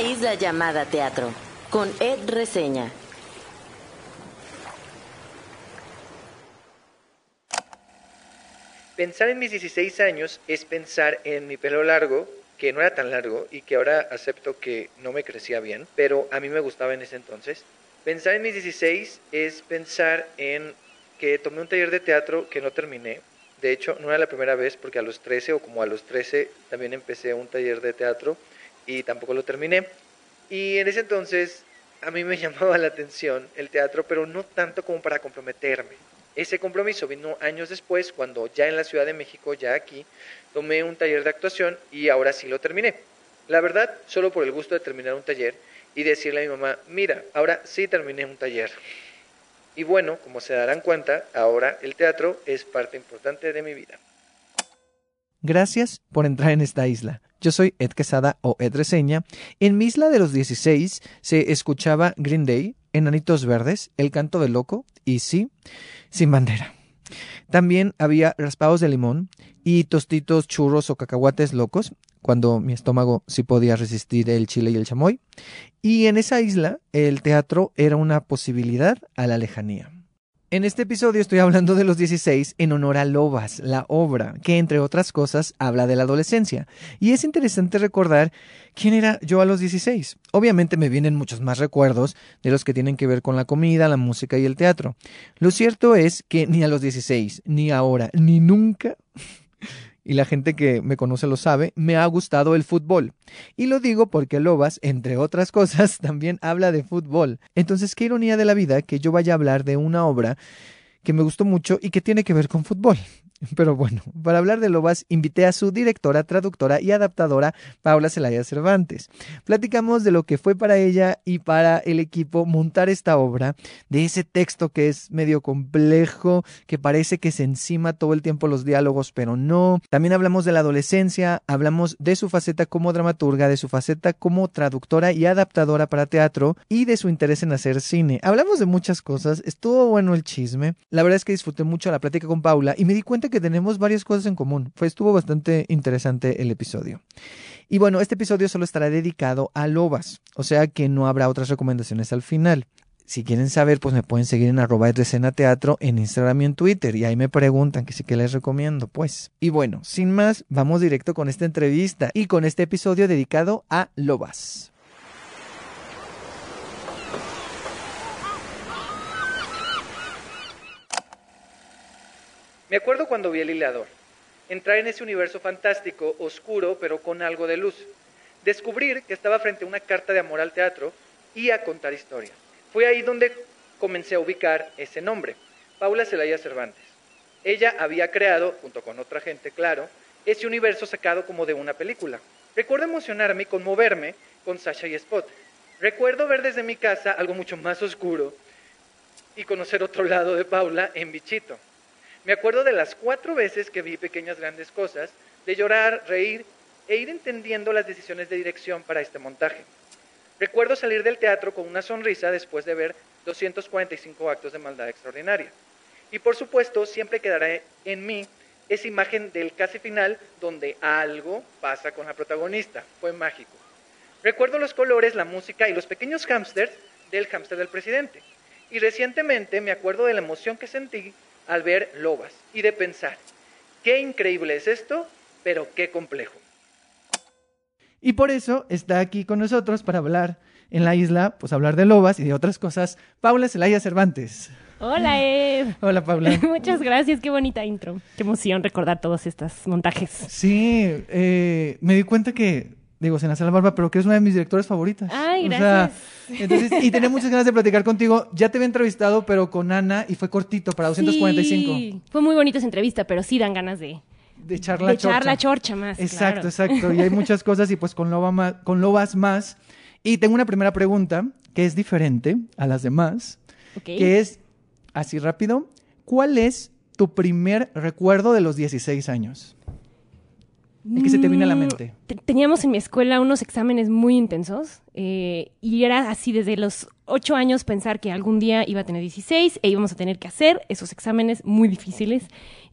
isla llamada teatro, con Ed Reseña. Pensar en mis 16 años es pensar en mi pelo largo, que no era tan largo y que ahora acepto que no me crecía bien, pero a mí me gustaba en ese entonces. Pensar en mis 16 es pensar en que tomé un taller de teatro que no terminé. De hecho, no era la primera vez porque a los 13 o como a los 13 también empecé un taller de teatro y tampoco lo terminé. Y en ese entonces a mí me llamaba la atención el teatro, pero no tanto como para comprometerme. Ese compromiso vino años después, cuando ya en la Ciudad de México, ya aquí, tomé un taller de actuación y ahora sí lo terminé. La verdad, solo por el gusto de terminar un taller y decirle a mi mamá, mira, ahora sí terminé un taller. Y bueno, como se darán cuenta, ahora el teatro es parte importante de mi vida. Gracias por entrar en esta isla. Yo soy Ed Quesada o Ed Reseña. En mi isla de los 16 se escuchaba Green Day, Enanitos Verdes, El Canto del Loco y sí, sin bandera. También había raspados de limón y tostitos, churros o cacahuates locos, cuando mi estómago sí podía resistir el chile y el chamoy. Y en esa isla el teatro era una posibilidad a la lejanía. En este episodio estoy hablando de los 16 en honor a Lobas, la obra, que entre otras cosas habla de la adolescencia. Y es interesante recordar quién era yo a los 16. Obviamente me vienen muchos más recuerdos de los que tienen que ver con la comida, la música y el teatro. Lo cierto es que ni a los 16, ni ahora, ni nunca y la gente que me conoce lo sabe, me ha gustado el fútbol. Y lo digo porque Lobas, entre otras cosas, también habla de fútbol. Entonces, qué ironía de la vida que yo vaya a hablar de una obra que me gustó mucho y que tiene que ver con fútbol. Pero bueno, para hablar de Lobas, invité a su directora, traductora y adaptadora, Paula Celaya Cervantes. Platicamos de lo que fue para ella y para el equipo montar esta obra, de ese texto que es medio complejo, que parece que se encima todo el tiempo los diálogos, pero no. También hablamos de la adolescencia, hablamos de su faceta como dramaturga, de su faceta como traductora y adaptadora para teatro y de su interés en hacer cine. Hablamos de muchas cosas, estuvo bueno el chisme. La verdad es que disfruté mucho la plática con Paula y me di cuenta que tenemos varias cosas en común. Fue, estuvo bastante interesante el episodio. Y bueno, este episodio solo estará dedicado a lobas, o sea que no habrá otras recomendaciones al final. Si quieren saber, pues me pueden seguir en arroba teatro en Instagram y en Twitter. Y ahí me preguntan que sí que les recomiendo, pues. Y bueno, sin más, vamos directo con esta entrevista y con este episodio dedicado a lobas. Me acuerdo cuando vi el hilador. Entrar en ese universo fantástico, oscuro, pero con algo de luz. Descubrir que estaba frente a una carta de amor al teatro y a contar historias. Fue ahí donde comencé a ubicar ese nombre, Paula Celaya Cervantes. Ella había creado, junto con otra gente, claro, ese universo sacado como de una película. Recuerdo emocionarme y conmoverme con Sasha y Spot. Recuerdo ver desde mi casa algo mucho más oscuro y conocer otro lado de Paula en Bichito. Me acuerdo de las cuatro veces que vi pequeñas grandes cosas, de llorar, reír e ir entendiendo las decisiones de dirección para este montaje. Recuerdo salir del teatro con una sonrisa después de ver 245 actos de maldad extraordinaria. Y por supuesto, siempre quedará en mí esa imagen del casi final donde algo pasa con la protagonista. Fue mágico. Recuerdo los colores, la música y los pequeños hámsters del hámster del presidente. Y recientemente me acuerdo de la emoción que sentí al ver lobas y de pensar, qué increíble es esto, pero qué complejo. Y por eso está aquí con nosotros para hablar en la isla, pues hablar de lobas y de otras cosas, Paula Celaya Cervantes. Hola, Ed. Hola, Paula. Muchas gracias, qué bonita intro. Qué emoción recordar todos estos montajes. Sí, eh, me di cuenta que digo, se nace la barba, pero que es una de mis directores favoritas. Ay, gracias. entonces, y tenía muchas ganas de platicar contigo. Ya te había entrevistado, pero con Ana, y fue cortito, para 245. Sí, fue muy bonita esa entrevista, pero sí dan ganas de... De echar la de chorcha. echar la chorcha más. Exacto, claro. exacto. Y hay muchas cosas, y pues con, loba más, con lobas más. Y tengo una primera pregunta, que es diferente a las demás, Ok. que es, así rápido, ¿cuál es tu primer recuerdo de los 16 años? ¿Y qué se te viene a la Mm, mente? te- Teníamos en mi escuela unos exámenes muy intensos eh, y era así desde los ocho años pensar que algún día iba a tener 16 e íbamos a tener que hacer esos exámenes muy difíciles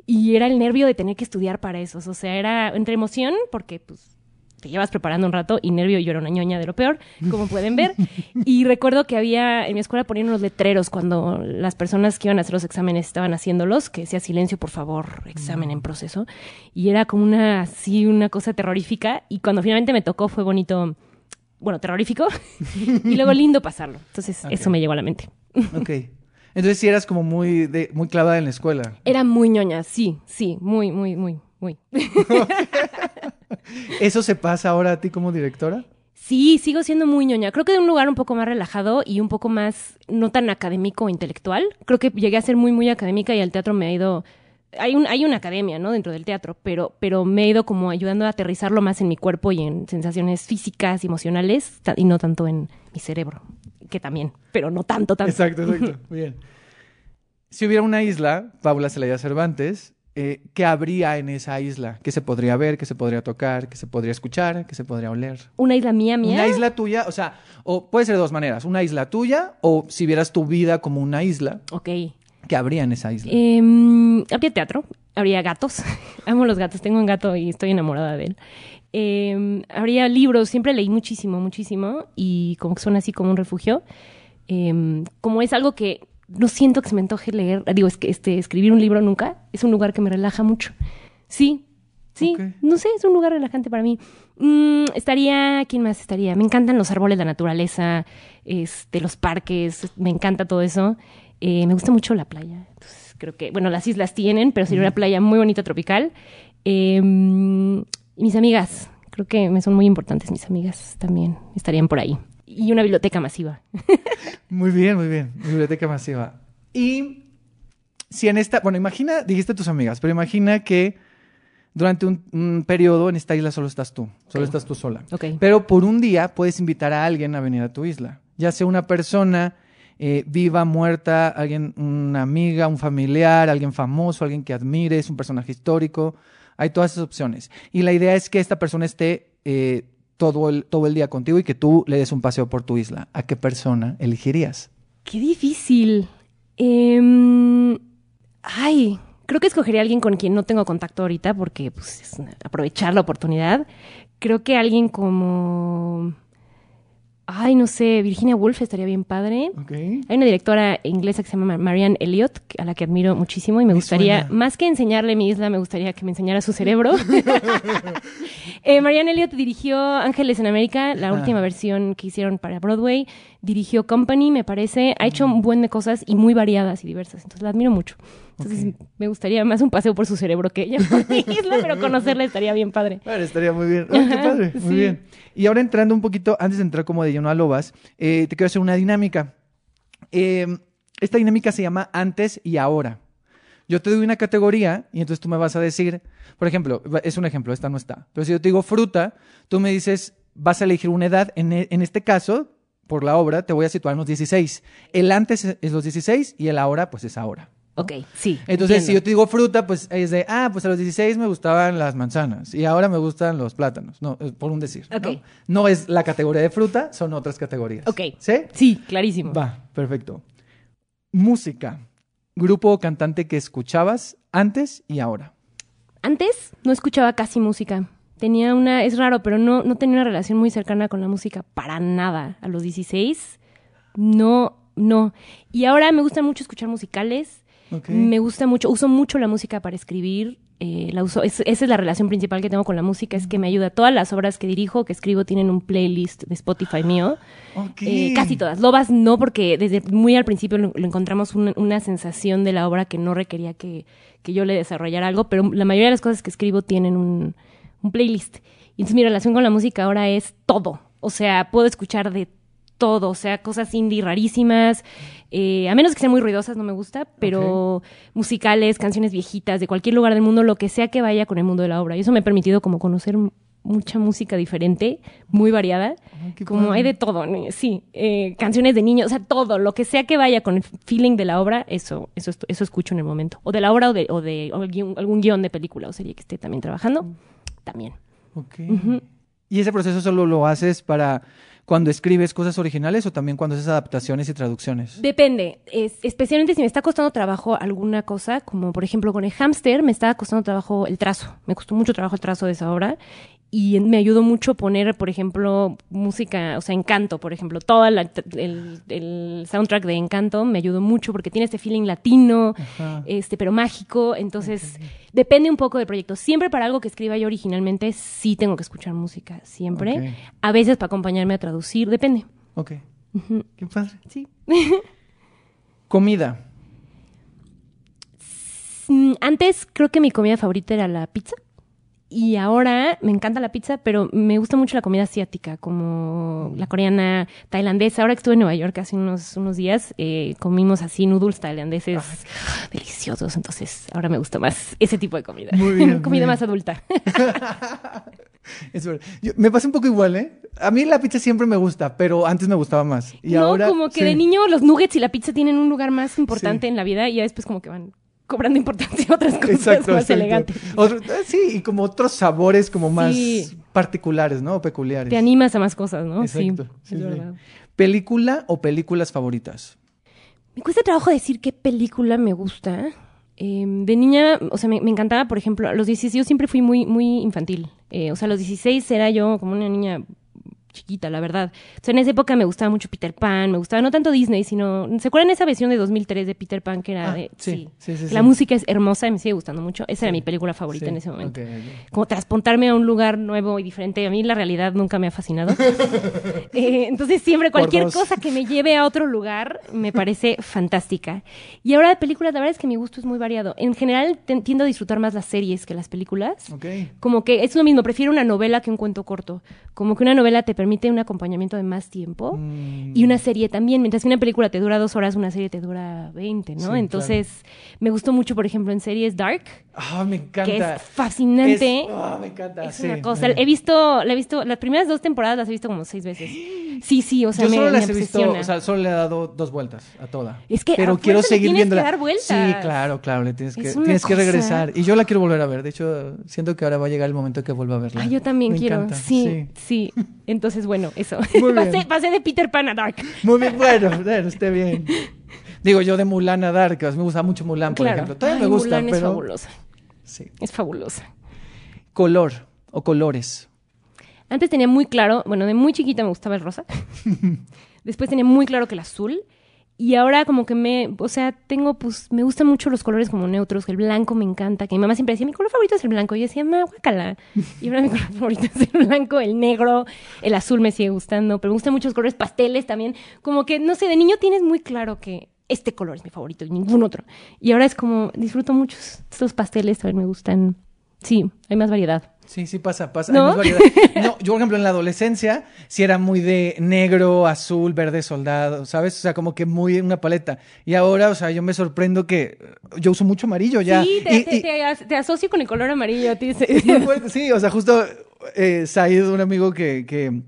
y era el nervio de tener que estudiar para esos. O sea, era entre emoción porque pues te llevas preparando un rato y nervio, yo era una ñoña de lo peor, como pueden ver. Y recuerdo que había, en mi escuela ponían unos letreros cuando las personas que iban a hacer los exámenes estaban haciéndolos, que decía silencio, por favor, examen en proceso. Y era como una, así, una cosa terrorífica. Y cuando finalmente me tocó fue bonito, bueno, terrorífico, y luego lindo pasarlo. Entonces, eso Ok. me llegó a la mente. Ok. Entonces sí eras como muy, de, muy clavada en la escuela. Era muy ñoña, sí, sí, muy, muy, muy, muy. ¿Eso se pasa ahora a ti como directora? Sí, sigo siendo muy ñoña. Creo que de un lugar un poco más relajado y un poco más no tan académico o intelectual. Creo que llegué a ser muy, muy académica y al teatro me ha ido... Hay, un, hay una academia, ¿no? Dentro del teatro, pero, pero me he ido como ayudando a aterrizarlo más en mi cuerpo y en sensaciones físicas emocionales y no tanto en mi cerebro, que también, pero no tanto, tanto. Exacto, exacto. Bien. Si hubiera una isla, Paula Celaya Cervantes, eh, ¿qué habría en esa isla? ¿Qué se podría ver? ¿Qué se podría tocar? ¿Qué se podría escuchar? ¿Qué se podría oler? Una isla mía, mía. Una isla tuya, o sea, o puede ser de dos maneras. Una isla tuya o si vieras tu vida como una isla, Ok. ¿qué habría en esa isla? Em, habría teatro, habría gatos. Amo los gatos, tengo un gato y estoy enamorada de él. Em, habría libros, siempre leí muchísimo, muchísimo y como que son así como un refugio. Em, como es algo que no siento que se me antoje leer, digo, es que este, escribir un libro nunca, es un lugar que me relaja mucho. Sí, sí, no sé, es un lugar relajante para mí. Mm, estaría, ¿quién más estaría? Me encantan los árboles, la naturaleza, este, los parques, me encanta todo eso. Eh, me gusta mucho la playa. Entonces, creo que, bueno, las islas tienen, pero sería una playa muy bonita tropical. Eh, y mis amigas, creo que me son muy importantes mis amigas también, estarían por ahí. Y una biblioteca masiva. Muy bien, muy bien. Biblioteca masiva. Y si en esta, bueno, imagina, dijiste tus amigas, pero imagina que durante un, un periodo en esta isla solo estás tú, solo estás tú sola. Ok. Pero por un día puedes invitar a alguien a venir a tu isla, ya sea una persona eh, viva, muerta, alguien, una amiga, un familiar, alguien famoso, alguien que admires, un personaje histórico. Hay todas esas opciones. Y la idea es que esta persona esté eh, todo, el, todo el día contigo y que tú le des un paseo por tu isla. ¿A qué persona elegirías? Qué difícil. Em, ay, creo que escogería a alguien con quien no tengo contacto ahorita porque pues, es aprovechar la oportunidad. Creo que alguien como... Ay, no sé, Virginia Woolf estaría bien padre. Ok. Hay una directora inglesa que se llama Marianne Elliott, a la que admiro muchísimo y me Me gustaría, suena. más que enseñarle mi isla, me gustaría que me enseñara su cerebro. eh, Marianne Elliott dirigió Ángeles en América, la Ah. última versión que hicieron para Broadway. Dirigió Company, me parece. Ha hecho un buen de cosas y muy variadas y diversas. Entonces la admiro mucho. Entonces me gustaría más un paseo por su cerebro que ella por mi isla, pero conocerla estaría bien padre. Estaría muy bien. Ay, qué padre. Muy sí. bien. Y ahora entrando un poquito, antes de entrar como de lleno a Lobas, eh, te quiero hacer una dinámica. Eh, esta dinámica se llama antes y ahora. Yo te doy una categoría y entonces tú me vas a decir, por ejemplo, es un ejemplo, esta no está, pero si yo te digo fruta, tú me dices, vas a elegir una edad, en, e- en este caso, por la obra, te voy a situar en los 16. El antes es- es los 16 y el ahora, pues es ahora. Ok, sí. Entonces, si yo te digo fruta, pues es de, ah, pues a los 16 me gustaban las manzanas y ahora me gustan los plátanos. No, es por un decir. ¿no? Ok. No es la categoría de fruta, son otras categorías. Ok. ¿Sí? Sí, clarísimo. Va, perfecto. Música. Grupo o cantante que escuchabas antes y ahora. Antes no escuchaba casi música. Tenía una, es raro, pero no, no tenía una relación muy cercana con la música para nada. A los 16, no, no. Y ahora me gusta mucho escuchar musicales. Me gusta mucho, uso mucho la música para escribir. eh, la uso, es- esa es la relación principal que tengo con la música, es que me ayuda. Todas las obras que dirijo, que escribo, tienen un playlist de Spotify mío. Eh, casi todas. Lobas no, porque desde muy al principio lo, lo encontramos una, una sensación de la obra que no requería que, que yo le desarrollara algo, pero la mayoría de las cosas que escribo tienen un, un playlist. Y entonces mi relación con la música ahora es todo. O sea, puedo escuchar de todo, o sea, cosas indie rarísimas, eh, a menos que sean muy ruidosas, no me gusta, pero musicales, canciones viejitas, de cualquier lugar del mundo, lo que sea que vaya con el mundo de la obra. Y eso me ha permitido como conocer mucha música diferente, muy variada. Ay, Como padre. hay de todo, ¿no? sí, eh, canciones de niños, o sea, todo, lo que sea que vaya con el feeling de la obra, eso, eso, eso escucho en el momento. O de la obra o de, o de o algún, algún guion de película o serie que esté también trabajando, también. Ok. ¿Y ese proceso solo lo haces para cuando escribes cosas originales o también cuando haces adaptaciones y traducciones? Depende, es- especialmente si me está costando trabajo alguna cosa, como por ejemplo con el hámster, me estaba costando trabajo el trazo, me costó mucho trabajo el trazo de esa obra y me ayudó mucho poner, por ejemplo, música, o sea, Encanto, por ejemplo, todo el, el, soundtrack de Encanto me ayudó mucho porque tiene este feeling latino, este, pero mágico, entonces depende un poco del proyecto. Siempre para algo que escriba yo originalmente sí tengo que escuchar música, siempre. A veces para acompañarme a traducir, depende. Ok. Qué padre. Sí. Comida. Mm, antes creo que mi comida favorita era la pizza. Y ahora me encanta la pizza, pero me gusta mucho la comida asiática, como la coreana, tailandesa. Ahora que estuve en Nueva York hace unos, unos días, eh, comimos así noodles tailandeses deliciosos. Entonces, ahora me gusta más ese tipo de comida. Muy bien, comida más adulta. es me pasa un poco igual, ¿eh? A mí la pizza siempre me gusta, pero antes me gustaba más. Y no, ahora, como que de niño los nuggets y la pizza tienen un lugar más importante en la vida y ya después como que van cobrando importancia a otras cosas más elegantes. Eh, sí, y como otros sabores como más particulares, ¿no? O peculiares. Te animas a más cosas, ¿no? Exacto. Sí, es verdad. ¿Película o películas favoritas? Me cuesta trabajo decir qué película me gusta. Em, de niña, o sea, me, encantaba, por ejemplo, a los 16 yo siempre fui muy, muy infantil. Eh, o sea, a los 16 era yo como una niña chiquita, la verdad. O sea, en esa época me gustaba mucho Peter Pan, me gustaba no tanto Disney, sino, ¿se acuerdan esa versión de 2003 de Peter Pan que era ah, de, sí, sí, sí, La música es hermosa y me sigue gustando mucho. Esa era mi película favorita en ese momento. Como transportarme a un lugar nuevo y diferente. A mí la realidad nunca me ha fascinado. Eh, entonces siempre cualquier cosa que me lleve a otro lugar me parece fantástica. Y ahora de películas, la verdad es que mi gusto es muy variado. En general tiendo a disfrutar más las series que las películas. Como que es lo mismo, prefiero una novela que un cuento corto. Como que una novela te permite un acompañamiento de más tiempo. Y una serie también, mientras que una película te dura dos horas, una serie te dura 20, ¿no? Entonces, me gustó mucho, por ejemplo, en series Dark. Ah, me encanta. Que es fascinante. Es, ah, me encanta. Es una cosa. He visto, la he visto, las primeras dos temporadas las he visto como seis veces. Sí, sí, o sea, Yo me, solo las he visto, o sea, solo le he dado dos vueltas a toda. Es que pero quiero seguir viendo. dar vueltas. Sí, claro, claro, le tienes que, tienes que regresar. Y yo la quiero volver a ver. De hecho, siento que ahora va a llegar el momento que vuelva a verla. Ah, yo también quiero. Sí, sí, Entonces, bueno, eso. Muy bien. pasé, de Peter Pan a Dark. Muy bien, bueno, bueno esté bien. Digo, yo de Mulan a Dark, me gusta mucho Mulan, por ejemplo. Todavía me gusta, Mulan pero... es fabulosa. Sí. Es fabulosa. Color o colores. Antes tenía muy claro, bueno, de muy chiquita me gustaba el rosa. Después tenía muy claro que el azul. Y ahora como que me, o sea, tengo, pues, me gustan mucho los colores como neutros, el blanco me encanta, que mi mamá siempre decía, mi color favorito es el blanco. Y yo decía, ma, guácala. Y ahora mi color favorito es el blanco, el negro, el azul me sigue gustando, pero me gustan muchos colores pasteles también. Como que, no sé, de niño tienes muy claro que este color es mi favorito y ningún otro. Y ahora es como, disfruto muchos. Estos pasteles también me gustan. Sí, hay más variedad. Sí, sí pasa, pasa. ¿No? Hay no, yo por ejemplo en la adolescencia sí era muy de negro, azul, verde, soldado, ¿sabes? O sea, como que muy una paleta. Y ahora, o sea, yo me sorprendo que yo uso mucho amarillo ya. Sí, te, asocio con el color amarillo a ti. Sí, o sea, justo eh, Said, un amigo que, que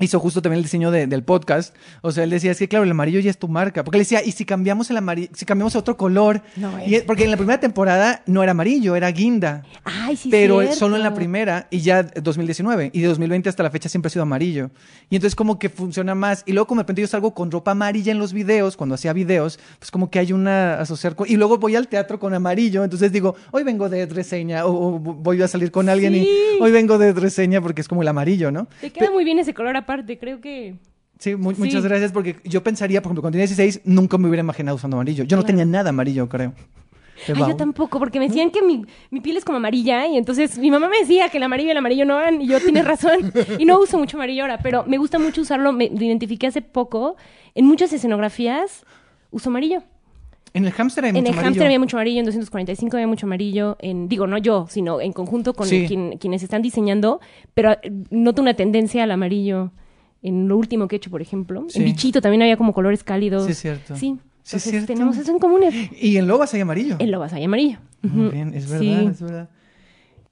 hizo justo también el diseño del podcast. O sea, él decía, es que claro, el amarillo ya es tu marca. Porque él decía, ¿y si cambiamos el amarillo, si cambiamos a otro color? No, y porque en la primera temporada no era amarillo, era guinda. Ay, sí, Pero solo en la primera y ya 2019. Y de 2020 hasta la fecha siempre ha sido amarillo. Y entonces como que funciona más. Y luego como de repente yo salgo con ropa amarilla en los videos, cuando hacía videos, pues como que hay una asociar con... Y luego voy al teatro con amarillo. Entonces digo, hoy vengo de reseña o, voy a salir con alguien y hoy vengo de reseña porque es como el amarillo, ¿no? Te queda muy bien ese color aparte creo que... Sí, muchas gracias, porque yo pensaría, por ejemplo, cuando tenía 16, nunca me hubiera imaginado usando amarillo. Yo no tenía nada amarillo, creo. yo tampoco, porque me decían que mi, mi, piel es como amarilla y entonces mi mamá me decía que el amarillo y el amarillo no van y yo tienes razón y no uso mucho amarillo ahora, pero me gusta mucho usarlo, me lo identifiqué hace poco, en muchas escenografías uso amarillo. En el hámster hay mucho amarillo. En el hámster había mucho amarillo, en 245 había mucho amarillo, en, digo, no yo, sino en conjunto con quienes están diseñando, pero eh, noto una tendencia al amarillo en lo último que he hecho, por ejemplo. En Bichito también había como colores cálidos. Sí, es cierto. Sí. Sí, es cierto. tenemos eso en común. Y en Lobas hay amarillo. En Lobas hay amarillo. Muy bien, es verdad, es verdad.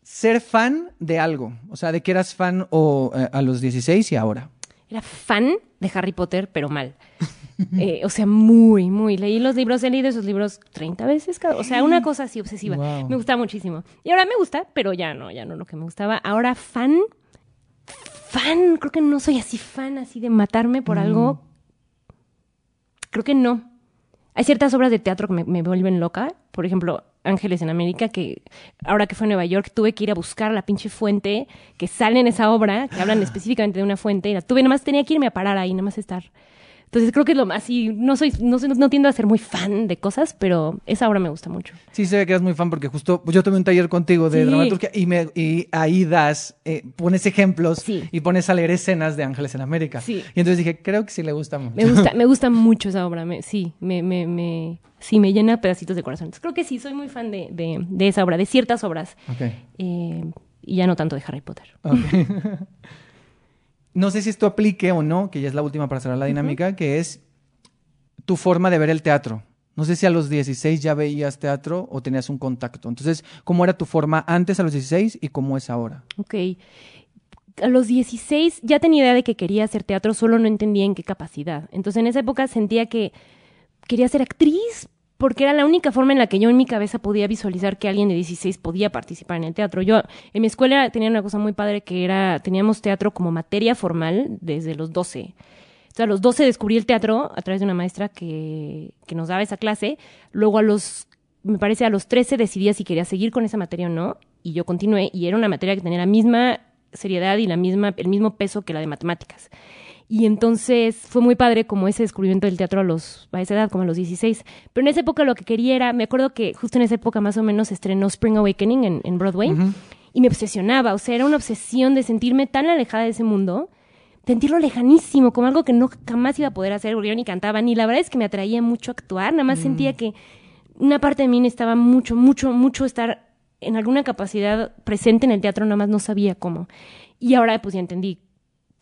Ser fan de algo. O sea, de que eras fan o, eh, a los 16 y ahora. Era fan de Harry Potter, pero mal. Eh, o sea, muy, muy. Leí los libros, he leído esos libros 30 veces cada. O sea, una cosa así obsesiva. Me gustaba muchísimo. Y ahora me gusta, pero ya no, ya no lo que me gustaba. Ahora fan fan, creo que no soy así fan, así de matarme por algo. Creo que no. Hay ciertas obras de teatro que me, vuelven loca. Por ejemplo, Ángeles en América, que ahora que fue a Nueva York tuve que ir a buscar la pinche fuente que sale en esa obra, que hablan específicamente de una fuente, y la tuve, nada más tenía que irme a parar ahí, nada más estar entonces creo que es lo más, y no soy, no, soy- no tiendo a ser muy fan de cosas, pero esa obra me gusta mucho. Sí, ve que eres muy fan porque justo pues, yo tuve un taller contigo de Sí. dramaturgia y, me, y ahí das, eh, pones ejemplos Sí. y pones a leer escenas de Ángeles en América. Sí. Y entonces dije, creo que sí le gusta mucho. Me gusta, me gusta mucho esa obra, me- sí, me, me, me, sí, me llena pedacitos de corazón. Entonces, creo que sí, soy muy fan de, de, de esa obra, de ciertas obras, eh, y ya no tanto de Harry Potter. Ok. no sé si esto aplique o no, que ya es la última para cerrar la dinámica, que es tu forma de ver el teatro. No sé si a los 16 ya veías teatro o tenías un contacto. Entonces, ¿cómo era tu forma antes a los 16 y cómo es ahora? Ok. A los 16 ya tenía idea de que quería hacer teatro, solo no entendía en qué capacidad. Entonces en esa época sentía que quería ser actriz porque era la única forma en la que yo en mi cabeza podía visualizar que alguien de 16 podía participar en el teatro. Yo en mi escuela tenía una cosa muy padre que era, teníamos teatro como materia formal desde los 12. Entonces a los 12 descubrí el teatro a través de una maestra que, que nos daba esa clase. Luego a los, me parece a los 13 decidía si quería seguir con esa materia o no. Y yo continué y era una materia que tenía la misma seriedad y la misma, el mismo peso que la de matemáticas. Y entonces fue muy padre como ese descubrimiento del teatro a, los, a esa edad, como a los 16. Pero en esa época lo que quería era, me acuerdo que justo en esa época más o menos estrenó Spring Awakening en, en Broadway y me obsesionaba, o sea, era una obsesión de sentirme tan alejada de ese mundo, sentirlo lejanísimo, como algo que no jamás iba a poder hacer, porque yo ni cantaba, ni la verdad es que me atraía mucho actuar, nada más sentía que una parte de mí necesitaba mucho, mucho, mucho estar en alguna capacidad presente en el teatro, nada más no sabía cómo. Y ahora pues ya entendí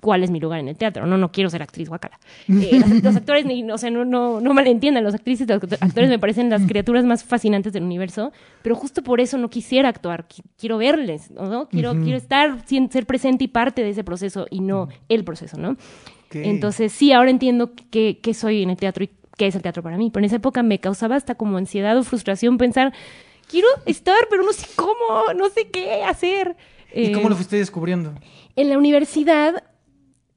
cuál es mi lugar en el teatro. No, no quiero ser actriz guacala. Eh, los, los actores, ni- o sea, no, no, no malentiendan, los actrices, los actores me parecen las criaturas más fascinantes del universo, pero justo por eso no quisiera actuar, qui- quiero verles, ¿no? Quiero, quiero estar, ser presente y parte de ese proceso y no el proceso, ¿no? Entonces, sí, ahora entiendo qué, soy en el teatro y qué es el teatro para mí. Pero en esa época me causaba hasta como ansiedad o frustración pensar, quiero estar, pero no sé cómo, no sé qué hacer. ¿Y Eh, cómo lo fuiste descubriendo? en la universidad,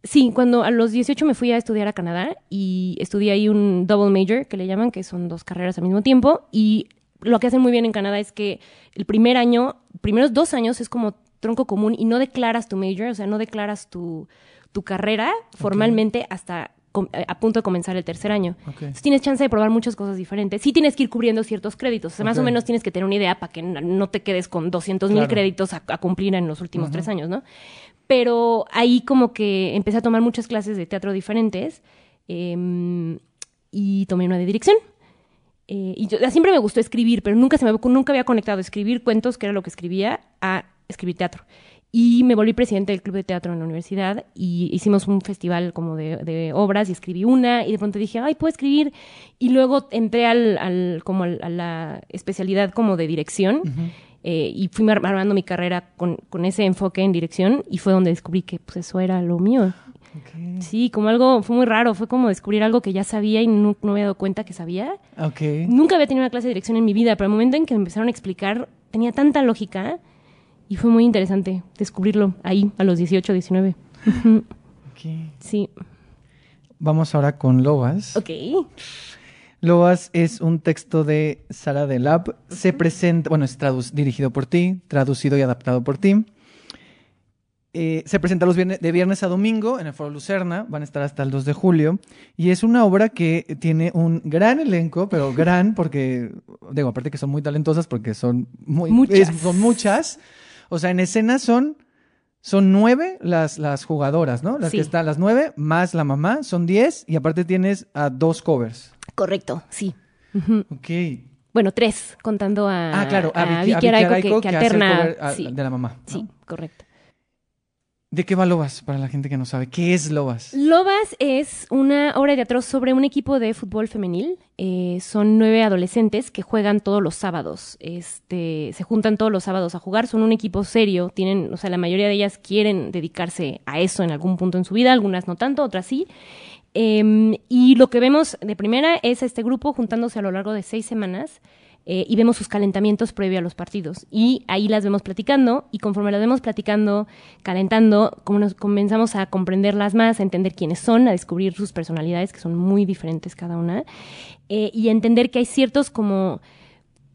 sí, cuando a los 18 me fui a estudiar a Canadá y estudié ahí un double major, que le llaman, que son dos carreras al mismo tiempo. Y lo que hacen muy bien en Canadá es que el primer año, primeros dos años es como tronco común y no declaras tu major, o sea, no declaras tu, tu carrera formalmente hasta com- a punto de comenzar el tercer año. Entonces tienes chance de probar muchas cosas diferentes. Sí tienes que ir cubriendo ciertos créditos. O sea, más o menos tienes que tener una idea para que no te quedes con 200 mil Claro. créditos a, a cumplir en los últimos tres años, ¿no? Pero ahí como que empecé a tomar muchas clases de teatro diferentes em, y tomé una de dirección. Eh, y yo, siempre me gustó escribir, pero nunca, se me, nunca había conectado escribir cuentos, que era lo que escribía, a escribir teatro. Y me volví presidente del club de teatro en la universidad y hicimos un festival como de, de obras y escribí una y de pronto dije, ay, puedo escribir. Y luego entré al, al- como al- a la especialidad como de dirección eh, y fui ar- armando mi carrera con, con ese enfoque en dirección y fue donde descubrí que pues eso era lo mío. Sí, como algo, fue muy raro, fue como descubrir algo que ya sabía y no, no me había dado cuenta que sabía. Nunca había tenido una clase de dirección en mi vida, pero el momento en que me empezaron a explicar tenía tanta lógica y fue muy interesante descubrirlo ahí a los 18, 19. Ujú, Ok. Sí, Vamos ahora con Lobas. ok. Lobas es un texto de Sara de Lab. Se presenta, bueno, es dirigido por ti, traducido y adaptado por ti. Eh, se presenta los viernes, de viernes a domingo en el Foro Lucerna, van a estar hasta el 2 de julio, y es una obra que tiene un gran elenco, pero gran porque, digo, aparte que son muy talentosas porque son muy, Muchas. son muchas, o sea, en escena son, son nueve las, las jugadoras, ¿no? Las Sí. que están, las nueve, más la mamá, son diez, y aparte tienes a dos covers. Correcto, sí. Ok. Bueno, tres, contando a, Ah, claro, a, Vicky, a Vicky Vicky Araico, Araico, que, que que hace el alterna. cover a- sí, de la mamá. ¿no? sí, correcto. ¿De qué va Lobas para la gente que no sabe? ¿Qué es Lobas? Lobas es una obra de teatro sobre un equipo de fútbol femenil. Eh, son nueve adolescentes que juegan todos los sábados. Este, se juntan todos los sábados a jugar. Son un equipo serio. Tienen, o sea, la mayoría de ellas quieren dedicarse a eso en algún punto en su vida. Algunas no tanto, otras sí. Em, y lo que vemos de primera es a este grupo juntándose a lo largo de seis semanas eh, y vemos sus calentamientos previo a los partidos. Y ahí las vemos platicando y conforme las vemos platicando, calentando, como nos comenzamos a comprenderlas más, a entender quiénes son, a descubrir sus personalidades, que son muy diferentes cada una, eh, y a entender que hay ciertos como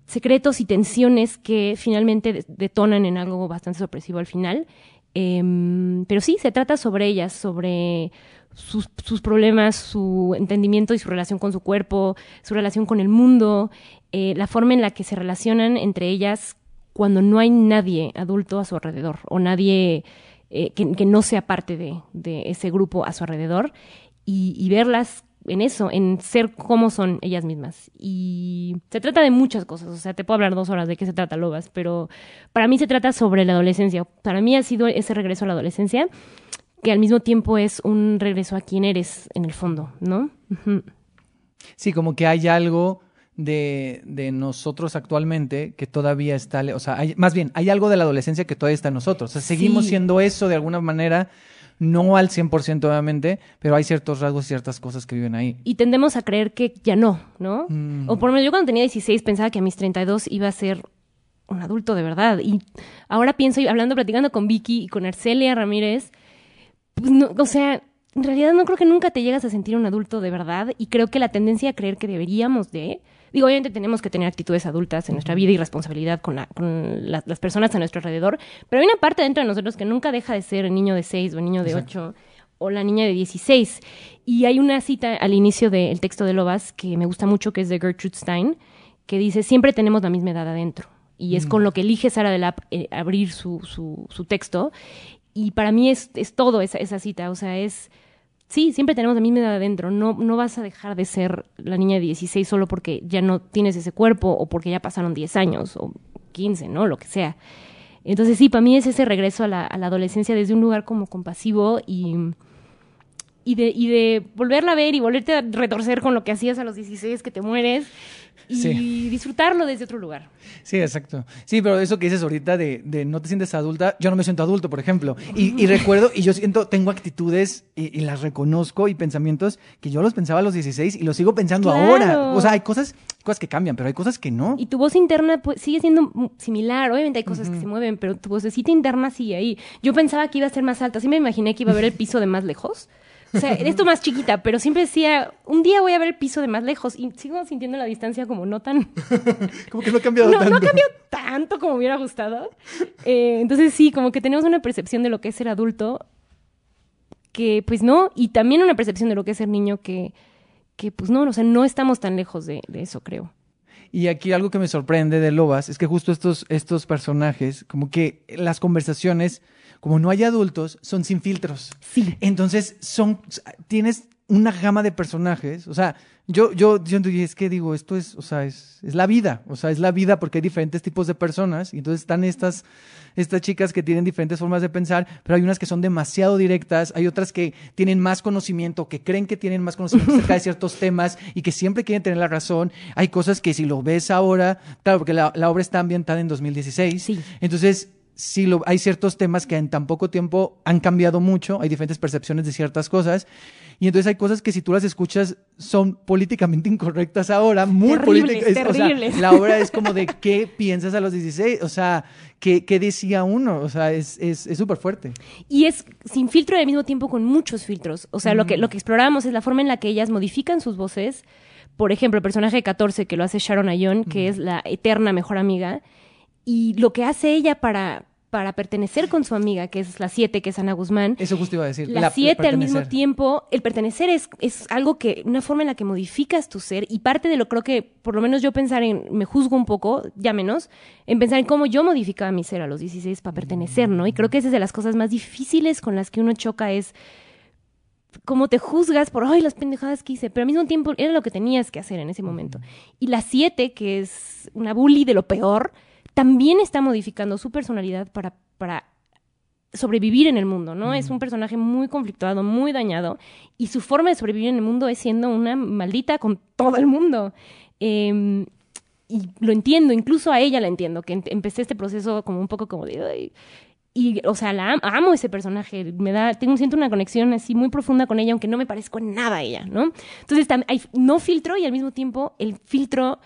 secretos y tensiones que finalmente de- detonan en algo bastante sorpresivo al final. Em, pero sí, se trata sobre ellas, sobre sus, sus problemas, su entendimiento y su relación con su cuerpo, su relación con el mundo, eh, la forma en la que se relacionan entre ellas cuando no hay nadie adulto a su alrededor o nadie eh, que, que no sea parte de, de ese grupo a su alrededor y, y verlas en eso, en ser como son ellas mismas. Y se trata de muchas cosas, o sea, te puedo hablar dos horas de qué se trata Lobas, pero para mí se trata sobre la adolescencia. Para mí ha sido ese regreso a la adolescencia, que al mismo tiempo es un regreso a quién eres en el fondo, ¿no? Sí, como que hay algo de, de nosotros actualmente que todavía está, o sea, hay- más bien, hay algo de la adolescencia que todavía está en nosotros. O sea, seguimos Sí. siendo eso de alguna manera, no al 100% obviamente, pero hay ciertos rasgos, ciertas cosas que viven ahí. Y tendemos a creer que ya no, ¿no? Mm. O por lo menos yo cuando tenía 16 pensaba que a mis 32 iba a ser un adulto de verdad. Y ahora pienso, hablando, platicando con Vicky y con Arcelia Ramírez, pues no, o sea, en realidad no creo que nunca te llegas a sentir un adulto de verdad. Y creo que la tendencia a creer que deberíamos de... Digo, obviamente tenemos que tener actitudes adultas en nuestra vida y responsabilidad con, la- con la- las personas a nuestro alrededor, pero hay una parte dentro de nosotros que nunca deja de ser el niño de 6 o el niño de 8 o la niña de 16. Y hay una cita al inicio del texto de Lobas que me gusta mucho, que es de Gertrude Stein, que dice, siempre tenemos la misma edad adentro. Y es con lo que elige Sara Delap eh, abrir su, su, su texto. Y para mí es, es todo esa, esa cita. O sea, es... Sí, siempre tenemos la misma edad adentro. No, no vas a dejar de ser la niña de 16 solo porque ya no tienes ese cuerpo o porque ya pasaron 10 años o 15, ¿no? Lo que sea. Entonces sí, para mí es ese regreso a la, a la adolescencia desde un lugar como compasivo y, y, de, y de volverla a ver y volverte a retorcer con lo que hacías a los 16 que te mueres y Sí. disfrutarlo desde otro lugar. Sí, exacto. Sí, pero eso que dices ahorita de, de no te sientes adulta, yo no me siento adulto, por ejemplo. Y, y recuerdo, y yo siento, tengo actitudes y, y las reconozco y pensamientos que yo los pensaba a los 16 y los sigo pensando Claro. ahora. O sea, hay cosas, cosas que cambian, pero hay cosas que no. Y tu voz interna pues, sigue siendo similar. Obviamente hay cosas que se mueven, pero tu vocecita interna sigue ahí. Yo pensaba que iba a ser más alta. Sí me imaginé que iba a ver el piso de más lejos. O sea, esto más chiquita, pero siempre decía, un día voy a ver el piso de más lejos. Y sigo sintiendo la distancia como no tan... Como que no ha cambiado no, tanto. no cambió tanto como me hubiera gustado. Eh, entonces sí, como que tenemos una percepción de lo que es ser adulto que pues no, y también una percepción de lo que es ser niño que, que pues no, o sea, no estamos tan lejos de, de eso, creo. Y aquí algo que me sorprende de Lobas es que justo estos, estos personajes, como que las conversaciones, como no hay adultos, son sin filtros. Sí. Entonces, son, tienes una gama de personajes. O sea, yo, yo, yo es que digo, esto es, o sea, es, es la vida. O sea, es la vida porque hay diferentes tipos de personas. Y entonces están estas, estas chicas que tienen diferentes formas de pensar, pero hay unas que son demasiado directas, hay otras que tienen más conocimiento, que creen que tienen más conocimiento acerca de ciertos temas y que siempre quieren tener la razón. Hay cosas que si lo ves ahora, claro, porque la, la obra está ambientada en 2016. Sí. Entonces, sí, lo, hay ciertos temas que en tan poco tiempo han cambiado mucho, hay diferentes percepciones de ciertas cosas, y entonces hay cosas que si tú las escuchas son políticamente incorrectas ahora, muy políticas. O sea, la obra es como de qué piensas a los 16, o sea, qué, qué decía uno, o sea, es es es súper fuerte. Y es sin filtro y al mismo tiempo con muchos filtros. O sea, lo, que, lo que explorábamos es la forma en la que ellas modifican sus voces. Por ejemplo, el personaje de 14 que lo hace Sharon Ayon, que es la eterna mejor amiga, y lo que hace ella para, para pertenecer con su amiga, que es la 7, que es Ana Guzmán. Eso justo iba a decir. La 7 al mismo tiempo, el pertenecer es, es algo que, una forma en la que modificas tu ser y parte de lo creo que, por lo menos yo pensar en, me juzgo un poco, ya menos, en pensar en cómo yo modificaba mi ser a los 16 para pertenecer, ¿no? Y creo que esa es de las cosas más difíciles con las que uno choca es cómo te juzgas por, ay, las pendejadas que hice, pero al mismo tiempo era lo que tenías que hacer en ese momento. Y la 7, que es una bully de lo peor, también está modificando su personalidad para, para sobrevivir en el mundo, ¿no? Es un personaje muy conflictuado, muy dañado, y su forma de sobrevivir en el mundo es siendo una maldita con todo el mundo. Eh, y lo entiendo, incluso a ella la entiendo, que em- empecé este proceso como un poco como de... "Ay", y, o sea, la am- amo ese personaje, me da, tengo, siento una conexión así muy profunda con ella, aunque no me parezco en nada a ella, ¿no? Entonces, hay no filtro y al mismo tiempo el filtro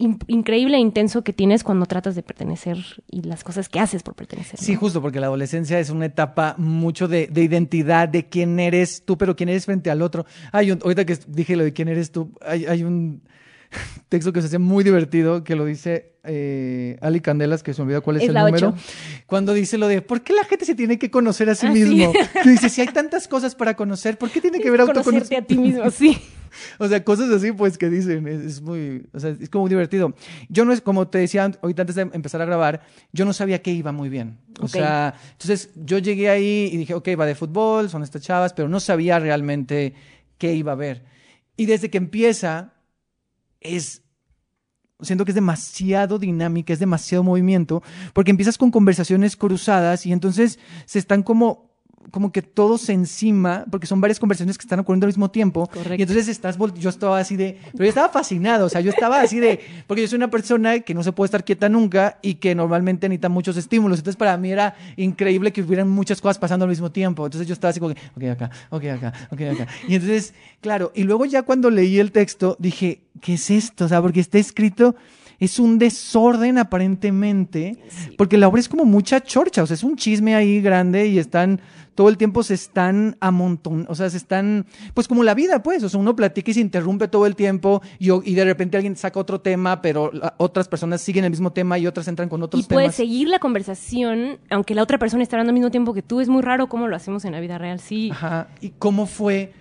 in- increíble e intenso que tienes cuando tratas de pertenecer y las cosas que haces por pertenecer. Sí, justo, porque la adolescencia es una etapa mucho de, de identidad, de quién eres tú, pero quién eres frente al otro. Hay un, ahorita que dije lo de quién eres tú, hay, hay un, texto que se hace muy divertido, que lo dice eh, Ali Candelas, que se me olvida cuál es, Es el número, ocho. cuando dice lo de, ¿por qué la gente se tiene que conocer a sí Ah, sí. mismo? Que dice, si hay tantas cosas para conocer, ¿por qué tiene que ver autoconocimiento? a ti mismo, sí. O sea, cosas así, pues, que dicen, es, es muy, o sea, es como muy divertido. Yo no es, como te decía ahorita antes de empezar a grabar, yo no sabía que iba muy bien. O Ok. sea, entonces yo llegué ahí y dije, ok, va de fútbol, son estas chavas, pero no sabía realmente qué iba a ver. Y desde que empieza, es, siento que es demasiado dinámica, es demasiado movimiento, porque empiezas con conversaciones cruzadas y entonces se están como como que todos encima, porque son varias conversaciones que están ocurriendo al mismo tiempo. Correcto. Y entonces estás, yo estaba así de, pero yo estaba fascinado, o sea, yo estaba así de, porque yo soy una persona que no se puede estar quieta nunca y que normalmente necesita muchos estímulos. Entonces para mí era increíble que hubieran muchas cosas pasando al mismo tiempo. Entonces yo estaba así como que, ok, acá, ok, acá, ok, acá. Y entonces, claro, y luego ya cuando leí el texto, dije, ¿qué es esto? O sea, porque está escrito es un desorden aparentemente, porque la obra es como mucha chorcha, o sea, es un chisme ahí grande y están, todo el tiempo se están amontón, o sea, se están, pues como la vida, pues, o sea, uno platica y se interrumpe todo el tiempo y, y de repente alguien saca otro tema, pero la- otras personas siguen el mismo tema y otras entran con otros Y puedes temas. seguir la conversación, aunque la otra persona esté hablando al mismo tiempo que tú. Es muy raro cómo lo hacemos en la vida real, sí. Ajá. ¿Y cómo fue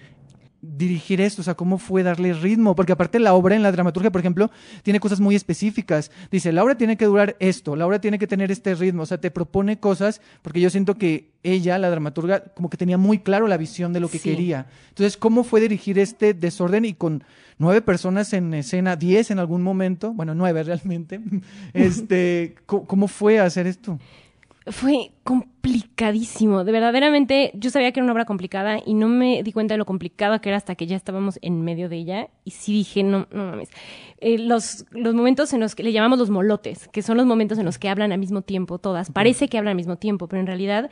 dirigir esto? O sea, ¿cómo fue darle ritmo? Porque aparte la obra en la dramaturgia, por ejemplo, tiene cosas muy específicas. Dice, la obra tiene que durar esto, la obra tiene que tener este ritmo. O sea, te propone cosas, porque yo siento que ella, la dramaturga, como que tenía muy claro la visión de lo que Sí. quería. Entonces, ¿cómo fue dirigir este desorden y con nueve personas en escena, diez en algún momento? Bueno, nueve realmente. Este, ¿cómo, cómo fue hacer esto? Fue complicadísimo. De verdaderamente, yo sabía que era una obra complicada y no me di cuenta de lo complicada que era hasta que ya estábamos en medio de ella. Y sí dije, no, no mames. Eh, los, los momentos en los que le llamamos los molotes, que son los momentos en los que hablan al mismo tiempo todas. Parece que hablan al mismo tiempo, pero en realidad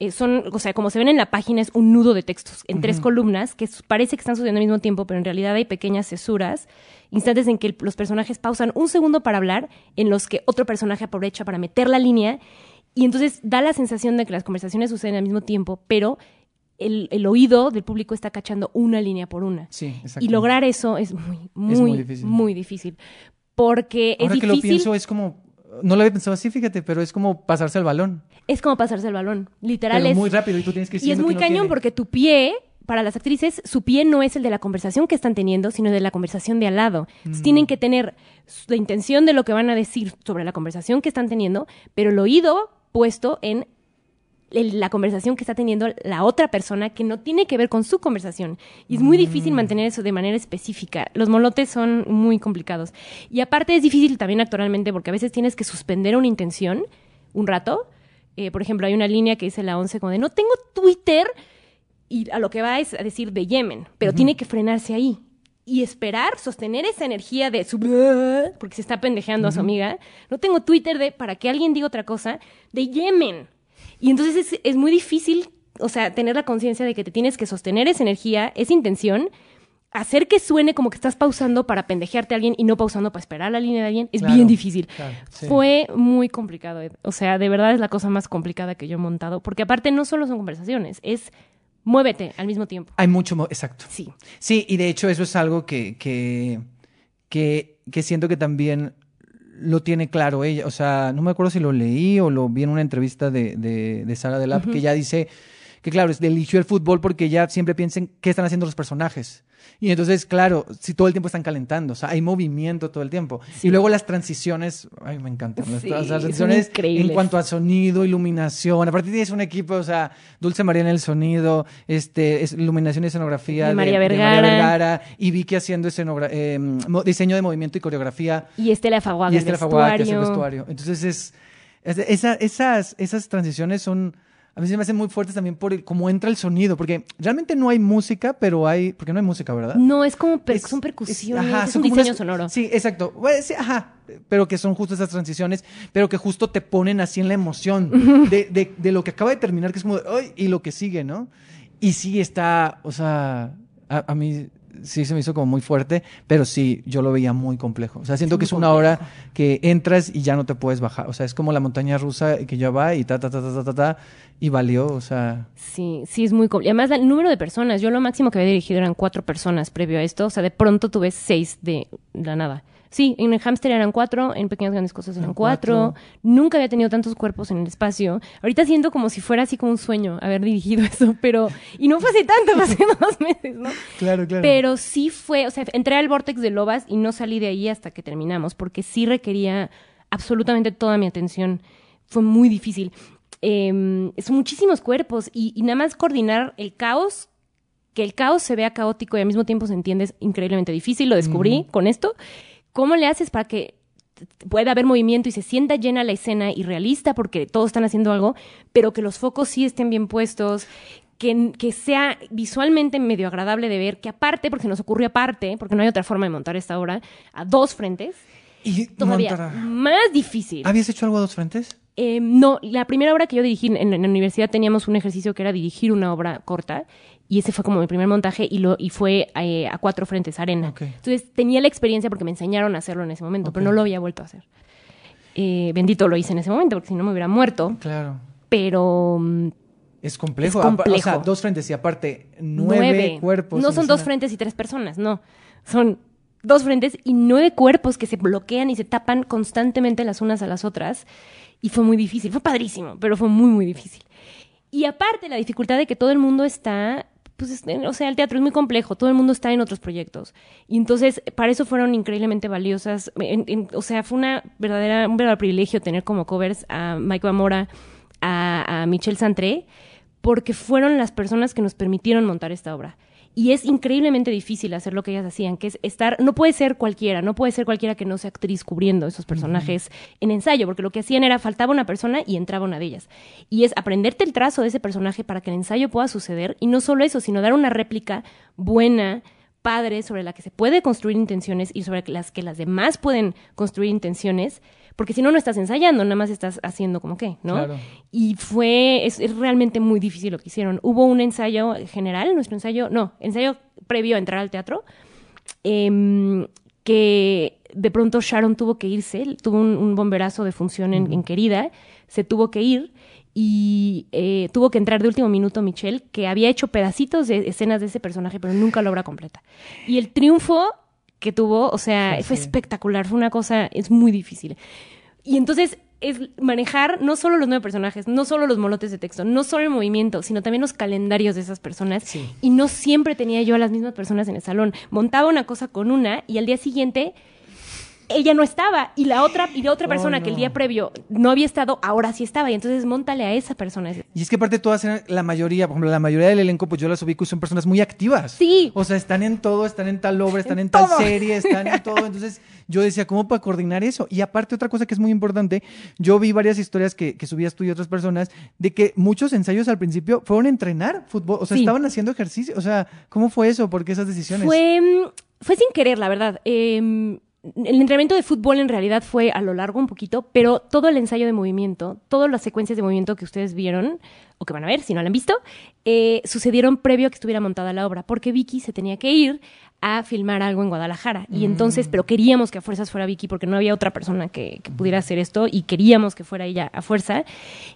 eh, son, o sea, como se ven en la página, es un nudo de textos en tres columnas que parece que están sucediendo al mismo tiempo, pero en realidad hay pequeñas cesuras, instantes en que el- los personajes pausan un segundo para hablar, en los que otro personaje aprovecha para meter la línea, y entonces da la sensación de que las conversaciones suceden al mismo tiempo, pero el, el oído del público está cachando una línea por una. Sí, exacto. Y lograr eso es muy, muy, muy muy difícil. difícil. Porque Ahora es que lo pienso, es como. No lo había pensado así, fíjate, pero es como pasarse el balón. Es como pasarse el balón. Literal Pero es. muy rápido y tú tienes que ir Y es muy cañón porque tu pie, para las actrices, su pie no es el de la conversación que están teniendo, sino de la conversación de al lado. Entonces, tienen que tener la intención de lo que van a decir sobre la conversación que están teniendo, pero el oído puesto en la conversación que está teniendo la otra persona que no tiene que ver con su conversación. Y es muy difícil mantener eso de manera específica. Los molotes son muy complicados. Y aparte es difícil también actualmente porque a veces tienes que suspender una intención un rato. Eh, por ejemplo, hay una línea que dice la 11 como de no tengo Twitter y a lo que va es a decir de Yemen, pero tiene que frenarse ahí y esperar, sostener esa energía de su porque se está pendejeando a su amiga. No tengo Twitter de para que alguien diga otra cosa de Yemen. Y entonces es, es muy difícil, o sea, tener la conciencia de que te tienes que sostener esa energía, esa intención, hacer que suene como que estás pausando para pendejearte a alguien y no pausando para esperar la línea de alguien, es Claro, bien difícil. claro, sí. Fue muy complicado. Ed. O sea, de verdad es la cosa más complicada que yo he montado, porque aparte no solo son conversaciones, es muévete al mismo tiempo. Hay mucho, exacto. Sí. Sí, y de hecho eso es algo que, que, que, que siento que también lo tiene claro ella. O sea, no me acuerdo si lo leí o lo vi en una entrevista de, de, de Sara Delap, que ella dice que, claro, es- eligió el fútbol porque ella siempre piensa en qué están haciendo los personajes. Y entonces, claro, si todo el tiempo están calentando, o sea, hay movimiento todo el tiempo. Sí. Y luego las transiciones, ay, me encantan. Las, Sí, las son transiciones en cuanto a sonido, iluminación. Aparte tienes un equipo, o sea, Dulce María en el sonido, este, es, iluminación y escenografía De María María Vergara. Vergara, y Vicky haciendo eh, diseño de movimiento y coreografía. Y Estela Faguaga, y el Estela Faguaga, que hace el vestuario. vestuario. Entonces, es, es- esa- esas, esas transiciones son, a mí se me hacen muy fuertes también por el- cómo entra el sonido, porque realmente no hay música, pero hay, porque no hay música, ¿verdad? No, es como per- Es- son es- percusiones, ajá, es son un diseño unas- sonoro. Sí, exacto. Bueno, sí, ajá. Pero que son justo esas transiciones, pero que justo te ponen así en la emoción de, de- de lo que acaba de terminar, que es como, de, "Ay", y lo que sigue, ¿no? Y sí está, o sea, a, a mí sí se me hizo como muy fuerte, pero sí, yo lo veía muy complejo. O sea, siento Es que es una complejo. hora que entras y ya no te puedes bajar. O sea, es como la montaña rusa que ya va y ta, ta, ta, ta, ta, ta, ta, y valió, o sea... Sí, sí, es muy complicado. Además, el número de personas, yo lo máximo que había dirigido eran cuatro personas previo a esto, o sea, de pronto tuve seis de la nada. Sí, en el hámster eran cuatro, en Pequeñas Grandes Cosas eran cuatro. cuatro. Nunca había tenido tantos cuerpos en el espacio. Ahorita siento como si fuera así como un sueño haber dirigido eso, pero... Y no fue hace tanto, fue hace dos meses, ¿no? Claro, claro. Pero sí fue, o sea, entré al vortex de Lobas y no salí de ahí hasta que terminamos, porque sí requería absolutamente toda mi atención. Fue muy difícil. Eh, son muchísimos cuerpos y, y nada más coordinar el caos, que el caos se vea caótico y al mismo tiempo se entiende es increíblemente difícil, lo descubrí con esto. ¿Cómo le haces para que pueda haber movimiento y se sienta llena la escena y realista porque todos están haciendo algo, pero que los focos sí estén bien puestos, que, que sea visualmente medio agradable de ver, que aparte, porque nos ocurrió aparte, porque no hay otra forma de montar esta obra, a dos frentes, y todavía más difícil. ¿Habías hecho algo a dos frentes? Eh, no, la primera obra que yo dirigí en, en la universidad teníamos un ejercicio que era dirigir una obra corta y ese fue como mi primer montaje y, lo, y fue eh, a cuatro frentes, arena. Entonces tenía la experiencia porque me enseñaron a hacerlo en ese momento, pero no lo había vuelto a hacer. Eh, bendito lo hice en ese momento porque si no me hubiera muerto, Claro. pero mm, Es complejo. Es O sea, dos frentes y aparte nueve, cuerpos. No son dos frentes y tres personas, no. Son dos frentes y nueve cuerpos que se bloquean y se tapan constantemente las unas a las otras. Y fue muy difícil. Fue padrísimo, pero fue muy, muy difícil. Y aparte, la dificultad de que todo el mundo está. Pues, es- o sea, el teatro es muy complejo, todo el mundo está en otros proyectos. Y entonces, para eso fueron increíblemente valiosas. O sea, fue una verdadera, un verdadero privilegio tener como covers a Mike Amora, a, a Michelle Santré, porque fueron las personas que nos permitieron montar esta obra. Y es increíblemente difícil hacer lo que ellas hacían, que es estar, no puede ser cualquiera, no puede ser cualquiera que no sea actriz cubriendo esos personajes en ensayo, porque lo que hacían era faltaba una persona y entraba una de ellas. Y es aprenderte el trazo de ese personaje para que el ensayo pueda suceder, y no solo eso, sino dar una réplica buena, padre, sobre la que se puede construir intenciones y sobre las que las demás pueden construir intenciones, porque si no, no estás ensayando, nada más estás haciendo como que, ¿no? Claro. Y fue, es, es realmente muy difícil lo que hicieron. Hubo un ensayo general, nuestro ensayo, no, ensayo previo a entrar al teatro, em, que de pronto Sharon tuvo que irse, tuvo un, un bomberazo de función en, en Querida, se tuvo que ir y eh, tuvo que entrar de último minuto Michelle, que había hecho pedacitos de escenas de ese personaje, pero nunca la obra completa. Y el triunfo que tuvo, o sea, Sí, fue sí. espectacular, fue una cosa, es muy difícil. Y entonces es manejar no solo los nueve personajes, no solo los molotes de texto, no solo el movimiento, sino también los calendarios de esas personas. Sí. Y no siempre tenía yo a las mismas personas en el salón. Montaba una cosa con una y al día siguiente ella no estaba y la otra y la otra Oh, persona que el día previo no había estado, ahora sí estaba y entonces montale a esa persona. Y es que aparte todas eran, la mayoría, por ejemplo, la mayoría del elenco, pues yo las ubico y son personas muy activas. Sí. O sea, están en todo, están en tal obra, están en, tal todo. serie, están en todo. Entonces yo decía, ¿cómo para coordinar eso? Y aparte otra cosa que es muy importante, yo vi varias historias que, que subías tú y otras personas, de que muchos ensayos al principio fueron a entrenar fútbol, o sea, Sí. estaban haciendo ejercicio. O sea, ¿cómo fue eso? ¿Por qué esas decisiones? Fue, mm, fue sin querer, la verdad. Eh, el entrenamiento de fútbol en realidad fue a lo largo un poquito, pero todo el ensayo de movimiento, todas las secuencias de movimiento que ustedes vieron, o que van a ver si no la han visto, eh, sucedieron previo a que estuviera montada la obra, porque Vicky se tenía que ir a filmar algo en Guadalajara. Y entonces, pero queríamos que a fuerzas fuera Vicky, porque no había otra persona que, que pudiera hacer esto, y queríamos que fuera ella a fuerza.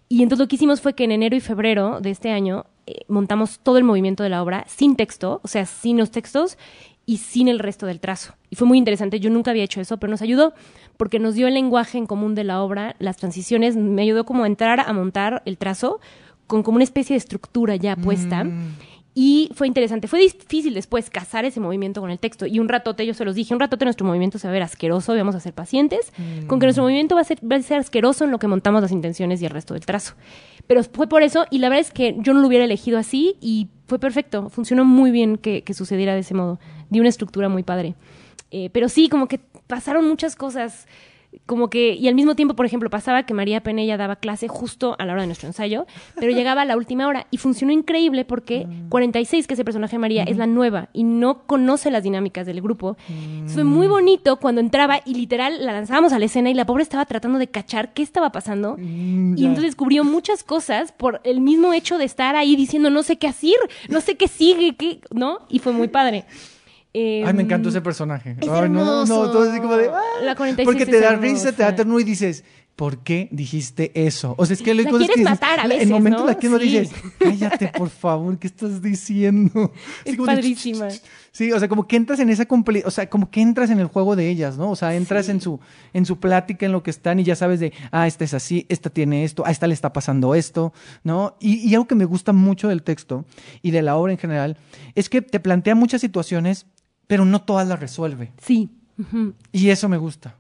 Y entonces lo que hicimos fue que en enero y febrero de este año eh, montamos todo el movimiento de la obra sin texto, o sea, sin los textos y sin el resto del trazo. Y fue muy interesante, yo nunca había hecho eso, pero nos ayudó porque nos dio el lenguaje en común de la obra, las transiciones, me ayudó como a entrar a montar el trazo con como una especie de estructura ya puesta. Y fue interesante. Fue difícil después casar ese movimiento con el texto. Y un ratote, yo se los dije, un ratote nuestro movimiento se va a ver asqueroso, vamos a ser pacientes, con que nuestro movimiento va a, ser, va a ser asqueroso en lo que montamos las intenciones y el resto del trazo. Pero fue por eso, y la verdad es que yo no lo hubiera elegido así, y fue perfecto. Funcionó muy bien que, que sucediera de ese modo. Dio una estructura muy padre. Eh, pero sí, como que pasaron muchas cosas como que, y al mismo tiempo, por ejemplo, pasaba que María Penella daba clase justo a la hora de nuestro ensayo, pero llegaba a la última hora y funcionó increíble porque 46, que ese personaje de María, es la nueva y no conoce las dinámicas del grupo. Fue muy bonito cuando entraba y literal la lanzábamos a la escena y la pobre estaba tratando de cachar qué estaba pasando Mm, y entonces descubrió muchas cosas por el mismo hecho de estar ahí diciendo no sé qué hacer, no sé qué sigue, qué, ¿no? Y fue muy padre. Eh, Ay, me encantó ese personaje. es Ay, no, no, hermoso. todo así como de. ah, La 46 Porque te da risa, te da ternura y dices, ¿por qué dijiste eso? O sea, es que hay La cosas que quieres dices, matar a En veces, momentos ¿no? la que no Sí. dices, cállate, por favor, ¿qué estás diciendo? Es de, padrísima. Sí, o sea, como que entras en esa compli- o sea, como que entras en el juego de ellas, ¿no? O sea, entras en su en su plática, en lo que están y ya sabes de, ah, esta es así, esta tiene esto, a esta le está pasando esto, ¿no? Y, y algo que me gusta mucho del texto y de la obra en general es que te plantea muchas situaciones, pero no todas las resuelve. Sí. Y eso me gusta.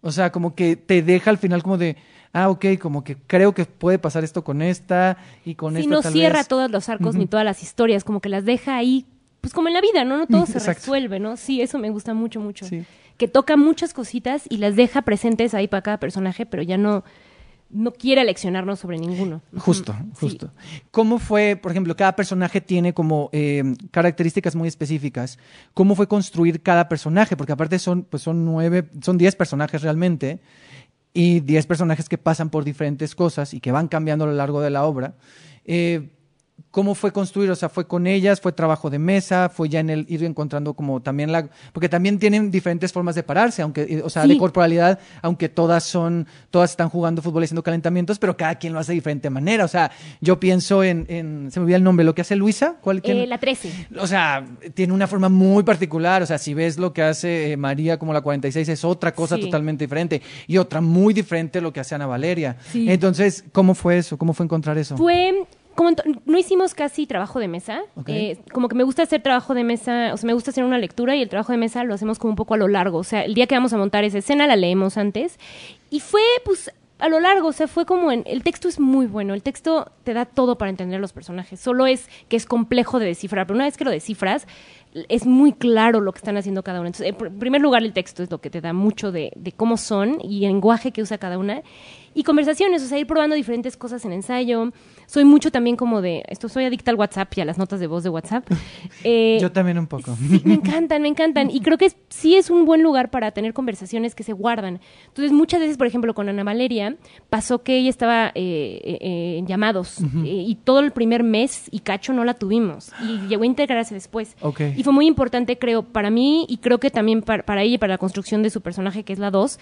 O sea, como que te deja al final como de, ah, ok, como que creo que puede pasar esto con esta y con Sí, esta no tal cierra vez. todos los arcos ni todas las historias, como que las deja ahí, pues como en la vida, ¿no? No todo se Exacto. resuelve, ¿no? Sí, eso me gusta mucho, mucho. Sí. Que toca muchas cositas y las deja presentes ahí para cada personaje, pero ya no, no quiere leccionarnos sobre ninguno. Justo. Sí. justo. ¿Cómo fue, por ejemplo, cada personaje tiene como eh, características muy específicas? ¿Cómo fue construir cada personaje? Porque aparte son, pues son nueve, son diez personajes realmente y diez personajes que pasan por diferentes cosas y que van cambiando a lo largo de la obra. Eh, ¿Cómo fue construir? O sea, ¿fue con ellas? ¿Fue trabajo de mesa? ¿Fue ya en el ir encontrando como también la... Porque también tienen diferentes formas de pararse, aunque, eh, o sea, Sí. de corporalidad, aunque todas son, todas están jugando fútbol y haciendo calentamientos, pero cada quien lo hace de diferente manera. O sea, yo pienso en, en se me olvida el nombre, lo que hace Luisa, ¿cuál quién? Eh, la 13. O sea, tiene una forma muy particular. O sea, si ves lo que hace eh, María como la 46, es otra cosa Sí. totalmente diferente. Y otra muy diferente lo que hace Ana Valeria. Sí. Entonces, ¿cómo fue eso? ¿Cómo fue encontrar eso? Fue como no hicimos casi trabajo de mesa. Eh, como que me gusta hacer trabajo de mesa, o sea, me gusta hacer una lectura y el trabajo de mesa lo hacemos como un poco a lo largo. O sea, el día que vamos a montar esa escena la leemos antes. Y fue, pues, a lo largo, o sea, fue como en. El texto es muy bueno. El texto te da todo para entender los personajes. Solo es que es complejo de descifrar. Pero una vez que lo descifras, es muy claro lo que están haciendo cada uno. Entonces, en pr- primer lugar, el texto es lo que te da mucho de, de cómo son y el lenguaje que usa cada una. Y conversaciones, o sea, ir probando diferentes cosas en ensayo. Soy mucho también como de, esto soy adicta al WhatsApp y a las notas de voz de WhatsApp. Eh, Yo también un poco. Sí, me encantan, me encantan. Y creo que es- sí es un buen lugar para tener conversaciones que se guardan. Entonces, muchas veces, por ejemplo, con Ana Valeria, pasó que ella estaba eh, eh, eh, en llamados eh, y todo el primer mes y cacho no la tuvimos. Y llegó a integrarse después. Ok. Y fue muy importante, creo, para mí y creo que también para, ella y para la construcción de su personaje, que es la 2,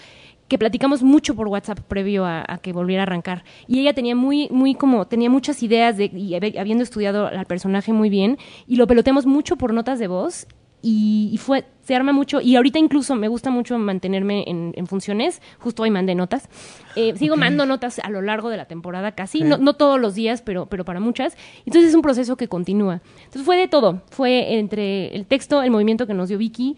que platicamos mucho por WhatsApp previo a, que volviera a arrancar. Y ella tenía muy, muy como, tenía muchas ideas de, y habi- habiendo estudiado al personaje muy bien, y lo peloteamos mucho por notas de voz. Y fue, se arma mucho, y ahorita incluso me gusta mucho mantenerme en, en funciones, justo hoy mandé notas, Eh, sigo mandando notas a lo largo de la temporada casi, no, no todos los días, pero, pero para muchas, entonces es un proceso que continúa. Entonces fue de todo, fue entre el texto, el movimiento que nos dio Vicky,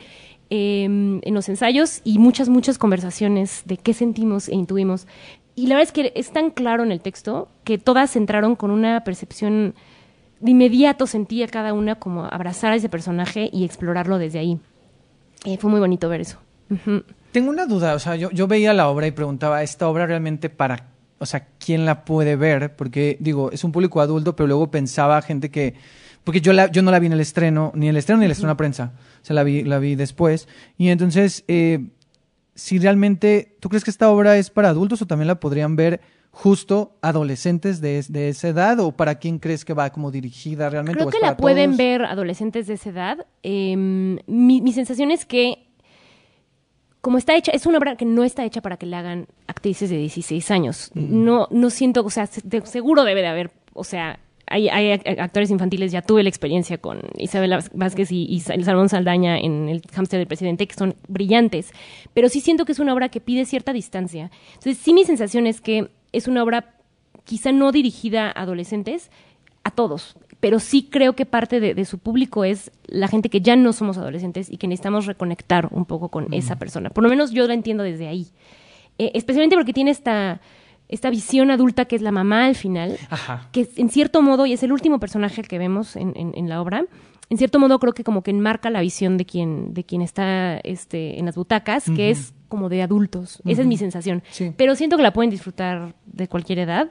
eh, en los ensayos y muchas, muchas conversaciones de qué sentimos e intuimos. Y la verdad es que es tan claro en el texto que todas entraron con una percepción de inmediato sentía cada una como abrazar a ese personaje y explorarlo desde ahí. Eh, fue muy bonito ver eso. Tengo una duda, o sea, yo, yo veía la obra y preguntaba, ¿esta obra realmente para, o sea, quién la puede ver? Porque, digo, es un público adulto, pero luego pensaba gente que, porque yo, la, yo no la vi en el estreno, ni el estreno ni el estreno a prensa, o sea, la vi, la vi después. Y entonces, eh, si realmente, ¿tú crees que esta obra es para adultos o también la podrían ver justo adolescentes de, de esa edad? ¿O para quién crees que va como dirigida realmente? Creo ¿O es que la pueden todos? ver adolescentes de esa edad. Eh, mi, mi sensación es que, como está hecha, es una obra que no está hecha para que le hagan actrices de 16 años. No, no siento, o sea, de- seguro debe de haber, o sea, hay, hay ac- actores infantiles, ya tuve la experiencia con Isabela Vázquez y, y Sa- Salomón Saldaña en El hámster del presidente, que son brillantes, pero sí siento que es una obra que pide cierta distancia. Entonces, sí mi sensación es que es una obra quizá no dirigida a adolescentes, a todos, pero sí creo que parte de, de su público es la gente que ya no somos adolescentes y que necesitamos reconectar un poco con esa persona. Por lo menos yo la entiendo desde ahí. Eh, especialmente porque tiene esta, esta visión adulta que es la mamá al final, Ajá. que en cierto modo, y es el último personaje que vemos en, en- en la obra, en cierto modo creo que como que enmarca la visión de quien, de quien está este, en las butacas, que es como de adultos. Esa es mi sensación. Sí. Pero siento que la pueden disfrutar de cualquier edad.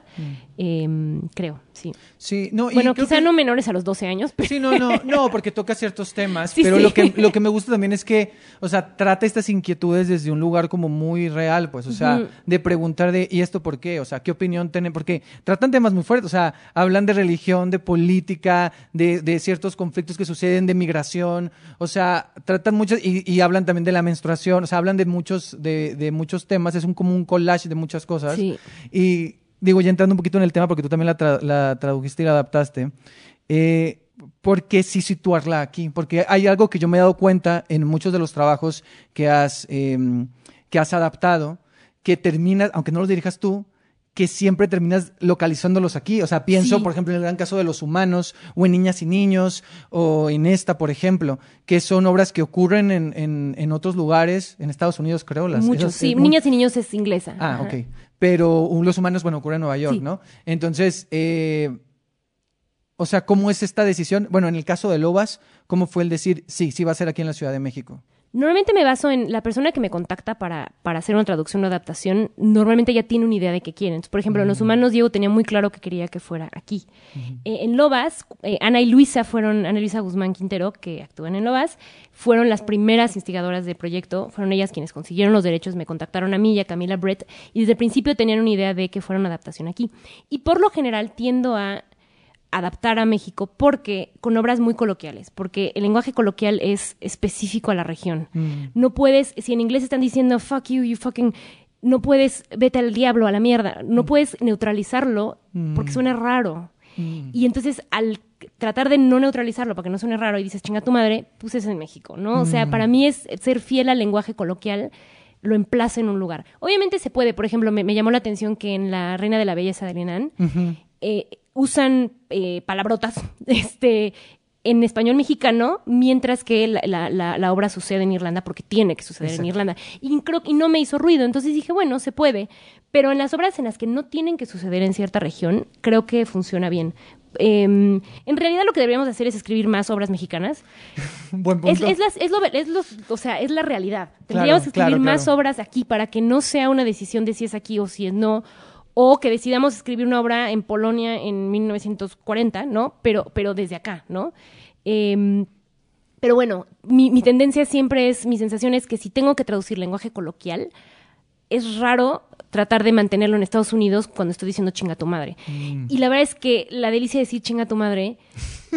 Em, creo, sí. Sí, no, y Bueno, quizá que- no menores a los 12 años, pero Sí, no, no, no, porque toca ciertos temas, Sí, pero sí. Lo, que, lo que me gusta también es que, o sea, trata estas inquietudes desde un lugar como muy real, pues, o sea, de preguntar de, ¿y esto por qué? O sea, ¿qué opinión tienen? Porque tratan temas muy fuertes, o sea, hablan de religión, de política, de, de ciertos conflictos que suceden, de migración, o sea, tratan muchos, y, y hablan también de la menstruación, o sea, hablan de muchos, de, de muchos temas, es un, como un collage de muchas cosas. Sí. Y digo, ya entrando un poquito en el tema, porque tú también la, tra- la tradujiste y la adaptaste, eh, ¿por qué sí situarla aquí? Porque hay algo que yo me he dado cuenta en muchos de los trabajos que has, eh, que has adaptado, que terminas, aunque no los dirijas tú, que siempre terminas localizándolos aquí. O sea, pienso, Sí. por ejemplo, en el gran caso de los humanos, o en Niñas y Niños, o en esta, por ejemplo, que son obras que ocurren en, en, en otros lugares, en Estados Unidos, creo. Las, muchos, esas- sí. es muy- Niñas y niños es inglesa. Ah, Ajá. ok. Pero los humanos, bueno, ocurre en Nueva York, Sí. ¿no? Entonces, eh, o sea, ¿cómo es esta decisión? Bueno, en el caso de Lobas, ¿cómo fue el decir, sí, sí va a ser aquí en la Ciudad de México? Normalmente me baso en la persona que me contacta para, para hacer una traducción o adaptación, normalmente ya tiene una idea de qué quieren. Entonces, por ejemplo, en Los Mm. Humanos, Diego tenía muy claro que quería que fuera aquí. Eh, en Lobas, eh, Ana y Luisa fueron, Ana y Luisa Guzmán Quintero, que actúan en Lobas, fueron las primeras instigadoras del proyecto, fueron ellas quienes consiguieron los derechos, me contactaron a mí y a Camila Brett, y desde el principio tenían una idea de que fuera una adaptación aquí. Y por lo general tiendo a adaptar a México porque con obras muy coloquiales, porque el lenguaje coloquial es específico a la región. No puedes, si en inglés están diciendo fuck you, you fucking, no puedes, vete al diablo, a la mierda, no puedes neutralizarlo porque suena raro. Y entonces al tratar de no neutralizarlo para que no suene raro y dices chinga tu madre, pues es en México, ¿no? O sea, para mí es ser fiel al lenguaje coloquial lo emplaza en un lugar. Obviamente se puede, por ejemplo, me, me llamó la atención que en La Reina de la Belleza de Renan eh, usan eh, palabrotas este, en español mexicano, mientras que la, la- la- la obra sucede en Irlanda porque tiene que suceder en. Irlanda. Y, creo, y no me hizo ruido, entonces dije, bueno, se puede. Pero en las obras en las que no tienen que suceder en cierta región, creo que funciona bien. Em, en realidad lo que deberíamos hacer es escribir más obras mexicanas. Buen Es, punto. es, las- es lo, es los- o sea, es la realidad. Claro, Tendríamos que escribir claro, más obras aquí para que no sea una decisión de si es aquí o si es no, o que decidamos escribir una obra en Polonia en 1940, ¿no? Pero, pero desde acá, ¿no? Em, pero bueno, mi, mi tendencia siempre es, mi sensación es que si tengo que traducir lenguaje coloquial, es raro tratar de mantenerlo en Estados Unidos cuando estoy diciendo chinga tu madre. Y la verdad es que la delicia de decir chinga tu madre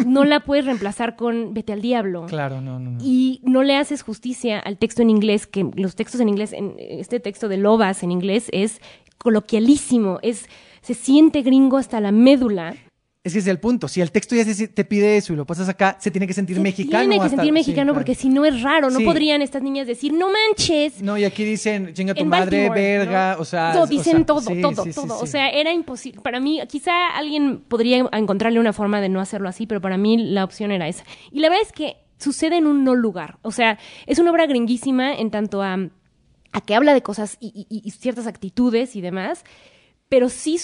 no la puedes reemplazar con vete al diablo. Claro, no, no, no. Y no le haces justicia al texto en inglés, que los textos en inglés, en este texto de Lobas en inglés es coloquialísimo, es se siente gringo hasta la médula. Es que ese es el punto. Si el texto ya se- te pide eso y lo pasas acá, se tiene que sentir Se mexicano. Tiene que hasta- sentir sí, mexicano claro. porque si no es raro, no Sí. podrían estas niñas decir, no manches. No, y aquí dicen, chinga tu madre, Baltimore, verga, ¿no? o sea... No, o dicen sea, todo, sí, todo, todo. O sea, era imposible. Para mí, quizá alguien podría encontrarle una forma de no hacerlo así, pero para mí la opción era esa. Y la verdad es que sucede en un no lugar. O sea, es una obra gringuísima en tanto a, a que habla de cosas y, y- y ciertas actitudes y demás, pero sí,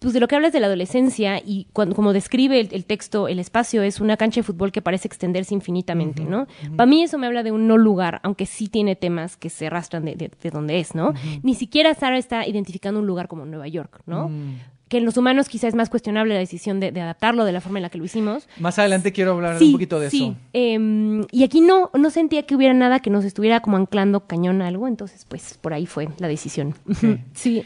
pues de lo que hablas de la adolescencia y cuando, como describe el, el texto, el espacio es una cancha de fútbol que parece extenderse infinitamente, ¿no? Para mí eso me habla de un no lugar, aunque sí tiene temas que se arrastran de, de- de donde es, ¿no? Ni siquiera Sara está identificando un lugar como Nueva York, ¿no? Que en los humanos quizás es más cuestionable la decisión de, de adaptarlo de la forma en la que lo hicimos. Más adelante quiero hablar Sí, un poquito de sí. eso. Em, y aquí no, no sentía que hubiera nada que nos estuviera como anclando cañón a algo, entonces pues por ahí fue la decisión. Sí.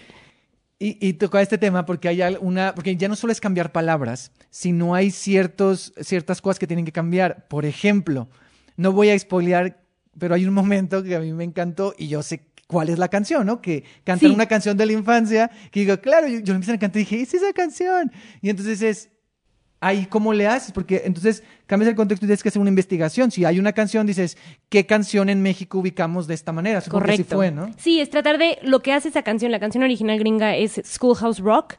Y, y toca este tema porque hay una, porque ya no solo es cambiar palabras, sino hay ciertos, ciertas cosas que tienen que cambiar. Por ejemplo, no voy a spoilear, pero hay un momento que a mí me encantó y yo sé cuál es la canción, ¿no? Que cantan Sí. una canción de la infancia, que digo, claro, yo, yo empecé a cantar y dije, es esa canción. Y entonces es, ahí cómo le haces, porque entonces cambias el contexto y tienes que hacer una investigación. Si hay una canción, dices, ¿qué canción en México ubicamos de esta manera? Supongo que sí Correcto. fue, ¿no? Sí, es tratar de lo que hace esa canción. La canción original gringa es Schoolhouse Rock,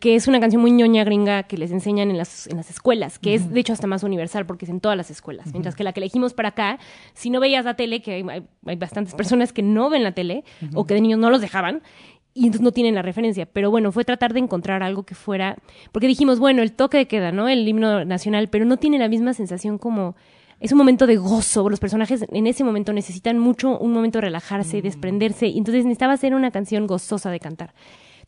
que es una canción muy ñoña gringa que les enseñan en las, en las escuelas, que es de hecho hasta más universal porque es en todas las escuelas. Mientras que la que elegimos para acá, si no veías la tele, que hay, hay- hay bastantes personas que no ven la tele o que de niños no los dejaban. Y entonces no tienen la referencia. Pero bueno, fue tratar de encontrar algo que fuera. Porque dijimos, bueno, el toque de queda, ¿no? El himno nacional, pero no tiene la misma sensación como es un momento de gozo. Los personajes en ese momento necesitan mucho un momento de relajarse, desprenderse. Y entonces necesitaba ser una canción gozosa de cantar.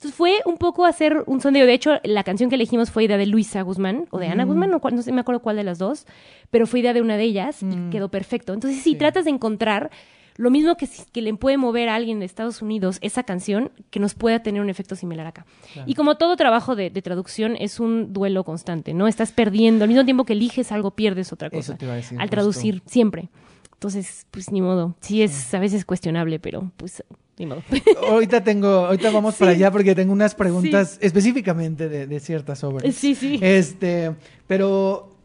Entonces fue un poco hacer un sondeo. De hecho, la canción que elegimos fue idea de Luisa Guzmán o de Ana Guzmán, no, no sé, me acuerdo cuál de las dos, pero fue idea de una de ellas y quedó perfecto. Entonces, si tratas de encontrar lo mismo que, que le puede mover a alguien de Estados Unidos esa canción, que nos pueda tener un efecto similar acá. Y como todo trabajo de, de traducción es un duelo constante, ¿no? Estás perdiendo, al mismo tiempo que eliges algo, pierdes otra Eso cosa. te iba a decir, al justo. traducir, siempre. Entonces, pues ni modo. Sí es a veces cuestionable, pero pues ni modo. Ahorita tengo, ahorita vamos para allá porque tengo unas preguntas específicamente de, de ciertas obras. Sí, sí. Este, pero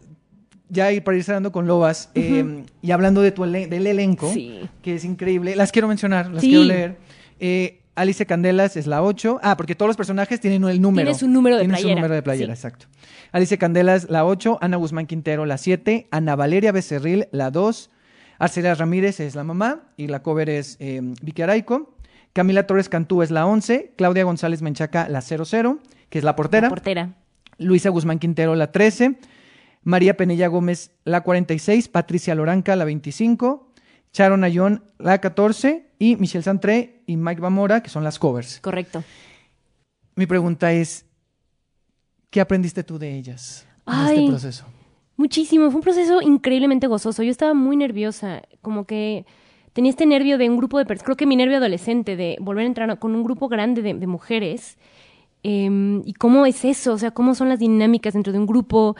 ya ir para ir cerrando con Lobas eh, y hablando de tu ele- del elenco, Sí. que es increíble, las quiero mencionar, las quiero leer. Eh, Alice Candelas es la 8. Ah, porque todos los personajes tienen el número. Tiene su número de Tienen su playera. número de playera, Sí. exacto. Alice Candelas, la 8. Ana Guzmán Quintero, la 7. Ana Valeria Becerril, la 2. Arcelia Ramírez es la mamá y la cover es eh, Vicky Araico. Camila Torres Cantú es la 11. Claudia González Menchaca, la 00, que es la portera. La portera. Luisa Guzmán Quintero, la 13. María Penella Gómez, la 46. Patricia Loranca, la 25. Sharon Ayón, la 14. Y Michelle Santré y Mike Bamora, que son las covers. Correcto. Mi pregunta es, ¿qué aprendiste tú de ellas en este proceso? Muchísimo, fue un proceso increíblemente gozoso. Yo estaba muy nerviosa, como que tenía este nervio de un grupo de personas, creo que mi nervio adolescente de volver a entrar con un grupo grande de, mujeres. eh, y cómo es eso, o sea, cómo son las dinámicas dentro de un grupo,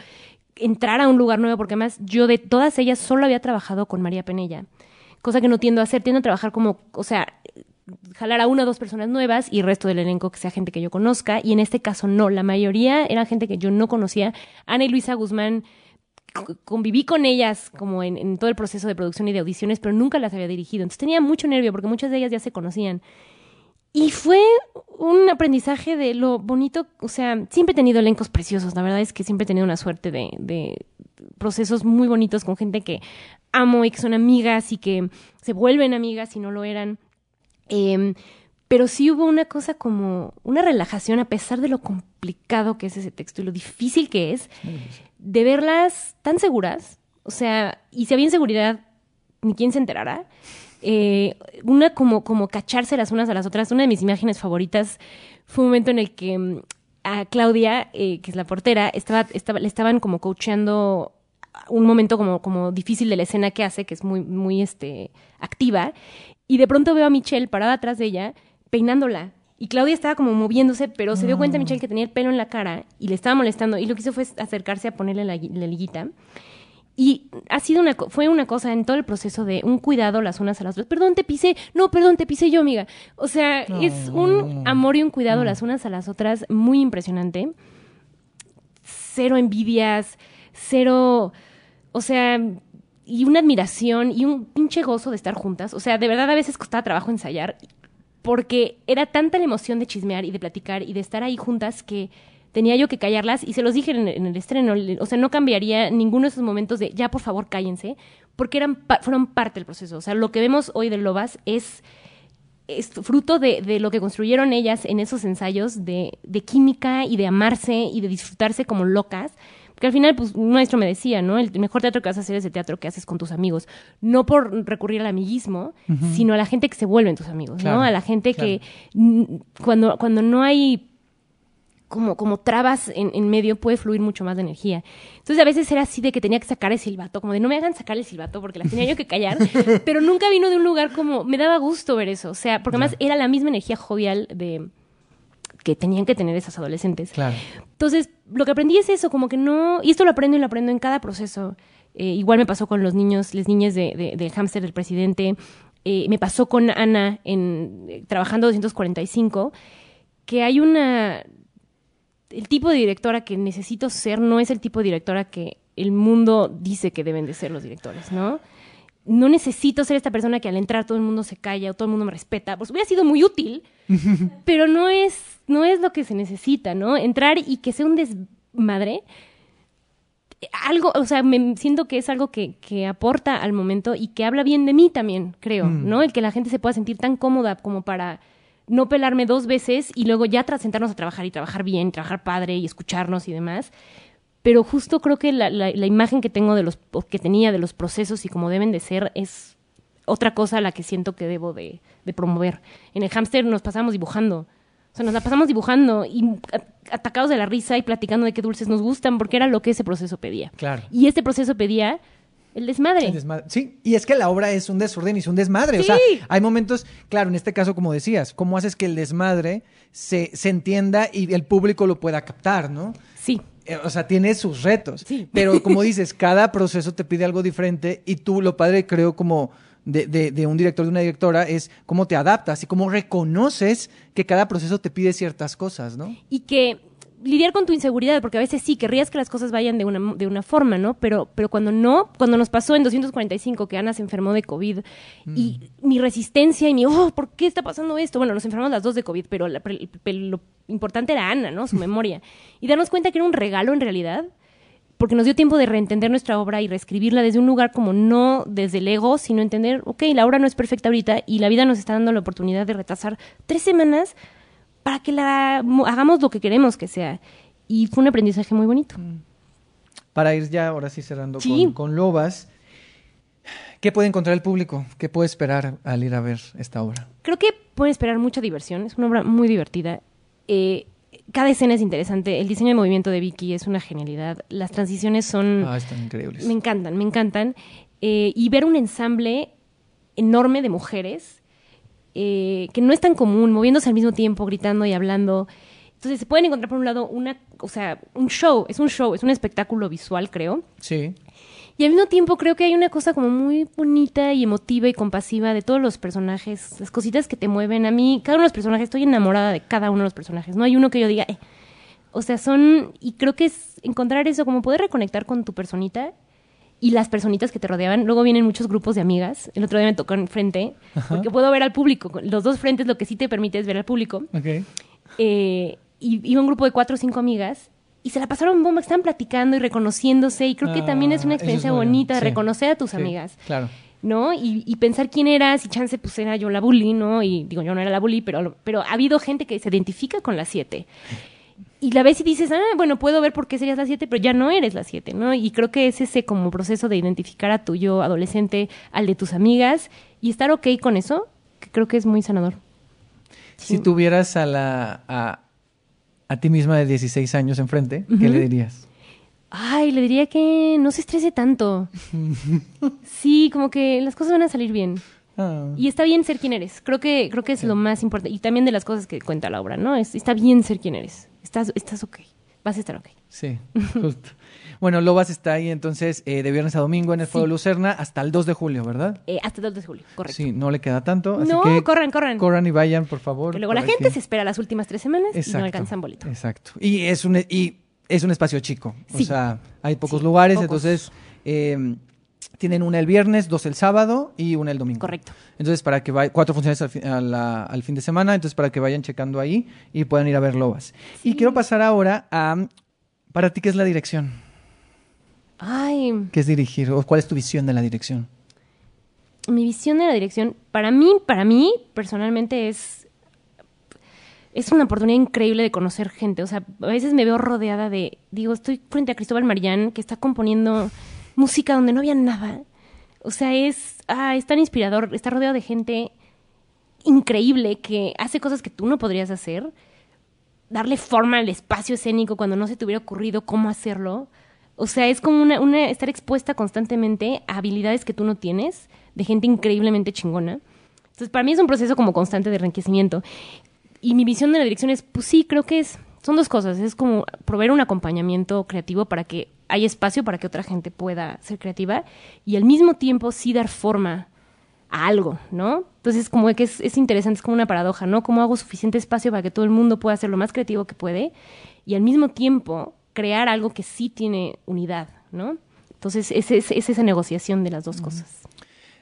entrar a un lugar nuevo, porque además yo de todas ellas solo había trabajado con María Penella, cosa que no tiendo a hacer, tiendo a trabajar como, o sea, jalar a una o dos personas nuevas y el resto del elenco que sea gente que yo conozca. Y en este caso no, la mayoría era gente que yo no conocía. Ana y Luisa Guzmán, conviví con ellas como en, todo el proceso de producción y de audiciones, pero nunca las había dirigido. Entonces tenía mucho nervio porque muchas de ellas ya se conocían. Y fue un aprendizaje de lo bonito, o sea, siempre he tenido elencos preciosos, la verdad es que siempre he tenido una suerte de, de procesos muy bonitos con gente que amo y que son amigas y que se vuelven amigas si no lo eran. Em, pero sí hubo una cosa como una relajación, a pesar de lo complicado que es ese texto y lo difícil que es, de verlas tan seguras, o sea, y si había inseguridad, ni quién se enterara. Eh, una como, como cacharse las unas a las otras. Una de mis imágenes favoritas fue un momento en el que mm, a Claudia, eh, que es la portera, estaba, estaba, le estaban como coacheando un momento como, como difícil de la escena que hace, que es muy, muy este, activa, y de pronto veo a Michelle parada atrás de ella, peinándola. Y Claudia estaba como moviéndose, pero se dio cuenta Michelle que tenía el pelo en la cara y le estaba molestando. Y lo que hizo fue acercarse a ponerle la, gui- la liguita. Y ha sido una, fue una cosa en todo el proceso de un cuidado las unas a las otras. Perdón, te pisé. No, perdón, te pisé yo, amiga. O sea, es un amor y un cuidado las unas a las otras muy impresionante. Cero envidias, cero, o sea, y una admiración y un pinche gozo de estar juntas. O sea, de verdad a veces costaba trabajo ensayar porque era tanta la emoción de chismear y de platicar y de estar ahí juntas que tenía yo que callarlas y se los dije en, el estreno, o sea, no cambiaría ninguno de esos momentos de ya por favor cállense, porque eran fueron parte del proceso, o sea, lo que vemos hoy de Lobas es, es fruto de, de lo que construyeron ellas en esos ensayos de, de química y de amarse y de disfrutarse como locas, porque al final, pues, un maestro me decía, ¿no? El mejor teatro que vas a hacer es el teatro que haces con tus amigos. No por recurrir al amiguismo, sino a la gente que se vuelven tus amigos, Claro, ¿no? A la gente claro. que cuando, cuando no hay como, como trabas en, en medio puede fluir mucho más de energía. Entonces a veces era así de que tenía que sacar el silbato, como de no me hagan sacar el silbato porque las tenía yo que callar, pero nunca vino de un lugar como, me daba gusto ver eso, o sea, porque además era la misma energía jovial de que tenían que tener esas adolescentes. Claro. Entonces, lo que aprendí es eso, como que no, y esto lo aprendo y lo aprendo en cada proceso. Eh, igual me pasó con los niños, las niñas de, de- del hámster del presidente, eh, me pasó con Ana en eh, trabajando 245, que hay una, el tipo de directora que necesito ser no es el tipo de directora que el mundo dice que deben de ser los directores, ¿no? No necesito ser esta persona que al entrar todo el mundo se calla o todo el mundo me respeta. Pues hubiera sido muy útil, pero no es, no es lo que se necesita, ¿no? Entrar y que sea un desmadre. Algo, o sea, me siento que es algo que, que aporta al momento y que habla bien de mí también, creo, ¿no? El que la gente se pueda sentir tan cómoda como para no pelarme dos veces y luego ya tras sentarnos a trabajar y trabajar bien, trabajar padre y escucharnos y demás. Pero justo creo que la, la- la imagen que tengo de los, o que tenía de los procesos y como deben de ser es otra cosa a la que siento que debo de, de promover. En el hámster nos pasamos dibujando. O sea, nos la pasamos dibujando y a- atacados de la risa y platicando de qué dulces nos gustan, porque era lo que ese proceso pedía. Claro. Y este proceso pedía el desmadre. El desmadre. Sí, y es que la obra es un desorden y es un desmadre. O sea, Sí. hay momentos, claro, en este caso, como decías, ¿cómo haces que el desmadre se, se entienda y el público lo pueda captar, ¿no? Sí. Eh, O sea, tiene sus retos. Sí. Pero como dices, cada proceso te pide algo diferente y tú, lo padre, creo, como de, de- de un director, de una directora, es cómo te adaptas y cómo reconoces que cada proceso te pide ciertas cosas, ¿no? y que lidiar con tu inseguridad, porque a veces sí, querrías que las cosas vayan de una, de una forma, ¿no? Pero, pero cuando no, cuando nos pasó en 245 que Ana se enfermó de COVID y mi resistencia y mi, oh, ¿por qué está pasando esto? Bueno, nos enfermamos las dos de COVID, pero, la- pero- pero lo importante era Ana, ¿no? Su memoria. Y darnos cuenta que era un regalo en realidad, porque nos dio tiempo de reentender nuestra obra y reescribirla desde un lugar como no desde el ego, sino entender, ok, la obra no es perfecta ahorita y la vida nos está dando la oportunidad de retrasar tres semanas para que la mo- hagamos lo que queremos que sea. Y fue un aprendizaje muy bonito. Para ir ya, ahora sí cerrando Sí. con, con Lobas, ¿qué puede encontrar el público? ¿Qué puede esperar al ir a ver esta obra? Creo que pueden esperar mucha diversión, es una obra muy divertida. Eh, cada escena es interesante, el diseño de movimiento de Vicky es una genialidad, las transiciones son... Ah, están increíbles. Me encantan, me encantan. Eh, y ver un ensamble enorme de mujeres eh, que no es tan común, moviéndose al mismo tiempo, gritando y hablando. Entonces se pueden encontrar por un lado una, o sea, un show, es un show, es un espectáculo visual, creo. Sí. Y al mismo tiempo creo que hay una cosa como muy bonita y emotiva y compasiva de todos los personajes, las cositas que te mueven. A mí, cada uno de los personajes, estoy enamorada de cada uno de los personajes. No hay uno que yo diga, eh. O sea, son, y creo que es encontrar eso, como poder reconectar con tu personita y las personitas que te rodeaban. Luego vienen muchos grupos de amigas. El otro día me tocó enfrente, porque puedo ver al público. Los dos frentes lo que sí te permite es ver al público. Ok. Eh, y iba un grupo de cuatro o cinco amigas y se la pasaron bomba, estaban platicando y reconociéndose y creo que también es Ah, una es experiencia bueno, bonita de sí. reconocer a tus Sí, amigas, Claro. ¿no? Y, y pensar quién eras y chance pues era yo la bully, ¿no? Y digo, yo no era la bully, pero, pero ha habido gente que se identifica con la siete. Y la ves y dices, ah, bueno, puedo ver por qué serías la siete, pero ya no eres la siete, ¿no? Y creo que es ese como proceso de identificar a tu yo adolescente, al de tus amigas, y estar ok con eso, que creo que es muy sanador. Si tuvieras a la a, a ti misma de 16 años enfrente, ¿qué le dirías? Ay, le diría que no se estrese tanto. Sí, como que las cosas van a salir bien. Ah, Y está bien ser quien eres. Creo que, creo que es lo más importante. Y también de las cosas que cuenta la obra, ¿no? Es, está bien ser quien eres. Estás, estás ok. Vas a estar ok. sí, justo. Bueno, Lobas está ahí entonces eh, de viernes a domingo en el Sí. Foro Lucerna hasta el 2 de julio, ¿verdad? Eh, hasta el 2 de julio, correcto. Sí, no le queda tanto. Así No, que corran, corran. corran y vayan, por favor. Que luego la gente que- se espera las últimas tres semanas y no alcanzan boleto. Exacto. Y es un, y es un espacio chico. O sea, hay pocos Sí, lugares, pocos. entonces eh, tienen una el viernes, dos el sábado y una el domingo. Correcto. Entonces, para que vayan, cuatro funciones al, fi- a la- al fin de semana, entonces para que vayan checando ahí y puedan ir a ver Lobas. Y quiero pasar ahora a, para ti, ¿qué es la dirección? Ay, ¿Qué es dirigir? ¿O cuál es tu visión de la dirección? mi visión de la dirección, para mí, para mí, personalmente, es, es una oportunidad increíble de conocer gente. O sea, a veces me veo rodeada de, digo, estoy frente a Cristóbal Marián, que está componiendo música donde no había nada. O sea, es, ah, es tan inspirador, está rodeado de gente increíble que hace cosas que tú no podrías hacer. Darle forma al espacio escénico cuando no se te hubiera ocurrido cómo hacerlo. O sea, es como estar expuesta constantemente a habilidades que tú no tienes, de gente increíblemente chingona. Entonces, para mí es un proceso como constante de enriquecimiento. Y mi visión de la dirección es, pues sí, creo que es, son dos cosas. Es como proveer un acompañamiento creativo para que haya espacio para que otra gente pueda ser creativa y al mismo tiempo sí dar forma a algo, ¿no? Entonces, como que es, es interesante, es como una paradoja, ¿no? ¿Cómo hago suficiente espacio para que todo el mundo pueda ser lo más creativo que puede y al mismo tiempo crear algo que sí tiene unidad, ¿no? Entonces, es, es, es esa negociación de las dos cosas.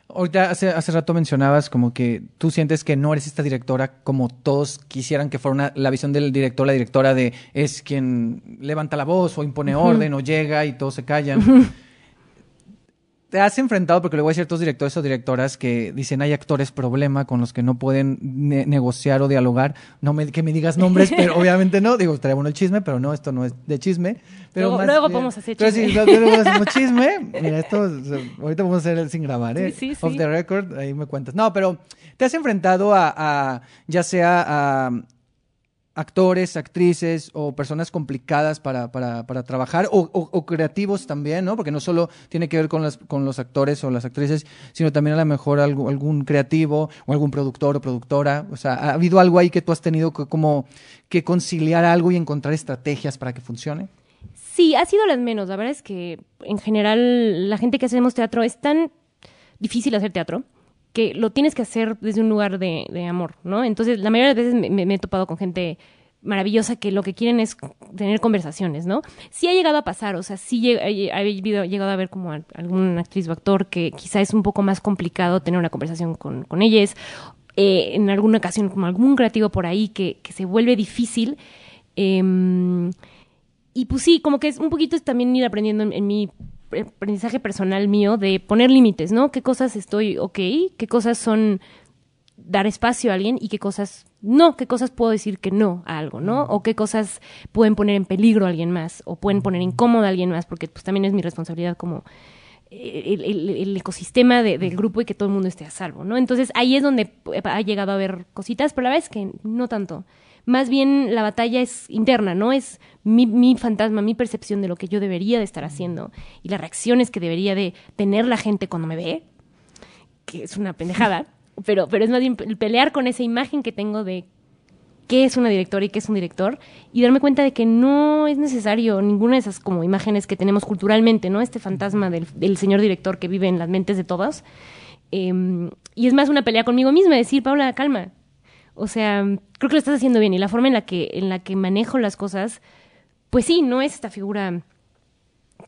Ahorita hace, hace rato mencionabas como que tú sientes que no eres esta directora como todos quisieran que fuera una- la visión del director, la directora de es quien levanta la voz o impone orden o llega y todos se callan. Te has enfrentado, porque luego hay ciertos directores o directoras que dicen hay actores problema con los que no pueden ne- negociar o dialogar. No me, que me digas nombres, pero obviamente no. Digo, estaría bueno el chisme, pero no, esto no es de chisme. Pero Luego- más luego bien- podemos hacer pero chisme. sí, luego- luego hacemos chisme. Mira, esto, o sea, ahorita vamos a hacer el sin grabar, ¿eh? Sí, sí, Off sí. the record, ahí me cuentas. No, pero te has enfrentado a, a ya sea a actores, actrices o personas complicadas para, para, para trabajar o, o- o creativos también, ¿no? Porque no solo tiene que ver con, las, con los actores o las actrices, sino también a lo mejor algo- algún creativo o algún productor o productora. O sea, ¿ha habido algo ahí que tú has tenido que, como que conciliar algo y encontrar estrategias para que funcione? Sí, ha sido las menos. La verdad es que en general la gente que hacemos teatro es tan difícil hacer teatro que lo tienes que hacer desde un lugar de, amor, ¿no? Entonces, la mayoría de veces me, he topado con gente maravillosa que lo que quieren es tener conversaciones, ¿no? Sí ha llegado a pasar, o sea, sí he- ha habido- llegado a ver como a- alguna actriz o actor que quizá es un poco más complicado tener una conversación con, ellas, eh, en alguna ocasión como algún creativo por ahí que, se vuelve difícil. em, y pues sí, como que es un poquito también ir aprendiendo en, en mi aprendizaje personal mío de poner límites, ¿no? ¿Qué cosas estoy ok? ¿Qué cosas son dar espacio a alguien y qué cosas no? ¿Qué cosas puedo decir que no a algo, ¿no? O qué cosas pueden poner en peligro a alguien más o pueden poner incómodo a alguien más porque pues también es mi responsabilidad como el, el- el ecosistema de- del grupo y que todo el mundo esté a salvo, ¿no? Entonces ahí es donde ha llegado a haber cositas, pero la verdad es que no tanto. Más bien la batalla es interna, ¿no? Es mi, mi fantasma, mi percepción de lo que yo debería de estar haciendo y las reacciones que debería de tener la gente cuando me ve, que es una pendejada, pero, pero es más bien el pelear con esa imagen que tengo de qué es una directora y qué es un director y darme cuenta de que no es necesario ninguna de esas como imágenes que tenemos culturalmente, ¿no? Este fantasma del, del señor director que vive en las mentes de todos. Eh, y es más una pelea conmigo misma, decir, Paula, calma. O sea, creo que lo estás haciendo bien y la forma en la que, en la que manejo las cosas, pues sí, no es esta figura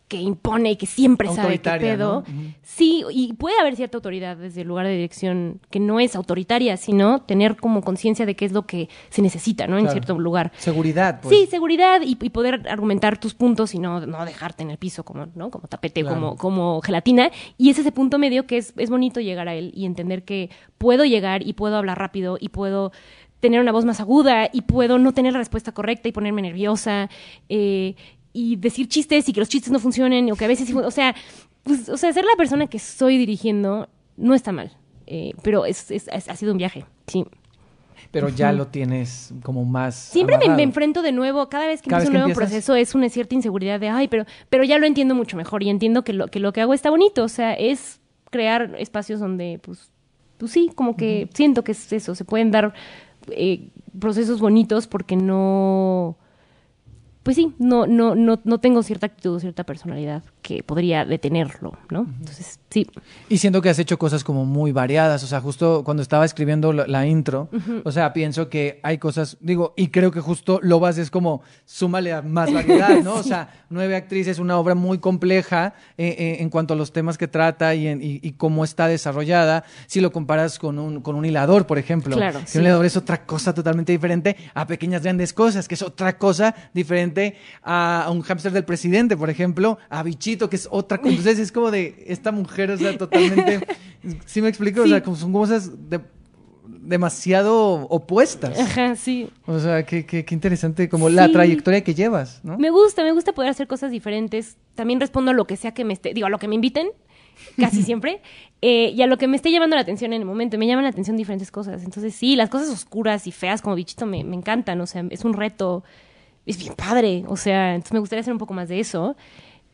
que impone y que siempre sabe qué pedo. Sí, y puede haber cierta autoridad desde el lugar de dirección que no es autoritaria, sino tener como conciencia de qué es lo que se necesita, ¿no? En cierto lugar. Seguridad, pues. Sí, seguridad y, y poder argumentar tus puntos y no, no dejarte en el piso como, ¿no? como tapete, Claro. como, como gelatina. Y es ese punto medio que es, es bonito llegar a él y entender que puedo llegar y puedo hablar rápido y puedo tener una voz más aguda y puedo no tener la respuesta correcta y ponerme nerviosa eh, y decir chistes y que los chistes no funcionen o que a veces o sea, pues, o sea, ser la persona que estoy dirigiendo no está mal, eh, pero es, es- es- ha sido un viaje, sí. Pero ya lo tienes como más. Siempre me, enfrento de nuevo, cada vez que Cada empiezo un vez nuevo empiezas. proceso es una cierta inseguridad de, ay, pero, pero ya lo entiendo mucho mejor y entiendo que lo, que lo que hago está bonito, o sea, es crear espacios donde, pues, pues sí, como que siento que es eso, se pueden dar eh, procesos bonitos porque no, pues sí, no, no, no, no tengo cierta actitud cierta personalidad que podría detenerlo, ¿no? Entonces, sí. Y siento que has hecho cosas como muy variadas, o sea, justo cuando estaba escribiendo la, intro, o sea, pienso que hay cosas, digo, y creo que justo Lobas es como, súmale a más variedad, ¿no? O sea, Nueve Actrices, una obra muy compleja eh, eh, en cuanto a los temas que trata y, en- y- y cómo está desarrollada, si lo comparas con un, con un hilador, por ejemplo. Claro, sí. Un hilador es otra cosa totalmente diferente a Pequeñas Grandes Cosas, que es otra cosa diferente a, a un hámster del presidente, por ejemplo, a Que es otra cosa. Entonces es como de esta mujer, o sea, totalmente. ¿Sí me explico? O sea, como son cosas de- demasiado opuestas. Ajá, sí. O sea, qué, qué, qué interesante, como la trayectoria que llevas, ¿no? Me gusta, me gusta poder hacer cosas diferentes. También respondo a lo que sea que me esté, digo, a lo que me inviten, casi siempre, eh, y a lo que me esté llamando la atención en el momento. Me llaman la atención diferentes cosas. Entonces, sí, las cosas oscuras y feas como bichito me, me encantan. O sea, es un reto, es bien padre. O sea, entonces me gustaría hacer un poco más de eso.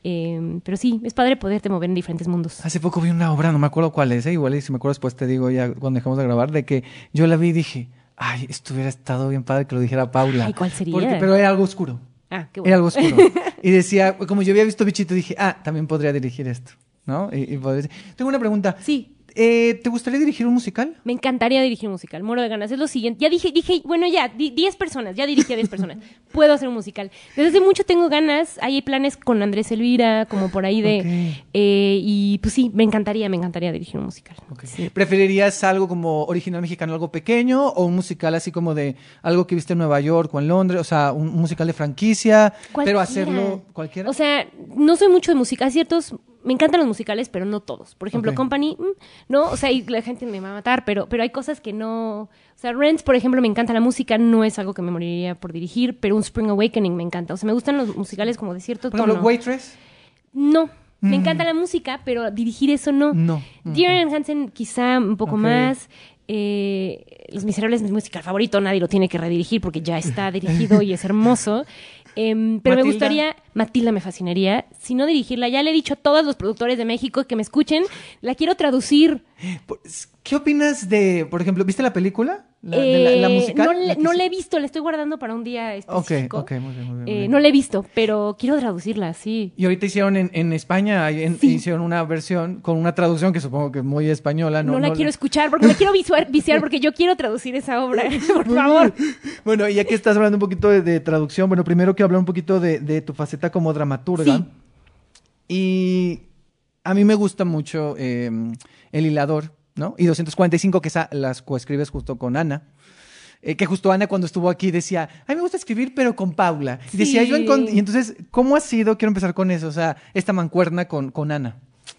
Eh, pero sí, es padre poderte mover en diferentes mundos. Hace poco vi una obra, no me acuerdo cuál es, ¿eh? igual y si me acuerdo después te digo ya cuando dejamos de grabar, de que yo la vi y dije, ay, esto hubiera estado bien padre que lo dijera Paula. Ay, ¿cuál sería? Porque- pero era algo oscuro. Ah, qué Era bueno. algo oscuro. y decía, como yo había visto Bichito, dije, ah, también podría dirigir esto, ¿no? Y, y podría- Tengo una pregunta. Sí. Eh, ¿Te gustaría dirigir un musical? Me encantaría dirigir un musical. Muero de ganas. Es lo siguiente. Ya dije, dije, bueno, ya, di- 10 personas. Ya dirigí a 10 personas. Puedo hacer un musical. Desde hace mucho tengo ganas. Hay planes con Andrés Elvira, como por ahí de. Eh, y pues sí, me encantaría, me encantaría dirigir un musical. Sí. ¿Preferirías algo como original mexicano, algo pequeño, o un musical así como de algo que viste en Nueva York o en Londres? O sea, un, musical de franquicia, pero Cualquiera. hacerlo cualquiera. O sea, no soy mucho de música. Hay ciertos. Me encantan los musicales, pero no todos. Por ejemplo, Ok. Company, mm, no, o sea, y la gente me va a matar, pero, pero hay cosas que no. O sea, Rent, por ejemplo, me encanta la música, no es algo que me moriría por dirigir, pero un Spring Awakening me encanta. O sea, me gustan los musicales como de cierto Por tono. Waitress. No, me Mm. encanta la música, pero dirigir eso no. No. Dear Evan Hansen quizá un poco más. Eh, Los Miserables es mi musical favorito, nadie lo tiene que redirigir porque ya está dirigido y es hermoso. Em, pero me gustaría, Matilda me fascinaría, si no dirigirla, ya le he dicho a todos los productores de México que me escuchen, la quiero traducir. Pues, ¿Qué opinas de, por ejemplo, ¿viste la película? La, de la, la Eh, musical? No, le, La que no se- la he visto, la estoy guardando para un día Ok, específico. ok, muy bien, muy bien. Eh, bien. no la he visto, pero quiero traducirla, sí. Y ahorita hicieron en, en España, ahí en- Sí. hicieron una versión con una traducción que supongo que es muy española. No, No, la no quiero escuchar porque la quiero visual, viciar porque yo quiero traducir esa obra, por favor. Bueno, y ya que estás hablando un poquito de, de traducción, bueno, primero quiero hablar un poquito de, de tu faceta como dramaturga. Sí. Y a mí me gusta mucho eh, El Hilador, ¿no? Y 245, que esa las coescribes justo con Ana. Eh, que justo Ana cuando estuvo aquí decía, a mí me gusta escribir, pero con Paula. Y decía, yo Y entonces, ¿cómo ha sido? Quiero empezar con eso, o sea, esta mancuerna con, con Ana.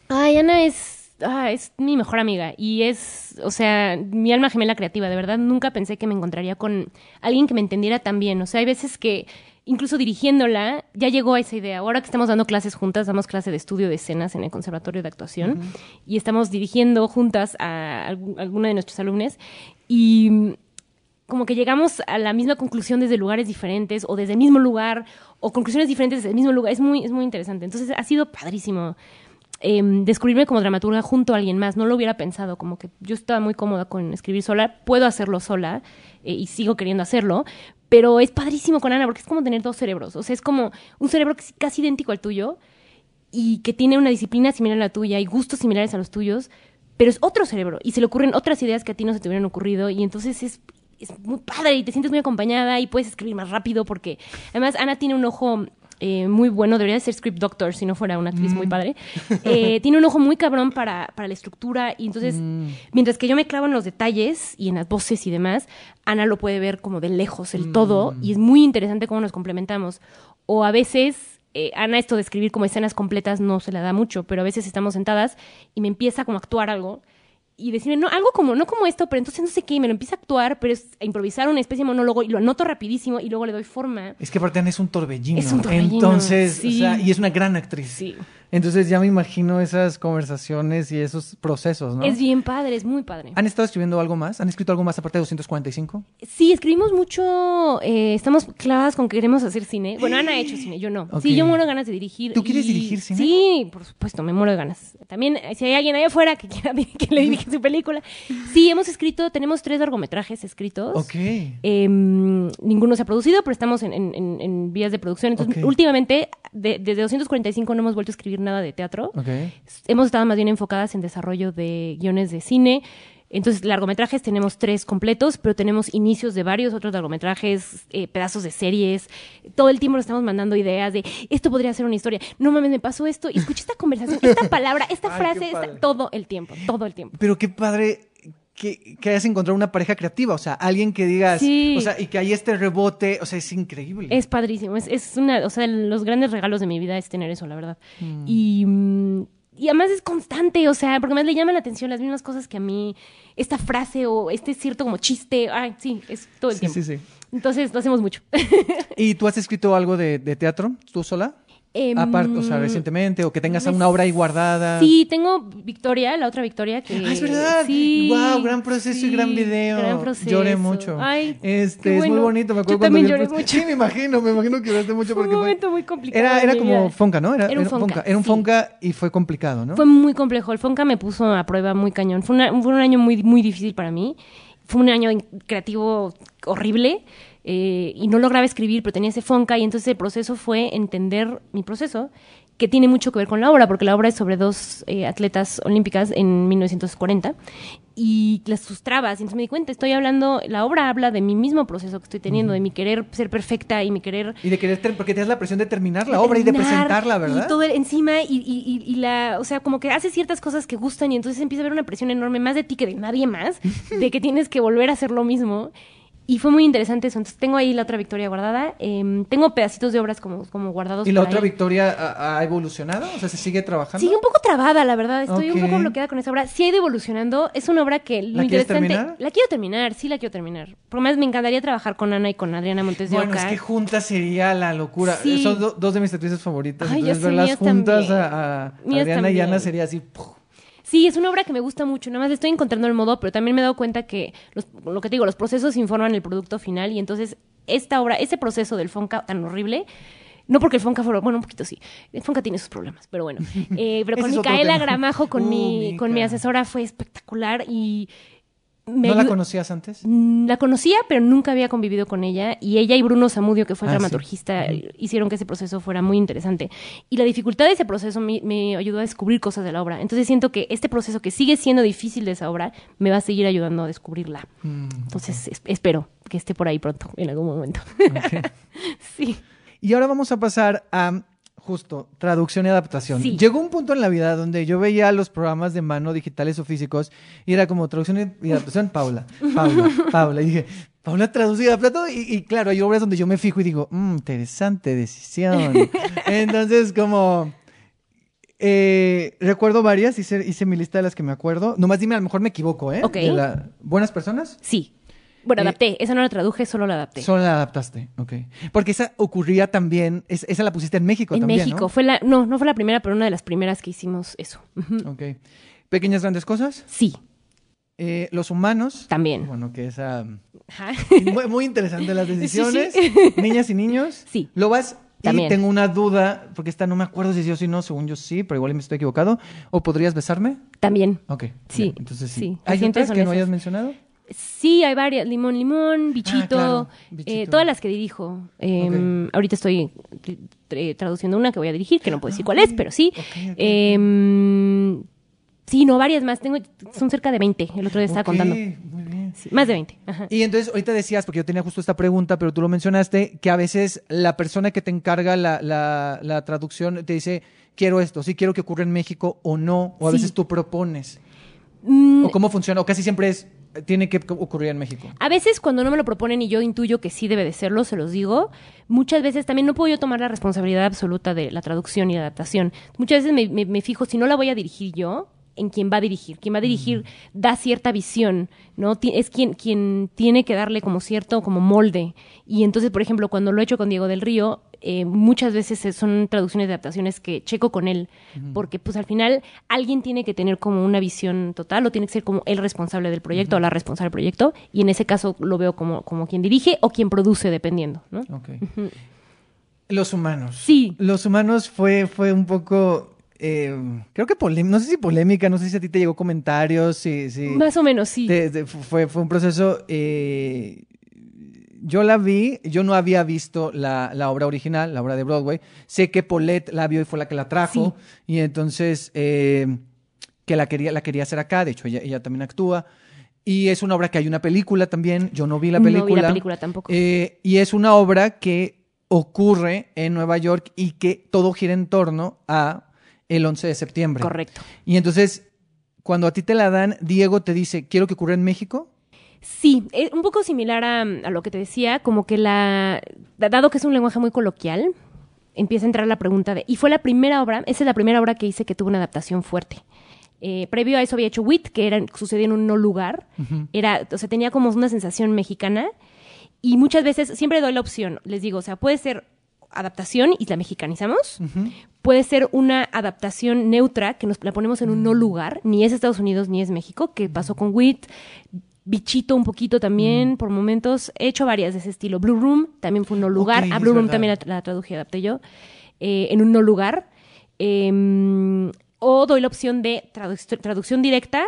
Ay, Ana es, ah, es mi mejor amiga y es, o sea, mi alma gemela creativa. De verdad, nunca pensé que me encontraría con alguien que me entendiera tan bien. O sea, hay veces que incluso dirigiéndola ya llegó a esa idea. Ahora que estamos dando clases juntas, damos clase de estudio de escenas en el Conservatorio de Actuación y estamos dirigiendo juntas a alguna de nuestros alumnos y mm, como que llegamos a la misma conclusión desde lugares diferentes o desde el mismo lugar o conclusiones diferentes desde el mismo lugar. Es muy, es muy interesante. Entonces ha sido padrísimo eh, descubrirme como dramaturga junto a alguien más. No lo hubiera pensado, como que yo estaba muy cómoda con escribir sola. Puedo hacerlo sola eh, y sigo queriendo hacerlo. Pero es padrísimo con Ana porque es como tener dos cerebros. O sea, es como un cerebro casi idéntico al tuyo y que tiene una disciplina similar a la tuya y gustos similares a los tuyos, pero es otro cerebro y se le ocurren otras ideas que a ti no se te hubieran ocurrido y entonces es, es muy padre y te sientes muy acompañada y puedes escribir más rápido porque además Ana tiene un ojo eh, muy bueno, debería de ser script doctor si no fuera una actriz muy padre. Eh, tiene un ojo muy cabrón para, para la estructura y entonces mientras que yo me clavo en los detalles y en las voces y demás, Ana lo puede ver como de lejos el todo y es muy interesante cómo nos complementamos. O a veces eh, Ana esto de escribir como escenas completas no se la da mucho, pero a veces estamos sentadas y me empieza como a actuar algo y decirme, no, algo como, no como esto, pero entonces no sé qué, y me lo empieza a actuar, pero es a improvisar una especie de monólogo y lo anoto rapidísimo y luego le doy forma. Es que aparte es un torbellino. Es un torbellino, Entonces, sí. o sea, y es una gran actriz. Sí. Entonces ya me imagino esas conversaciones y esos procesos, ¿no? Es bien padre, es muy padre. ¿Han estado escribiendo algo más? ¿Han escrito algo más aparte de 245? Sí, escribimos mucho, eh, estamos clavadas con que queremos hacer cine. Bueno, Ana ha hecho cine, yo no. Sí, yo muero de ganas de dirigir. ¿Tú quieres y- dirigir cine? Sí, por supuesto, me muero de ganas. También, eh, si hay alguien allá afuera que quiera que le dirija su película. Sí, hemos escrito, tenemos tres largometrajes escritos. Ok. Eh, ninguno se ha producido, pero estamos en, en- en- en vías de producción. Entonces, últimamente, de- desde 245 no hemos vuelto a escribir nada de teatro. Hemos estado más bien enfocadas en desarrollo de guiones de cine. Entonces, largometrajes tenemos tres completos, pero tenemos inicios de varios otros largometrajes, eh, pedazos de series. Todo el tiempo nos estamos mandando ideas de esto podría ser una historia. No mames, me pasó esto. Y escuché esta conversación, esta palabra, esta Ay, frase, esta- todo el tiempo, todo el tiempo. Pero qué padre que, que hayas encontrado una pareja creativa, o sea, alguien que digas, Sí. o sea, y que hay este rebote, o sea, es increíble. Es padrísimo. Es, es una, o sea, los grandes regalos de mi vida es tener eso, la verdad. Mm. Y, mm, y además es constante, o sea, porque más le llaman la atención las mismas cosas que a mí, esta frase o este cierto como chiste. Ay, sí, es todo el Sí, tiempo. sí, sí. Entonces lo hacemos mucho. ¿Y tú has escrito algo de, de teatro, tú sola? Em, Aparte, o sea, recientemente, o que tengas una obra ahí guardada. Sí, tengo Victoria, la otra Victoria que... Ah, es verdad. Sí. Wow, gran proceso y gran sí, video. Gran proceso. Lloré mucho. Ay, este, es muy bueno. bonito. Me acuerdo Yo cuando también vi el lloré proceso. mucho. Sí, me imagino, me imagino que lloraste mucho Fue porque un fue. momento muy complicado. Era, era como. Fonca, ¿no? Era, Era un Fonca, Era un sí. Fonca y fue complicado, ¿no? Fue muy complejo. El Fonca me puso a prueba muy cañón. Fue, una- fue un año muy, muy difícil para mí. Fue un año creativo horrible eh, y no lograba escribir, pero tenía ese Fonca y entonces el proceso fue entender mi proceso, que tiene mucho que ver con la obra, porque la obra es sobre dos eh, atletas olímpicas en 1940 y las sus trabas. Y entonces me di cuenta, estoy hablando, la obra habla de mi mismo proceso que estoy teniendo, de mi querer ser perfecta y mi querer Y de querer, ter- porque tienes la presión de terminar la obra y de terminar, presentarla, ¿verdad? Y todo el- encima y, y- y- y la, o sea, como que hace ciertas cosas que gustan y entonces empieza a haber una presión enorme más de ti que de nadie más, de que tienes que volver a hacer lo mismo. Y fue muy interesante eso. Entonces tengo ahí la otra victoria guardada. Em, tengo pedacitos de obras como, como guardados. ¿Y la por otra ahí. Victoria ha, ha evolucionado? O sea, ¿se sigue trabajando? Sigue un poco trabada, la verdad. Estoy un poco bloqueada con esa obra. Sí ha ido evolucionando. Es una obra que lo ¿La quieres interesante. terminar? La quiero terminar, sí la quiero terminar. Por más me encantaría trabajar con Ana y con Adriana Montes de Bueno, Oca. es que juntas sería la locura. Sí. Son do- dos de mis actrices favoritas. Ay, Entonces, verlas juntas también. a, Adriana y Ana sería así. ¡puf! Sí, es una obra que me gusta mucho. Nada más estoy encontrando el modo, pero también me he dado cuenta que los- lo que te digo, los procesos informan el producto final y entonces esta obra, ese proceso del Fonca tan horrible. No porque el Fonca fuera, bueno, un poquito sí. El Fonca tiene sus problemas, pero bueno. Eh, pero con Micaela. Gramajo, con, Uh, mi, con mi asesora, fue espectacular y me ¿No la conocías antes? Mm, La conocía, pero nunca había convivido con ella. Y ella y Bruno Zamudio, que fue Ah, sí. dramaturgista, hicieron que ese proceso fuera muy interesante. Y la dificultad de ese proceso me, me ayudó a descubrir cosas de la obra. Entonces siento que este proceso, que sigue siendo difícil de esa obra, me va a seguir ayudando a descubrirla. Mm, Entonces es- espero que esté por ahí pronto, en algún momento. sí. Y ahora vamos a pasar a justo traducción y adaptación. Sí. Llegó un punto en la vida donde yo veía los programas de mano digitales o físicos y era como traducción y adaptación, Paula, Paula, Paula. Y dije, Paula traduce y adapta todo. Y, y claro, hay obras donde yo me fijo y digo, "Mm, interesante decisión. Entonces, como... eh, recuerdo varias, hice, hice mi lista de las que me acuerdo. Nomás dime, a lo mejor me equivoco, ¿eh? Ok. De la- ¿Buenas personas? Sí. Bueno, Eh, adapté. Esa no la traduje, solo la adapté. Solo la adaptaste, ok. Porque esa ocurría también, es- esa la pusiste en México en también, México. ¿no? Fue la, no, no fue la primera, pero una de las primeras que hicimos eso. Ok. Pequeñas grandes cosas. Sí, Eh, los humanos. también. Bueno, que esa... Ajá. Muy, muy interesante las Sí, sí. decisiones. Niñas y niños. Sí. Lobas. Y También. tengo una duda, porque esta no me acuerdo si sí o si no, según yo sí, pero igual me estoy equivocado. ¿O podrías besarme? También. Ok. Sí, bien, Entonces sí. sí. ¿Hay otras que no hayas mencionado? Sí, hay varias. Limón, limón, bichito. Ah, claro, eh, bichito. todas las que dirijo. Eh, Ahorita estoy tra- traduciendo una que voy a dirigir, que no puedo decir cuál es, pero sí. Eh, sí, no, varias más. Tengo, son cerca de 20. El otro día estaba contando. Muy bien. Sí, más de 20. Ajá. Y entonces, ahorita decías, porque yo tenía justo esta pregunta, pero tú lo mencionaste, que a veces la persona que te encarga la, la, la traducción te dice, quiero esto, sí quiero que ocurra en México o no, o a Sí. veces tú propones. Mm, ¿O cómo funciona? O casi siempre es, tiene que ocurrir en México. A veces cuando no me lo proponen y yo intuyo que sí debe de serlo, se los digo. Muchas veces también no puedo yo tomar la responsabilidad absoluta de la traducción y adaptación. Muchas veces me- me fijo, si no la voy a dirigir yo, en quién va a dirigir. Quien va a dirigir da cierta visión, ¿no? Es quien, quien tiene que darle como cierto, como molde. Y entonces, por ejemplo, cuando lo he hecho con Diego del Río, eh, muchas veces son traducciones de adaptaciones que checo con él, porque pues al final alguien tiene que tener como una visión total o tiene que ser como el responsable del proyecto o la responsable del proyecto, y en ese caso lo veo como, como quien dirige o quien produce, dependiendo, ¿no? Los humanos. Sí. Los humanos fue, fue un poco, eh, creo que polémica, no sé si polémica, no sé si a ti te llegó comentarios, si... si Más o menos, sí. te- te- fue, fue un proceso... eh, yo la vi, yo no había visto la, la obra original, la obra de Broadway. Sé que Paulette la vio y fue la que la trajo. Y entonces, eh, que la quería, la quería hacer acá. De hecho, ella, ella también actúa. Y es una obra que hay una película también. Yo no vi la No vi la película. película tampoco. Eh, y es una obra que ocurre en Nueva York y que todo gira en torno a el 11 de septiembre. Correcto. Y entonces, cuando a ti te la dan, Diego te dice, quiero que ocurra en México. Sí, es un poco similar a, a lo que te decía, como que la, dado que es un lenguaje muy coloquial, empieza a entrar la pregunta de, y fue la primera obra, esa es la primera obra que hice que tuvo una adaptación fuerte. Eh, previo a eso había hecho Wit, que era, sucedía en un no lugar, era, o sea, tenía como una sensación mexicana, y muchas veces siempre doy la opción, les digo, o sea, puede ser adaptación y la mexicanizamos, puede ser una adaptación neutra que nos la ponemos en un no lugar, ni es Estados Unidos ni es México, que pasó con Wit, Bichito un poquito también, por momentos. He hecho varias de ese estilo. Blue Room también fue un no lugar. A Blue Room verdad. también la, la traduje y adapté yo. eh, en un no lugar. Em, o doy la opción de tradu- traducción directa